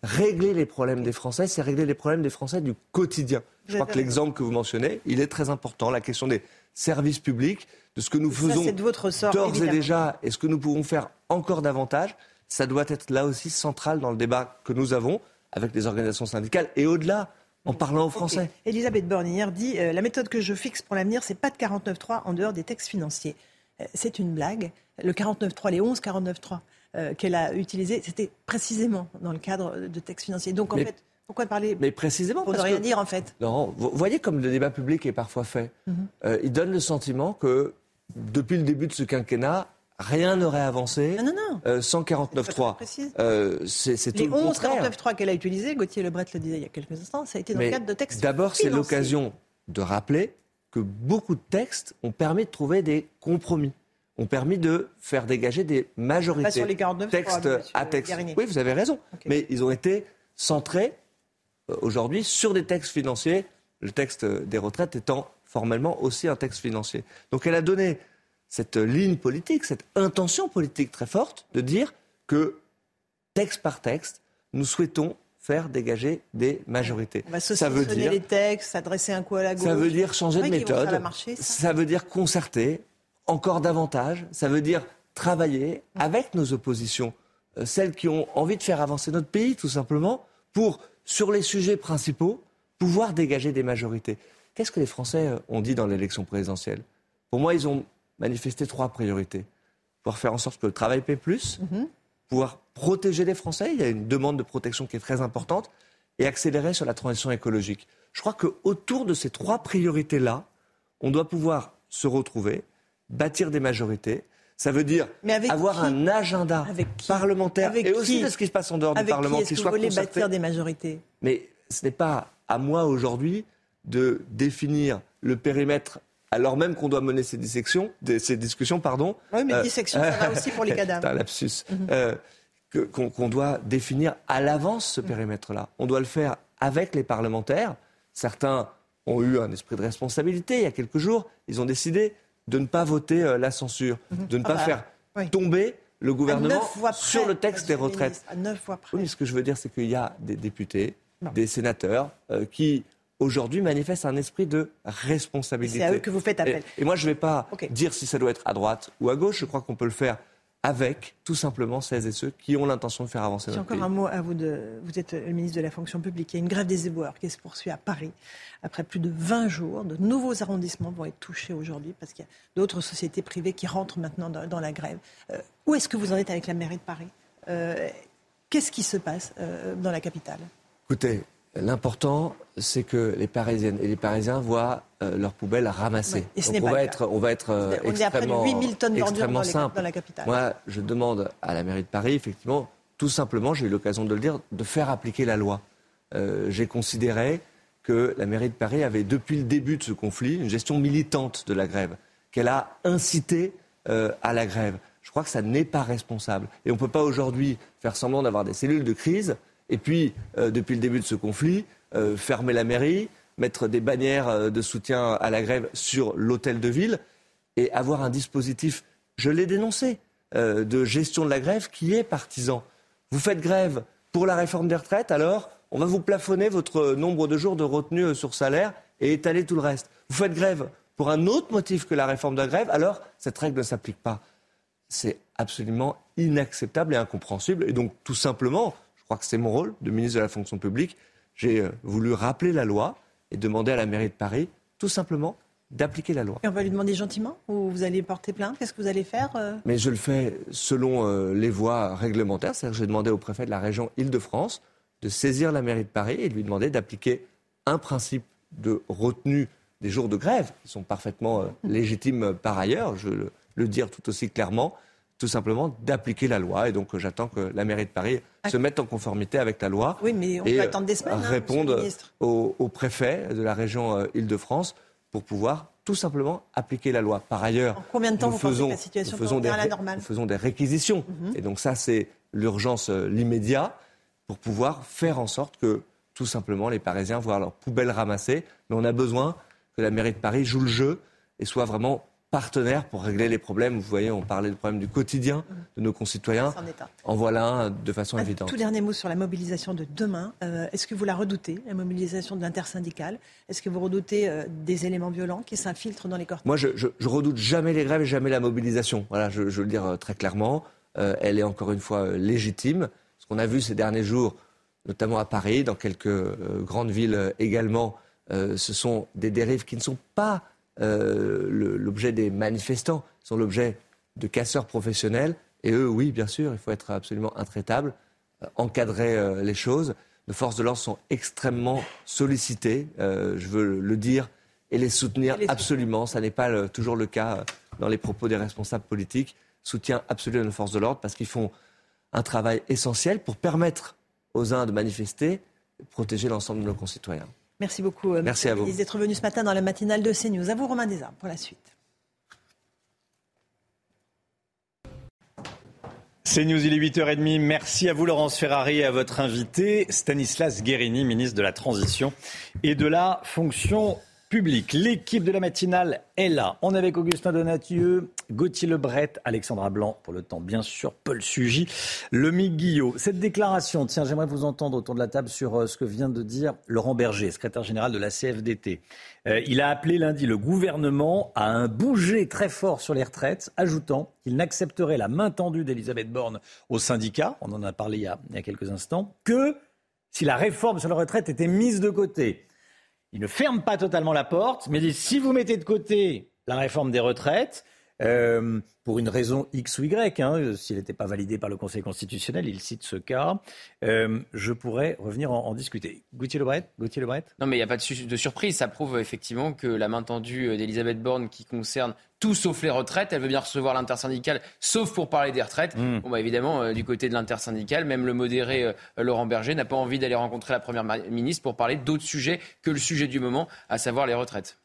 Régler les problèmes des Français, c'est régler les problèmes des Français du quotidien. Je crois que l'exemple que vous mentionnez, il est très important. La question des services publics, de ce que nous faisons de votre d'ores et déjà et ce que nous pouvons faire encore davantage, ça doit être là aussi central dans le débat que nous avons avec les organisations syndicales et au-delà, en parlant aux Français. Elisabeth Borne hier dit euh, la méthode que je fixe pour l'avenir, c'est pas de 49.3 en dehors des textes financiers. Euh, c'est une blague. Le 49.3, les 11 49.3 euh, qu'elle a utilisés, c'était précisément dans le cadre de textes financiers. Donc en Mais- fait, pourquoi parler Mais précisément pour ne rien que- dire en fait? Non, vous voyez comme le débat public est parfois fait. Mhm. Euh, il donne le sentiment que depuis le début de ce quinquennat, rien n'aurait avancé Non, non, non. euh, sans 49.3. précise. Euh, c'est tout Les le 11 contraire. 49.3 qu'elle a utilisés, Gauthier Lebret le disait il y a quelques instants, ça a été dans Mais le cadre de textes D'abord, c'est l'occasion de rappeler que beaucoup de textes ont permis de trouver des compromis, ont permis de faire dégager des majorités. Pas sur les 49, texte à texte. Oui, vous avez raison. Mais ils ont été centrés aujourd'hui sur des textes financiers, le texte des retraites étant formellement aussi un texte financier. Donc elle a donné cette ligne politique, cette intention politique très forte de dire que texte par texte, nous souhaitons faire dégager des majorités. On va Ça veut dire les textes, s'adresser un coup à la gauche. ça veut dire changer de méthode. ça. ça veut dire concerter encore davantage. Ça veut dire travailler avec nos oppositions, euh, celles qui ont envie de faire avancer notre pays, tout simplement, pour, sur les sujets principaux, pouvoir dégager des majorités. Qu'est-ce que les Français euh, ont dit dans l'élection présidentielle? Pour moi, ils ont manifesté trois priorités. Pouvoir faire en sorte que le travail paie plus, Mhm. pouvoir protéger les Français, il y a une demande de protection qui est très importante, et accélérer sur la transition écologique. Je crois qu'autour de ces trois priorités-là, on doit pouvoir se retrouver, bâtir des majorités. Ça veut dire avec avoir qui un agenda parlementaire Avec et aussi de ce qui se passe en dehors Avec du Parlement qui est-ce que vous voulez bâtir des majorités? Mais ce n'est pas à moi aujourd'hui de définir le périmètre alors même qu'on doit mener ces discussions, des- ces discussions pardon. Oui, mais Euh, dissection, ça va [LAUGHS] aussi pour les cadavres. C'est un lapsus. Mhm. Euh, qu'on qu'on doit définir à l'avance ce périmètre-là. On doit le faire avec les parlementaires. Certains ont eu un esprit de responsabilité il y a quelques jours. Ils ont décidé de ne pas voter euh, la censure, de ne Ah pas bah, faire oui. tomber le gouvernement près, sur le texte des retraites. ministre, à neuf voix près. Oui, mais ce que je veux dire, c'est qu'il y a des députés, des sénateurs euh, qui aujourd'hui manifestent un esprit de responsabilité. C'est à eux que vous faites appel. Et, et moi, je ne vais pas dire si ça doit être à droite ou à gauche. Je crois qu'on peut le faire avec tout simplement celles et ceux qui ont l'intention de faire avancer J'ai notre encore pays. un mot à vous. De... Vous êtes le ministre de la fonction publique. Il y a une grève des éboueurs qui se poursuit à Paris. Après plus de 20 jours, de nouveaux arrondissements vont être touchés aujourd'hui parce qu'il y a d'autres sociétés privées qui rentrent maintenant dans, dans la grève. Euh, où est-ce que vous en êtes avec la mairie de Paris? Euh, Qu'est-ce qui se passe euh, dans la capitale? Écoutez, l'important, c'est que les Parisiennes et les Parisiens voient euh, leurs poubelles ramassées. Ce Donc on, pas va être, on va être euh, On est extrêmement, 8000 tonnes extrêmement dans, simple. dans la capitale. Moi, je demande à la mairie de Paris, effectivement, tout simplement, j'ai eu l'occasion de le dire, de faire appliquer la loi. Euh, j'ai considéré que la mairie de Paris avait, depuis le début de ce conflit, une gestion militante de la grève, qu'elle a incité euh, à la grève. Je crois que ça n'est pas responsable. Et on ne peut pas aujourd'hui faire semblant d'avoir des cellules de crise et puis, euh, depuis le début de ce conflit, euh, fermer la mairie, mettre des bannières euh, de soutien à la grève sur l'hôtel de ville et avoir un dispositif, je l'ai dénoncé, de gestion de la grève qui est partisan. Vous faites grève pour la réforme des retraites, alors on va vous plafonner votre nombre de jours de retenue sur salaire et étaler tout le reste. Vous faites grève pour un autre motif que la réforme de la grève, alors cette règle ne s'applique pas. C'est absolument inacceptable et incompréhensible. Et donc, tout simplement, crois que c'est mon rôle de ministre de la fonction publique, j'ai euh, voulu rappeler la loi et demander à la mairie de Paris, tout simplement, d'appliquer la loi. Et on va lui demander gentiment ou vous allez porter plainte? Qu'est-ce que vous allez faire euh? Mais je le fais selon euh, les voies réglementaires. C'est-à-dire que j'ai demandé au préfet de la région Île-de-France de saisir la mairie de Paris et de lui demander d'appliquer un principe de retenue des jours de grève, qui sont parfaitement euh, légitimes par ailleurs, je le, le dire tout aussi clairement, tout simplement d'appliquer la loi. Et donc j'attends que la mairie de Paris se mette en conformité avec la loi. Oui, mais on peut attendre des semaines. Hein, répondre au, au, préfet de la région Île-de-France pour pouvoir tout simplement appliquer la loi. Par ailleurs, en combien de temps nous vous faisons, que la situation nous faisons, des, à la normale nous faisons des réquisitions. Mhm. Et donc ça, c'est l'urgence, l'immédiat, pour pouvoir faire en sorte que tout simplement les Parisiens voient leurs poubelles ramassées. Mais on a besoin que la mairie de Paris joue le jeu et soit vraiment partenaire pour régler les problèmes. Vous voyez, on parlait du problème du quotidien de nos concitoyens. En voilà un de façon un évidente. Tout dernier mot sur la mobilisation de demain. Euh, est-ce que vous la redoutez, la mobilisation de l'intersyndicale? Est-ce que vous redoutez euh, des éléments violents qui s'infiltrent dans les cortèges? Moi, je, je, redoute jamais les grèves et jamais la mobilisation. Voilà, je, je veux le dire euh, très clairement. elle est encore une fois légitime. Ce qu'on a vu ces derniers jours, notamment à Paris, dans quelques grandes villes également, ce sont des dérives qui ne sont pas euh, l'objet des manifestants, sont l'objet de casseurs professionnels. Et eux, oui, bien sûr, il faut être absolument intraitable, euh, encadrer euh, les choses. Nos forces de l'ordre sont extrêmement sollicitées, je veux le dire, et les soutenir absolument. Ça n'est pas toujours le cas dans les propos des responsables politiques. Soutien absolu à nos forces de l'ordre parce qu'ils font un travail essentiel pour permettre aux uns de manifester, protéger l'ensemble de nos concitoyens. Merci beaucoup. Euh, Merci à vous. d'être venu ce matin dans la matinale de CNews. À vous, Romain Desarmes, pour la suite. CNews, il est 8h30. Merci à vous, Laurence Ferrari, et à votre invité, Stanislas Guérini, ministre de la Transition et de la Fonction public. L'équipe de la matinale est là. On est avec Augustin Donatieu, Gauthier Lebret, Alexandra Blanc pour le temps, bien sûr, Paul Sugy, Lemic Guillot. Cette déclaration, tiens, j'aimerais vous entendre autour de la table sur euh, ce que vient de dire Laurent Berger, secrétaire général de la CFDT. Euh, il a appelé lundi le gouvernement à un bouger très fort sur les retraites, ajoutant qu'il n'accepterait la main tendue d'Elisabeth Borne au syndicat, on en a parlé il y a, il y a quelques instants, que si la réforme sur la retraite était mise de côté. Il ne ferme pas totalement la porte, mais dit si vous mettez de côté la réforme des retraites, euh, pour une raison X ou Y, hein, s'il n'était pas validé par le Conseil constitutionnel, il cite ce cas, euh, je pourrais revenir en, discuter. Gauthier Lebret, Gauthier Non, mais il n'y a pas de, de, surprise. Ça prouve effectivement que la main tendue d'Elisabeth Borne qui concerne tout sauf les retraites, elle veut bien recevoir l'intersyndicale, sauf pour parler des retraites. Hmm. Bon, bah, évidemment, euh, du côté de l'intersyndicale, même le modéré Laurent Berger n'a pas envie d'aller rencontrer la Première ministre pour parler d'autres sujets que le sujet du moment, à savoir les retraites.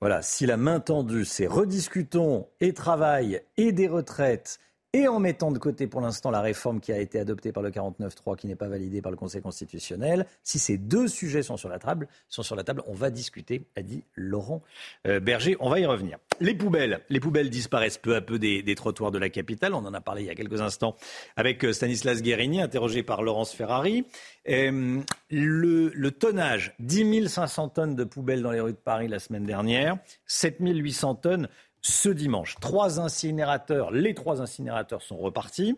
Voilà, si la main tendue, c'est rediscutons et travail et des retraites et en mettant de côté pour l'instant la réforme qui a été adoptée par le 49.3 qui n'est pas validée par le Conseil constitutionnel, si ces deux sujets sont sur la table, sont sur la table, on va discuter, a dit Laurent euh, Berger. On va y revenir. Les poubelles, les poubelles disparaissent peu à peu des, trottoirs de la capitale. On en a parlé il y a quelques instants avec euh, Stanislas Guérini, interrogé par Laurence Ferrari. Euh, le, le, tonnage, 10 500 tonnes de poubelles dans les rues de Paris la semaine dernière, 7 800 tonnes ce dimanche. Trois incinérateurs, les trois incinérateurs sont repartis.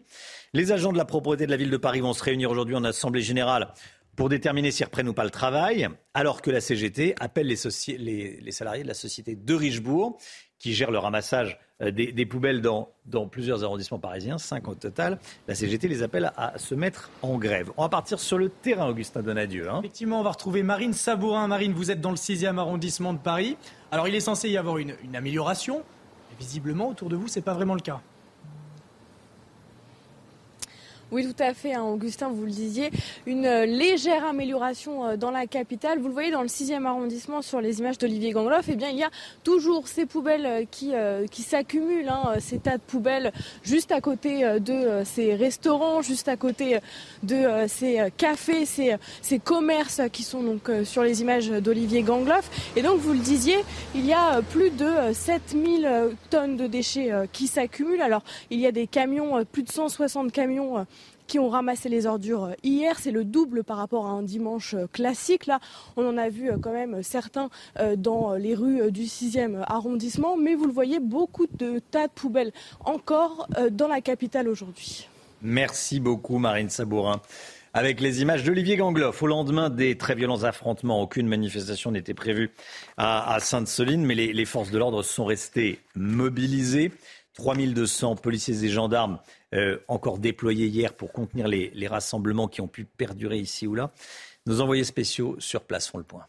Les agents de la propreté de la ville de Paris vont se réunir aujourd'hui en assemblée générale pour déterminer s'ils reprennent ou pas le travail, alors que la CGT appelle les, salariés de la société de Richebourg qui gère le ramassage euh, des, poubelles dans, dans, plusieurs arrondissements parisiens, cinq au total. La CGT les appelle à, se mettre en grève. On va partir sur le terrain, Augustin Donadieu. Hein. Effectivement, on va retrouver Marine Sabourin. Marine, vous êtes dans le 6e arrondissement de Paris. Alors, il est censé y avoir une, amélioration. visiblement, autour de vous, ce n'est pas vraiment le cas. Oui, tout à fait, hein, Augustin, vous le disiez. Une euh, légère amélioration euh, dans la capitale. Vous le voyez dans le 6e arrondissement sur les images d'Olivier Gangloff. Eh bien, il y a toujours ces poubelles euh, qui, qui s'accumulent, hein, ces tas de poubelles juste à côté de ces restaurants, juste à côté de ces cafés, ces, ces commerces qui sont donc sur les images d'Olivier Gangloff. Et donc, vous le disiez, il y a plus de 7000 tonnes de déchets qui s'accumulent. Alors, il y a des camions, plus de 160 camions qui ont ramassé les ordures euh, hier. C'est le double par rapport à un dimanche euh, classique. Là, on en a vu euh, quand même certains dans les rues du 6e arrondissement. Mais vous le voyez, beaucoup de tas de poubelles encore dans la capitale aujourd'hui. Merci beaucoup, Marine Sabourin. Avec les images d'Olivier Gangloff, au lendemain des très violents affrontements, aucune manifestation n'était prévue à, Sainte-Soline, mais les, les forces de l'ordre sont restées mobilisées. 3200 policiers et gendarmes euh, encore déployés hier pour contenir les, rassemblements qui ont pu perdurer ici ou là. Nos envoyés spéciaux sur place font le point.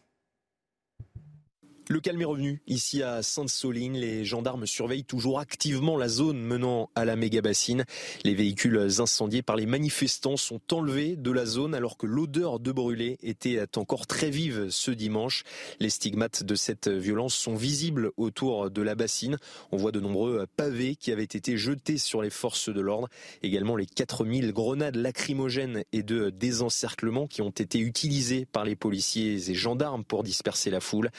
Le calme est revenu. Ici à Sainte-Soline, les gendarmes surveillent toujours activement la zone menant à la méga-bassine. Les véhicules incendiés par les manifestants sont enlevés de la zone alors que l'odeur de brûlé était encore très vive ce dimanche. Les stigmates de cette violence sont visibles autour de la bassine. On voit de nombreux pavés qui avaient été jetés sur les forces de l'ordre. Également les 4000 grenades lacrymogènes et de désencerclement qui ont été utilisées par les policiers et gendarmes pour disperser la foule.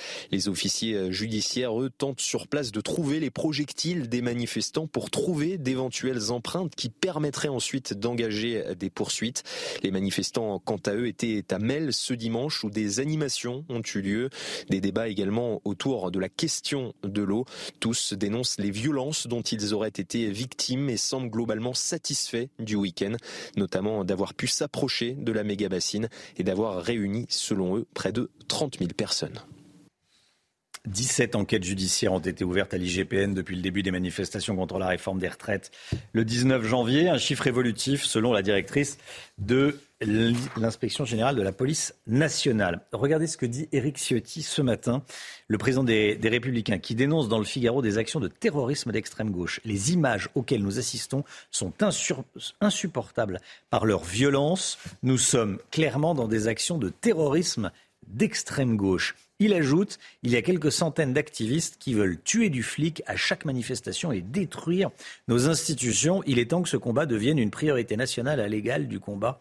Officiers euh, judiciaires, eux, tentent sur place de trouver les projectiles des manifestants pour trouver d'éventuelles empreintes qui permettraient ensuite d'engager euh, des poursuites. Les manifestants, quant à eux, étaient à Mel ce dimanche où des animations ont eu lieu. Des débats également autour de la question de l'eau. Tous dénoncent les violences dont ils auraient été victimes et semblent globalement satisfaits du week-end, notamment d'avoir pu s'approcher de la méga bassine et d'avoir réuni, selon eux, près de 30 000 personnes. 17 enquêtes judiciaires ont été ouvertes à l'IGPN depuis le début des manifestations contre la réforme des retraites le 19 janvier, un chiffre évolutif selon la directrice de l'inspection générale de la police nationale. Regardez ce que dit Éric Ciotti ce matin, le président des, des, Républicains, qui dénonce dans le Figaro des actions de terrorisme d'extrême gauche. Les images auxquelles nous assistons sont insupportables par leur violence. Nous sommes clairement dans des actions de terrorisme d'extrême gauche. Il ajoute, il y a quelques centaines d'activistes qui veulent tuer du flic à chaque manifestation et détruire nos institutions. Il est temps que ce combat devienne une priorité nationale à l'égal du combat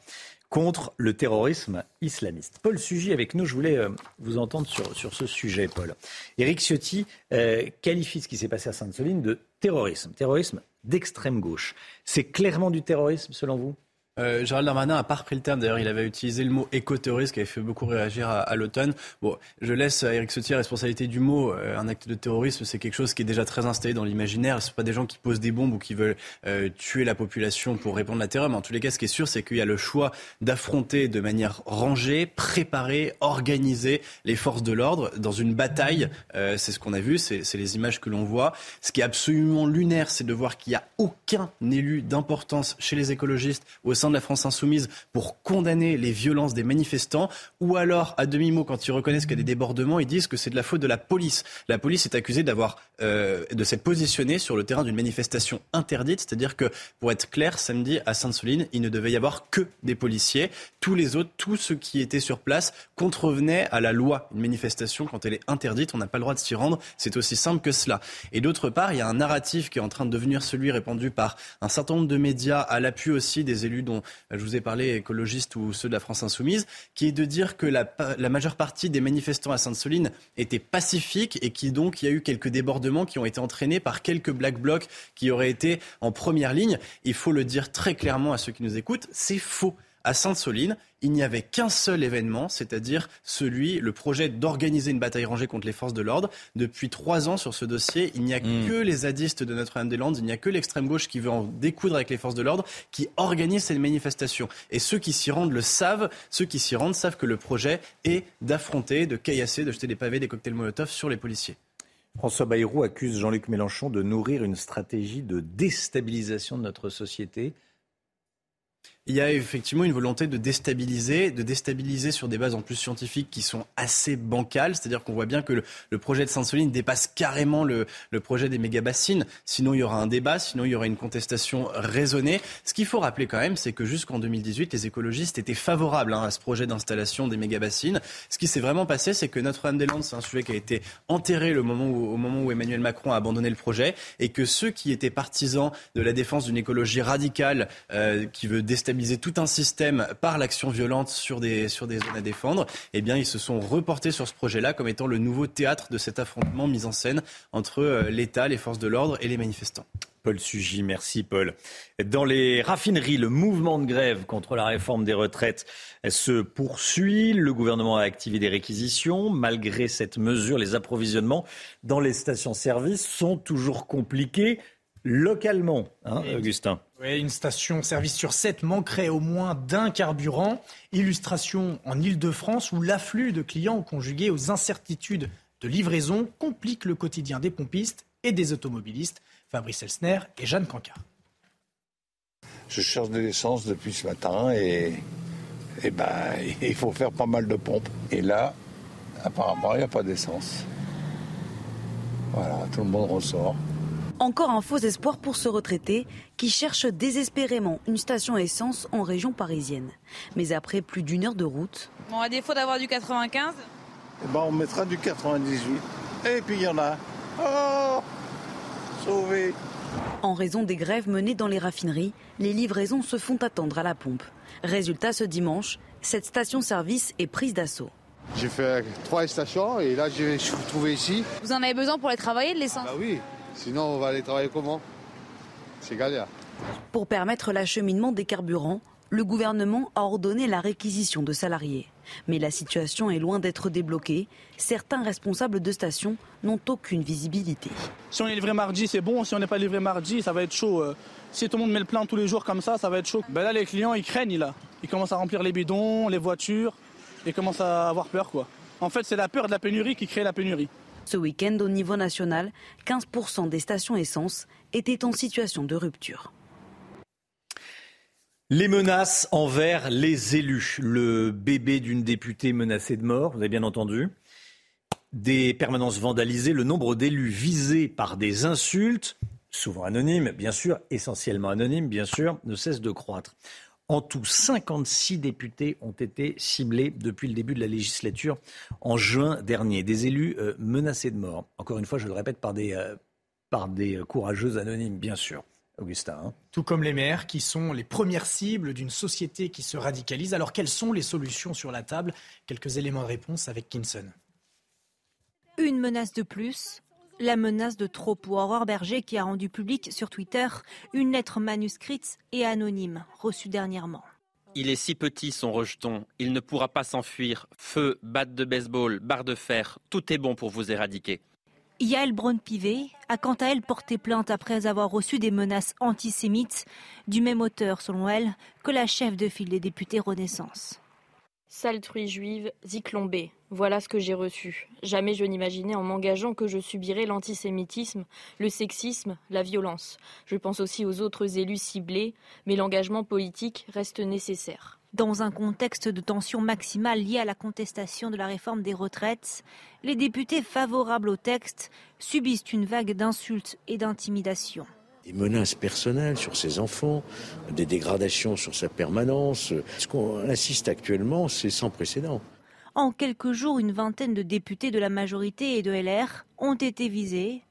contre le terrorisme islamiste. Paul Sugy avec nous, je voulais euh, vous entendre sur, ce sujet, Paul. Éric Ciotti euh, qualifie ce qui s'est passé à Sainte-Soline de terrorisme, terrorisme d'extrême gauche. C'est clairement du terrorisme selon vous? Euh, Gérald Darmanin a pas repris le terme. D'ailleurs, il avait utilisé le mot éco-terroriste qui avait fait beaucoup réagir à, l'automne. Bon, je laisse à Eric Ciotti la responsabilité du mot. Euh, un acte de terrorisme, c'est quelque chose qui est déjà très installé dans l'imaginaire. Ce pas des gens qui posent des bombes ou qui veulent euh, tuer la population pour répondre à la terreur. Mais en tous les cas, ce qui est sûr, c'est qu'il y a le choix d'affronter de manière rangée, préparée, organisée les forces de l'ordre dans une bataille. C'est ce qu'on a vu, c'est les images que l'on voit. Ce qui est absolument lunaire, c'est de voir qu'il n'y a aucun élu d'importance chez les écologistes au de la France insoumise pour condamner les violences des manifestants, ou alors, à demi-mot, quand ils reconnaissent qu'il y a des débordements, ils disent que c'est de la faute de la police. La police est accusée d'avoir, euh, de s'être positionnée sur le terrain d'une manifestation interdite, c'est-à-dire que, pour être clair, samedi à Sainte-Soline, il ne devait y avoir que des policiers. Tous les autres, tous ceux qui étaient sur place, contrevenaient à la loi. Une manifestation, quand elle est interdite, on n'a pas le droit de s'y rendre. C'est aussi simple que cela. Et d'autre part, il y a un narratif qui est en train de devenir celui répandu par un certain nombre de médias, à l'appui aussi des élus dont je vous ai parlé, écologistes ou ceux de la France insoumise, qui est de dire que la, majeure partie des manifestants à Sainte-Soline étaient pacifiques et qui donc y a eu quelques débordements qui ont été entraînés par quelques black blocs qui auraient été en première ligne. Il faut le dire très clairement à ceux qui nous écoutent, c'est faux à Sainte-Soline, il n'y avait qu'un seul événement, c'est-à-dire celui, le projet d'organiser une bataille rangée contre les forces de l'ordre. Depuis trois ans sur ce dossier, il n'y a hmm. que les zadistes de Notre-Dame-des-Landes, il n'y a que l'extrême gauche qui veut en découdre avec les forces de l'ordre, qui organise cette manifestation. Et ceux qui s'y rendent le savent, ceux qui s'y rendent savent que le projet est d'affronter, de caillasser, de jeter des pavés, des cocktails Molotov sur les policiers. François Bayrou accuse Jean-Luc Mélenchon de nourrir une stratégie de déstabilisation de notre société il y a effectivement une volonté de déstabiliser, de déstabiliser sur des bases en plus scientifiques qui sont assez bancales. C'est-à-dire qu'on voit bien que le, projet de Sainte-Soline dépasse carrément le, projet des méga-bassines. Sinon, il y aura un débat, sinon il y aura une contestation raisonnée. Ce qu'il faut rappeler quand même, c'est que jusqu'en 2018, les écologistes étaient favorables hein, à ce projet d'installation des méga-bassines. Ce qui s'est vraiment passé, c'est que Notre-Dame-des-Landes, c'est un sujet qui a été enterré au moment où Emmanuel Macron a abandonné le projet, et que ceux qui étaient partisans de la défense d'une écologie radicale euh, qui veut déstabiliser tout un système par l'action violente sur des, sur des zones à défendre, eh bien, ils se sont reportés sur ce projet-là comme étant le nouveau théâtre de cet affrontement mis en scène entre euh, l'État, les forces de l'ordre et les manifestants. Paul Sugy, merci Paul. Dans les raffineries, le mouvement de grève contre la réforme des retraites se poursuit. Le gouvernement a activé des réquisitions. Malgré cette mesure, les approvisionnements dans les stations-service sont toujours compliqués localement, hein, Augustin. Oui, une station-service sur sept manquerait au moins d'un carburant. Illustration en Ile-de-France où l'afflux de clients conjugué aux incertitudes de livraison complique le quotidien des pompistes et des automobilistes. Fabrice Elsner et Jeanne Cancard. Je cherche de l'essence depuis ce matin et, et ben, [LAUGHS] il faut faire pas mal de pompes. Et là, apparemment, il n'y a pas d'essence. Voilà, tout le monde ressort. Encore un faux espoir pour ce retraité qui cherche désespérément une station essence en région parisienne. Mais après plus d'une heure de route. Bon, à défaut d'avoir du 95 eh ben, On mettra du 98. Et puis il y en a. Oh Sauvé En raison des grèves menées dans les raffineries, les livraisons se font attendre à la pompe. Résultat, ce dimanche, cette station-service est prise d'assaut. J'ai fait trois stations et là je suis retrouvé ici. Vous en avez besoin pour aller travailler de l'essence? Bah oui, sinon on va aller travailler comment? C'est galère. Pour permettre l'acheminement des carburants, le gouvernement a ordonné la réquisition de salariés. Mais la situation est loin d'être débloquée. Certains responsables de stations n'ont aucune visibilité. Si on est livré mardi, c'est bon. Si on n'est pas livré mardi, ça va être chaud. Euh. Si tout le monde met le plein tous les jours comme ça, ça va être chaud. Ben là, les clients, ils craignent. Là. Ils commencent à remplir les bidons, les voitures. Ils commencent à avoir peur. quoi. En fait, c'est la peur de la pénurie qui crée la pénurie. Ce week-end, au niveau national, 15% des stations essence étaient en situation de rupture. Les menaces envers les élus. Le bébé d'une députée menacée de mort, vous avez bien entendu. Des permanences vandalisées, le nombre d'élus visés par des insultes, souvent anonymes, bien sûr, essentiellement anonymes, bien sûr, ne cesse de croître. En tout, 56 députés ont été ciblés depuis le début de la législature en juin dernier. Des élus euh, menacés de mort. Encore une fois, je le répète, par des, euh, par des courageuses anonymes, bien sûr. Augustin. Hein. Tout comme les maires, qui sont les premières cibles d'une société qui se radicalise. Alors, quelles sont les solutions sur la table? Quelques éléments de réponse avec Kinson. Une menace de plus, la menace de trop pour Aurore Berger qui a rendu public sur Twitter une lettre manuscrite et anonyme reçue dernièrement. Il est si petit son rejeton, il ne pourra pas s'enfuir. Feu, batte de baseball, barre de fer, tout est bon pour vous éradiquer. Yael Braun-Pivet a quant à elle porté plainte après avoir reçu des menaces antisémites du même auteur, selon elle, que la chef de file des députés Renaissance. Sale truie juive, Ziklombé. Voilà ce que j'ai reçu. Jamais je n'imaginais en m'engageant que je subirais l'antisémitisme, le sexisme, la violence. Je pense aussi aux autres élus ciblés, mais l'engagement politique reste nécessaire. Dans un contexte de tension maximale liée à la contestation de la réforme des retraites, les députés favorables au texte subissent une vague d'insultes et d'intimidations des menaces personnelles sur ses enfants, des dégradations sur sa permanence. Ce qu'on assiste actuellement, c'est sans précédent. En quelques jours, une vingtaine de députés de la majorité et de LR ont été visés,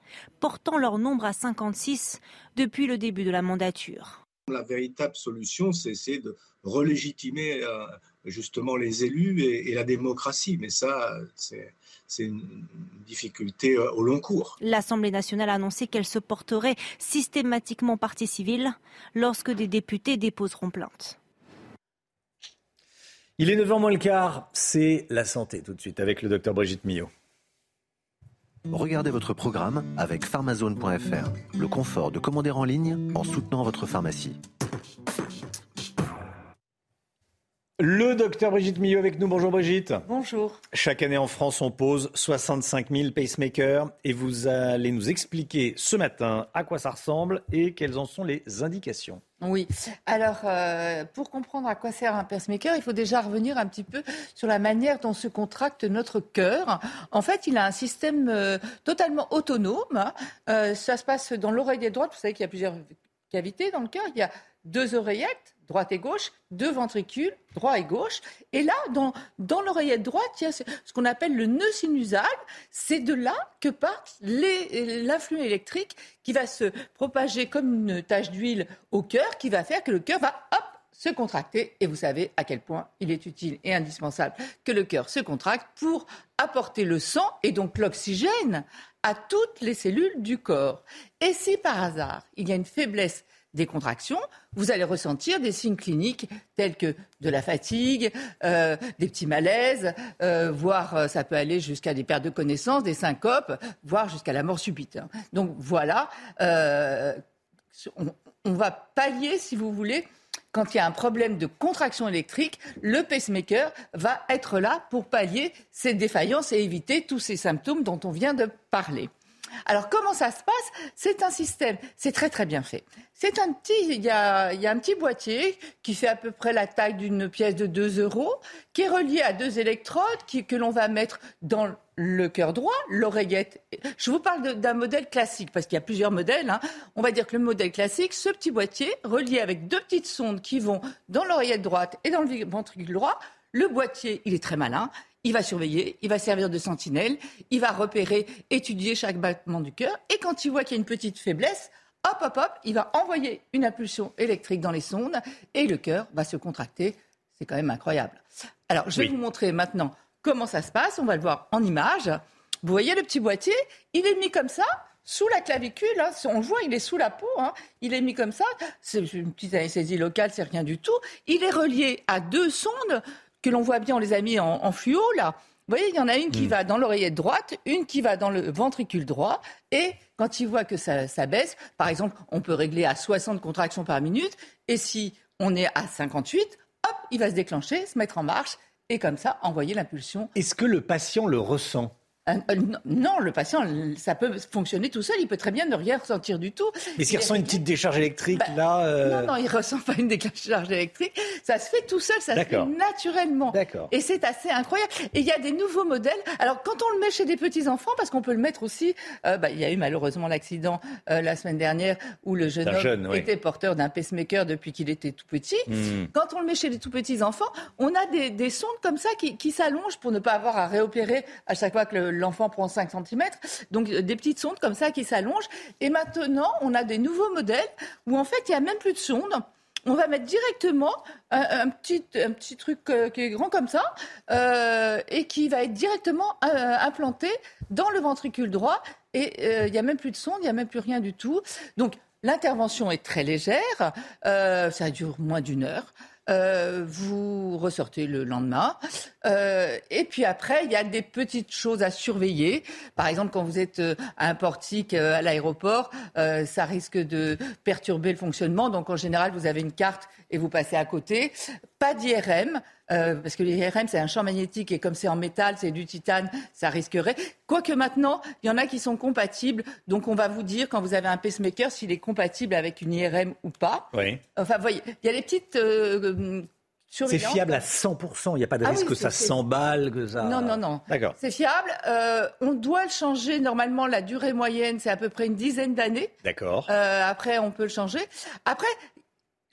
portant leur nombre à 56 depuis le début de la mandature. La véritable solution, c'est de relégitimer euh, justement les élus et, la démocratie. Mais ça, c'est une difficulté euh, au long cours. L'Assemblée nationale a annoncé qu'elle se porterait systématiquement partie civile lorsque des députés déposeront plainte. Il est 9h moins le quart, c'est la santé tout de suite avec le docteur Brigitte Millot. Regardez votre programme avec pharmazone.fr, le confort de commander en ligne en soutenant votre pharmacie. Le docteur Brigitte Millot avec nous. Bonjour Brigitte. Bonjour. Chaque année en France, on pose 65 000 pacemakers et vous allez nous expliquer ce matin à quoi ça ressemble et quelles en sont les indications. Oui. Alors, euh, pour comprendre à quoi sert un pacemaker, il faut déjà revenir un petit peu sur la manière dont se contracte notre cœur. En fait, il a un système euh, totalement autonome. Euh, ça se passe dans l'oreille droite. Vous savez qu'il y a plusieurs cavités dans le cœur. Il y a deux oreillettes droite et gauche, deux ventricules, droit et gauche. Et là, dans, dans l'oreillette droite, il y a ce, qu'on appelle le nœud sinusal. C'est de là que part l'influx électrique qui va se propager comme une tache d'huile au cœur, qui va faire que le cœur va, hop, se contracter. Et vous savez à quel point il est utile et indispensable que le cœur se contracte pour apporter le sang et donc l'oxygène à toutes les cellules du corps. Et si par hasard il y a une faiblesse des contractions, vous allez ressentir des signes cliniques tels que de la fatigue, euh, des petits malaises, euh, voire euh, ça peut aller jusqu'à des pertes de connaissance, des syncopes, voire jusqu'à la mort subite. Hein. Donc voilà, on, on, va pallier, si vous voulez, quand il y a un problème de contraction électrique, le pacemaker va être là pour pallier ces défaillances et éviter tous ces symptômes dont on vient de parler. Alors comment ça se passe? C'est un système, c'est très très bien fait. C'est un petit, il y, a, y a un petit boîtier qui fait à peu près la taille d'une pièce de 2 euros, qui est relié à deux électrodes que l'on va mettre dans le cœur droit, l'oreillette. Je vous parle d'un modèle classique parce qu'il y a plusieurs modèles. Hein. On va dire que le modèle classique, ce petit boîtier relié avec deux petites sondes qui vont dans l'oreillette droite et dans le ventricule droit. Le boîtier, il est très malin. Il va surveiller, il va servir de sentinelle, il va repérer, étudier chaque battement du cœur. Et quand il voit qu'il y a une petite faiblesse, hop, hop, hop, il va envoyer une impulsion électrique dans les sondes et le cœur va se contracter. C'est quand même incroyable. Alors, je vais vous montrer maintenant comment ça se passe. On va le voir en image. Vous voyez le petit boîtier? Il est mis comme ça sous la clavicule. Hein. On le voit, il est sous la peau. Hein. Il est mis comme ça. C'est une petite anesthésie locale, c'est rien du tout. Il est relié à deux sondes que l'on voit bien, on les a mis en, fluo là. Vous voyez, il y en a une qui hmm. va dans l'oreillette droite, une qui va dans le ventricule droit. Et quand il voit que ça, ça, baisse, par exemple, on peut régler à 60 contractions par minute. Et si on est à 58, hop, il va se déclencher, se mettre en marche et comme ça envoyer l'impulsion. Est-ce que le patient le ressent? Euh, euh, non, le patient, ça peut fonctionner tout seul. Il peut très bien ne rien ressentir du tout. Mais s'il ressent une petite décharge électrique, bah, là. Euh, non, non, il ressent pas une décharge électrique. Ça se fait tout seul, ça se fait naturellement. D'accord. Et c'est assez incroyable. Et il y a des nouveaux modèles. Alors, quand on le met chez des petits enfants, parce qu'on peut le mettre aussi, bah, il y a eu malheureusement l'accident la semaine dernière où le jeune homme était porteur d'un pacemaker depuis qu'il était tout petit. Hmm. Quand on le met chez les tout petits enfants, on a des, des sondes comme ça qui, qui s'allongent pour ne pas avoir à réopérer à chaque fois que le l'enfant prend 5 cm. Donc euh, des petites sondes comme ça qui s'allongent. Et maintenant, on a des nouveaux modèles où en fait, il n'y a même plus de sondes. On va mettre directement un, petit, un petit truc euh, qui est grand comme ça euh, et qui va être directement implanté dans le ventricule droit. Et il n'y a même plus de sonde, il n'y a même plus rien du tout. Donc l'intervention est très légère, ça dure moins d'une heure. Euh, vous ressortez le lendemain. Euh, et puis après, il y a des petites choses à surveiller. Par exemple, quand vous êtes euh, à un portique à l'aéroport, ça risque de perturber le fonctionnement. Donc en général, vous avez une carte et vous passez à côté. Pas d'IRM. Euh, parce que l'IRM, c'est un champ magnétique et comme c'est en métal, c'est du titane, ça risquerait. Quoique maintenant, il y en a qui sont compatibles. Donc, on va vous dire, quand vous avez un pacemaker, s'il est compatible avec une IRM ou pas. Oui. Enfin, vous voyez, il y a les petites. Euh, c'est fiable à 100%, il n'y a pas de ah risque que ça s'emballe, que ça... Non, non, non. D'accord. C'est fiable. Euh, on doit le changer, normalement, la durée moyenne, c'est à peu près une dizaine d'années. D'accord. après, on peut le changer. Après,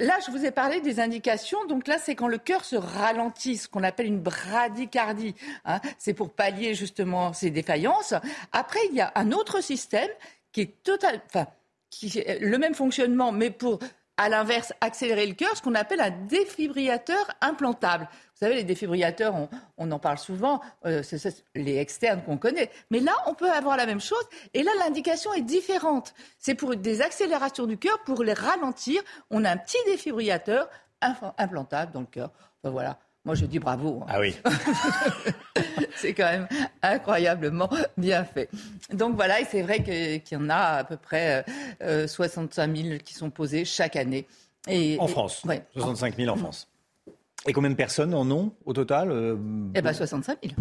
Là, je vous ai parlé des indications. Donc là, c'est quand le cœur se ralentit, ce qu'on appelle une bradycardie. Hein. C'est pour pallier justement ces défaillances. Après, il y a un autre système qui est total, enfin, qui le même fonctionnement, mais pour à l'inverse, accélérer le cœur, ce qu'on appelle un défibrillateur implantable. Vous savez, les défibrillateurs, on, en parle souvent, euh, c'est les externes qu'on connaît. Mais là, on peut avoir la même chose. Et là, l'indication est différente. C'est pour des accélérations du cœur, pour les ralentir. On a un petit défibrillateur implantable dans le cœur. voilà. Moi, je dis bravo. Hein. Ah oui. [LAUGHS] c'est quand même incroyablement bien fait. Donc voilà, et c'est vrai qu'il y en a à peu près 65 euh, 000 qui sont posés chaque année. Et, en France 65 000 en France. Et combien de personnes en ont au total euh, Eh bien, 65 000.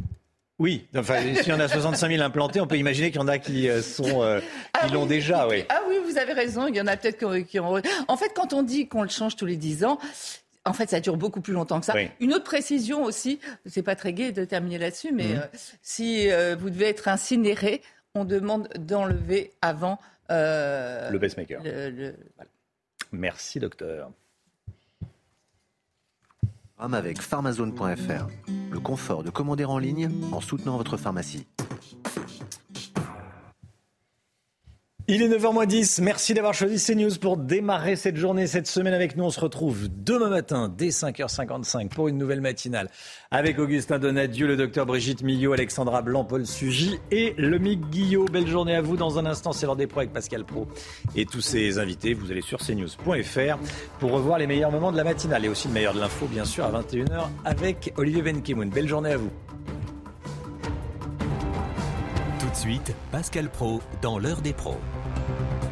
Oui, enfin, s'il y en a 65 000 implantés, on peut imaginer qu'il y en a qui euh, sont, ah l'ont déjà, oui. Ah oui, vous avez raison. Il y en a peut-être qui ont. En fait, quand on dit qu'on le change tous les 10 ans, en fait, ça dure beaucoup plus longtemps que ça. Une autre précision aussi, c'est pas très gai de terminer là-dessus, mais mhm. euh, si euh, vous devez être incinéré, on demande d'enlever avant euh, le pacemaker. Merci, docteur. Avec pharmazone.fr, le confort de commander en ligne en soutenant votre pharmacie. Il est 9h10. Merci d'avoir choisi CNews pour démarrer cette journée, cette semaine avec nous. On se retrouve demain matin dès 5h55 pour une nouvelle matinale avec Augustin Donadieu, le docteur Brigitte Millot, Alexandra Blanc, Paul Sugy et le Mick Guillot. Belle journée à vous. Dans un instant, c'est l'heure des pros avec Pascal Pro et tous ses invités. Vous allez sur cnews.fr pour revoir les meilleurs moments de la matinale et aussi le meilleur de l'info, bien sûr, à 21h avec Olivier Benkemoun. Belle journée à vous. Tout de suite, Pascal Pro dans l'heure des pros. Thank you.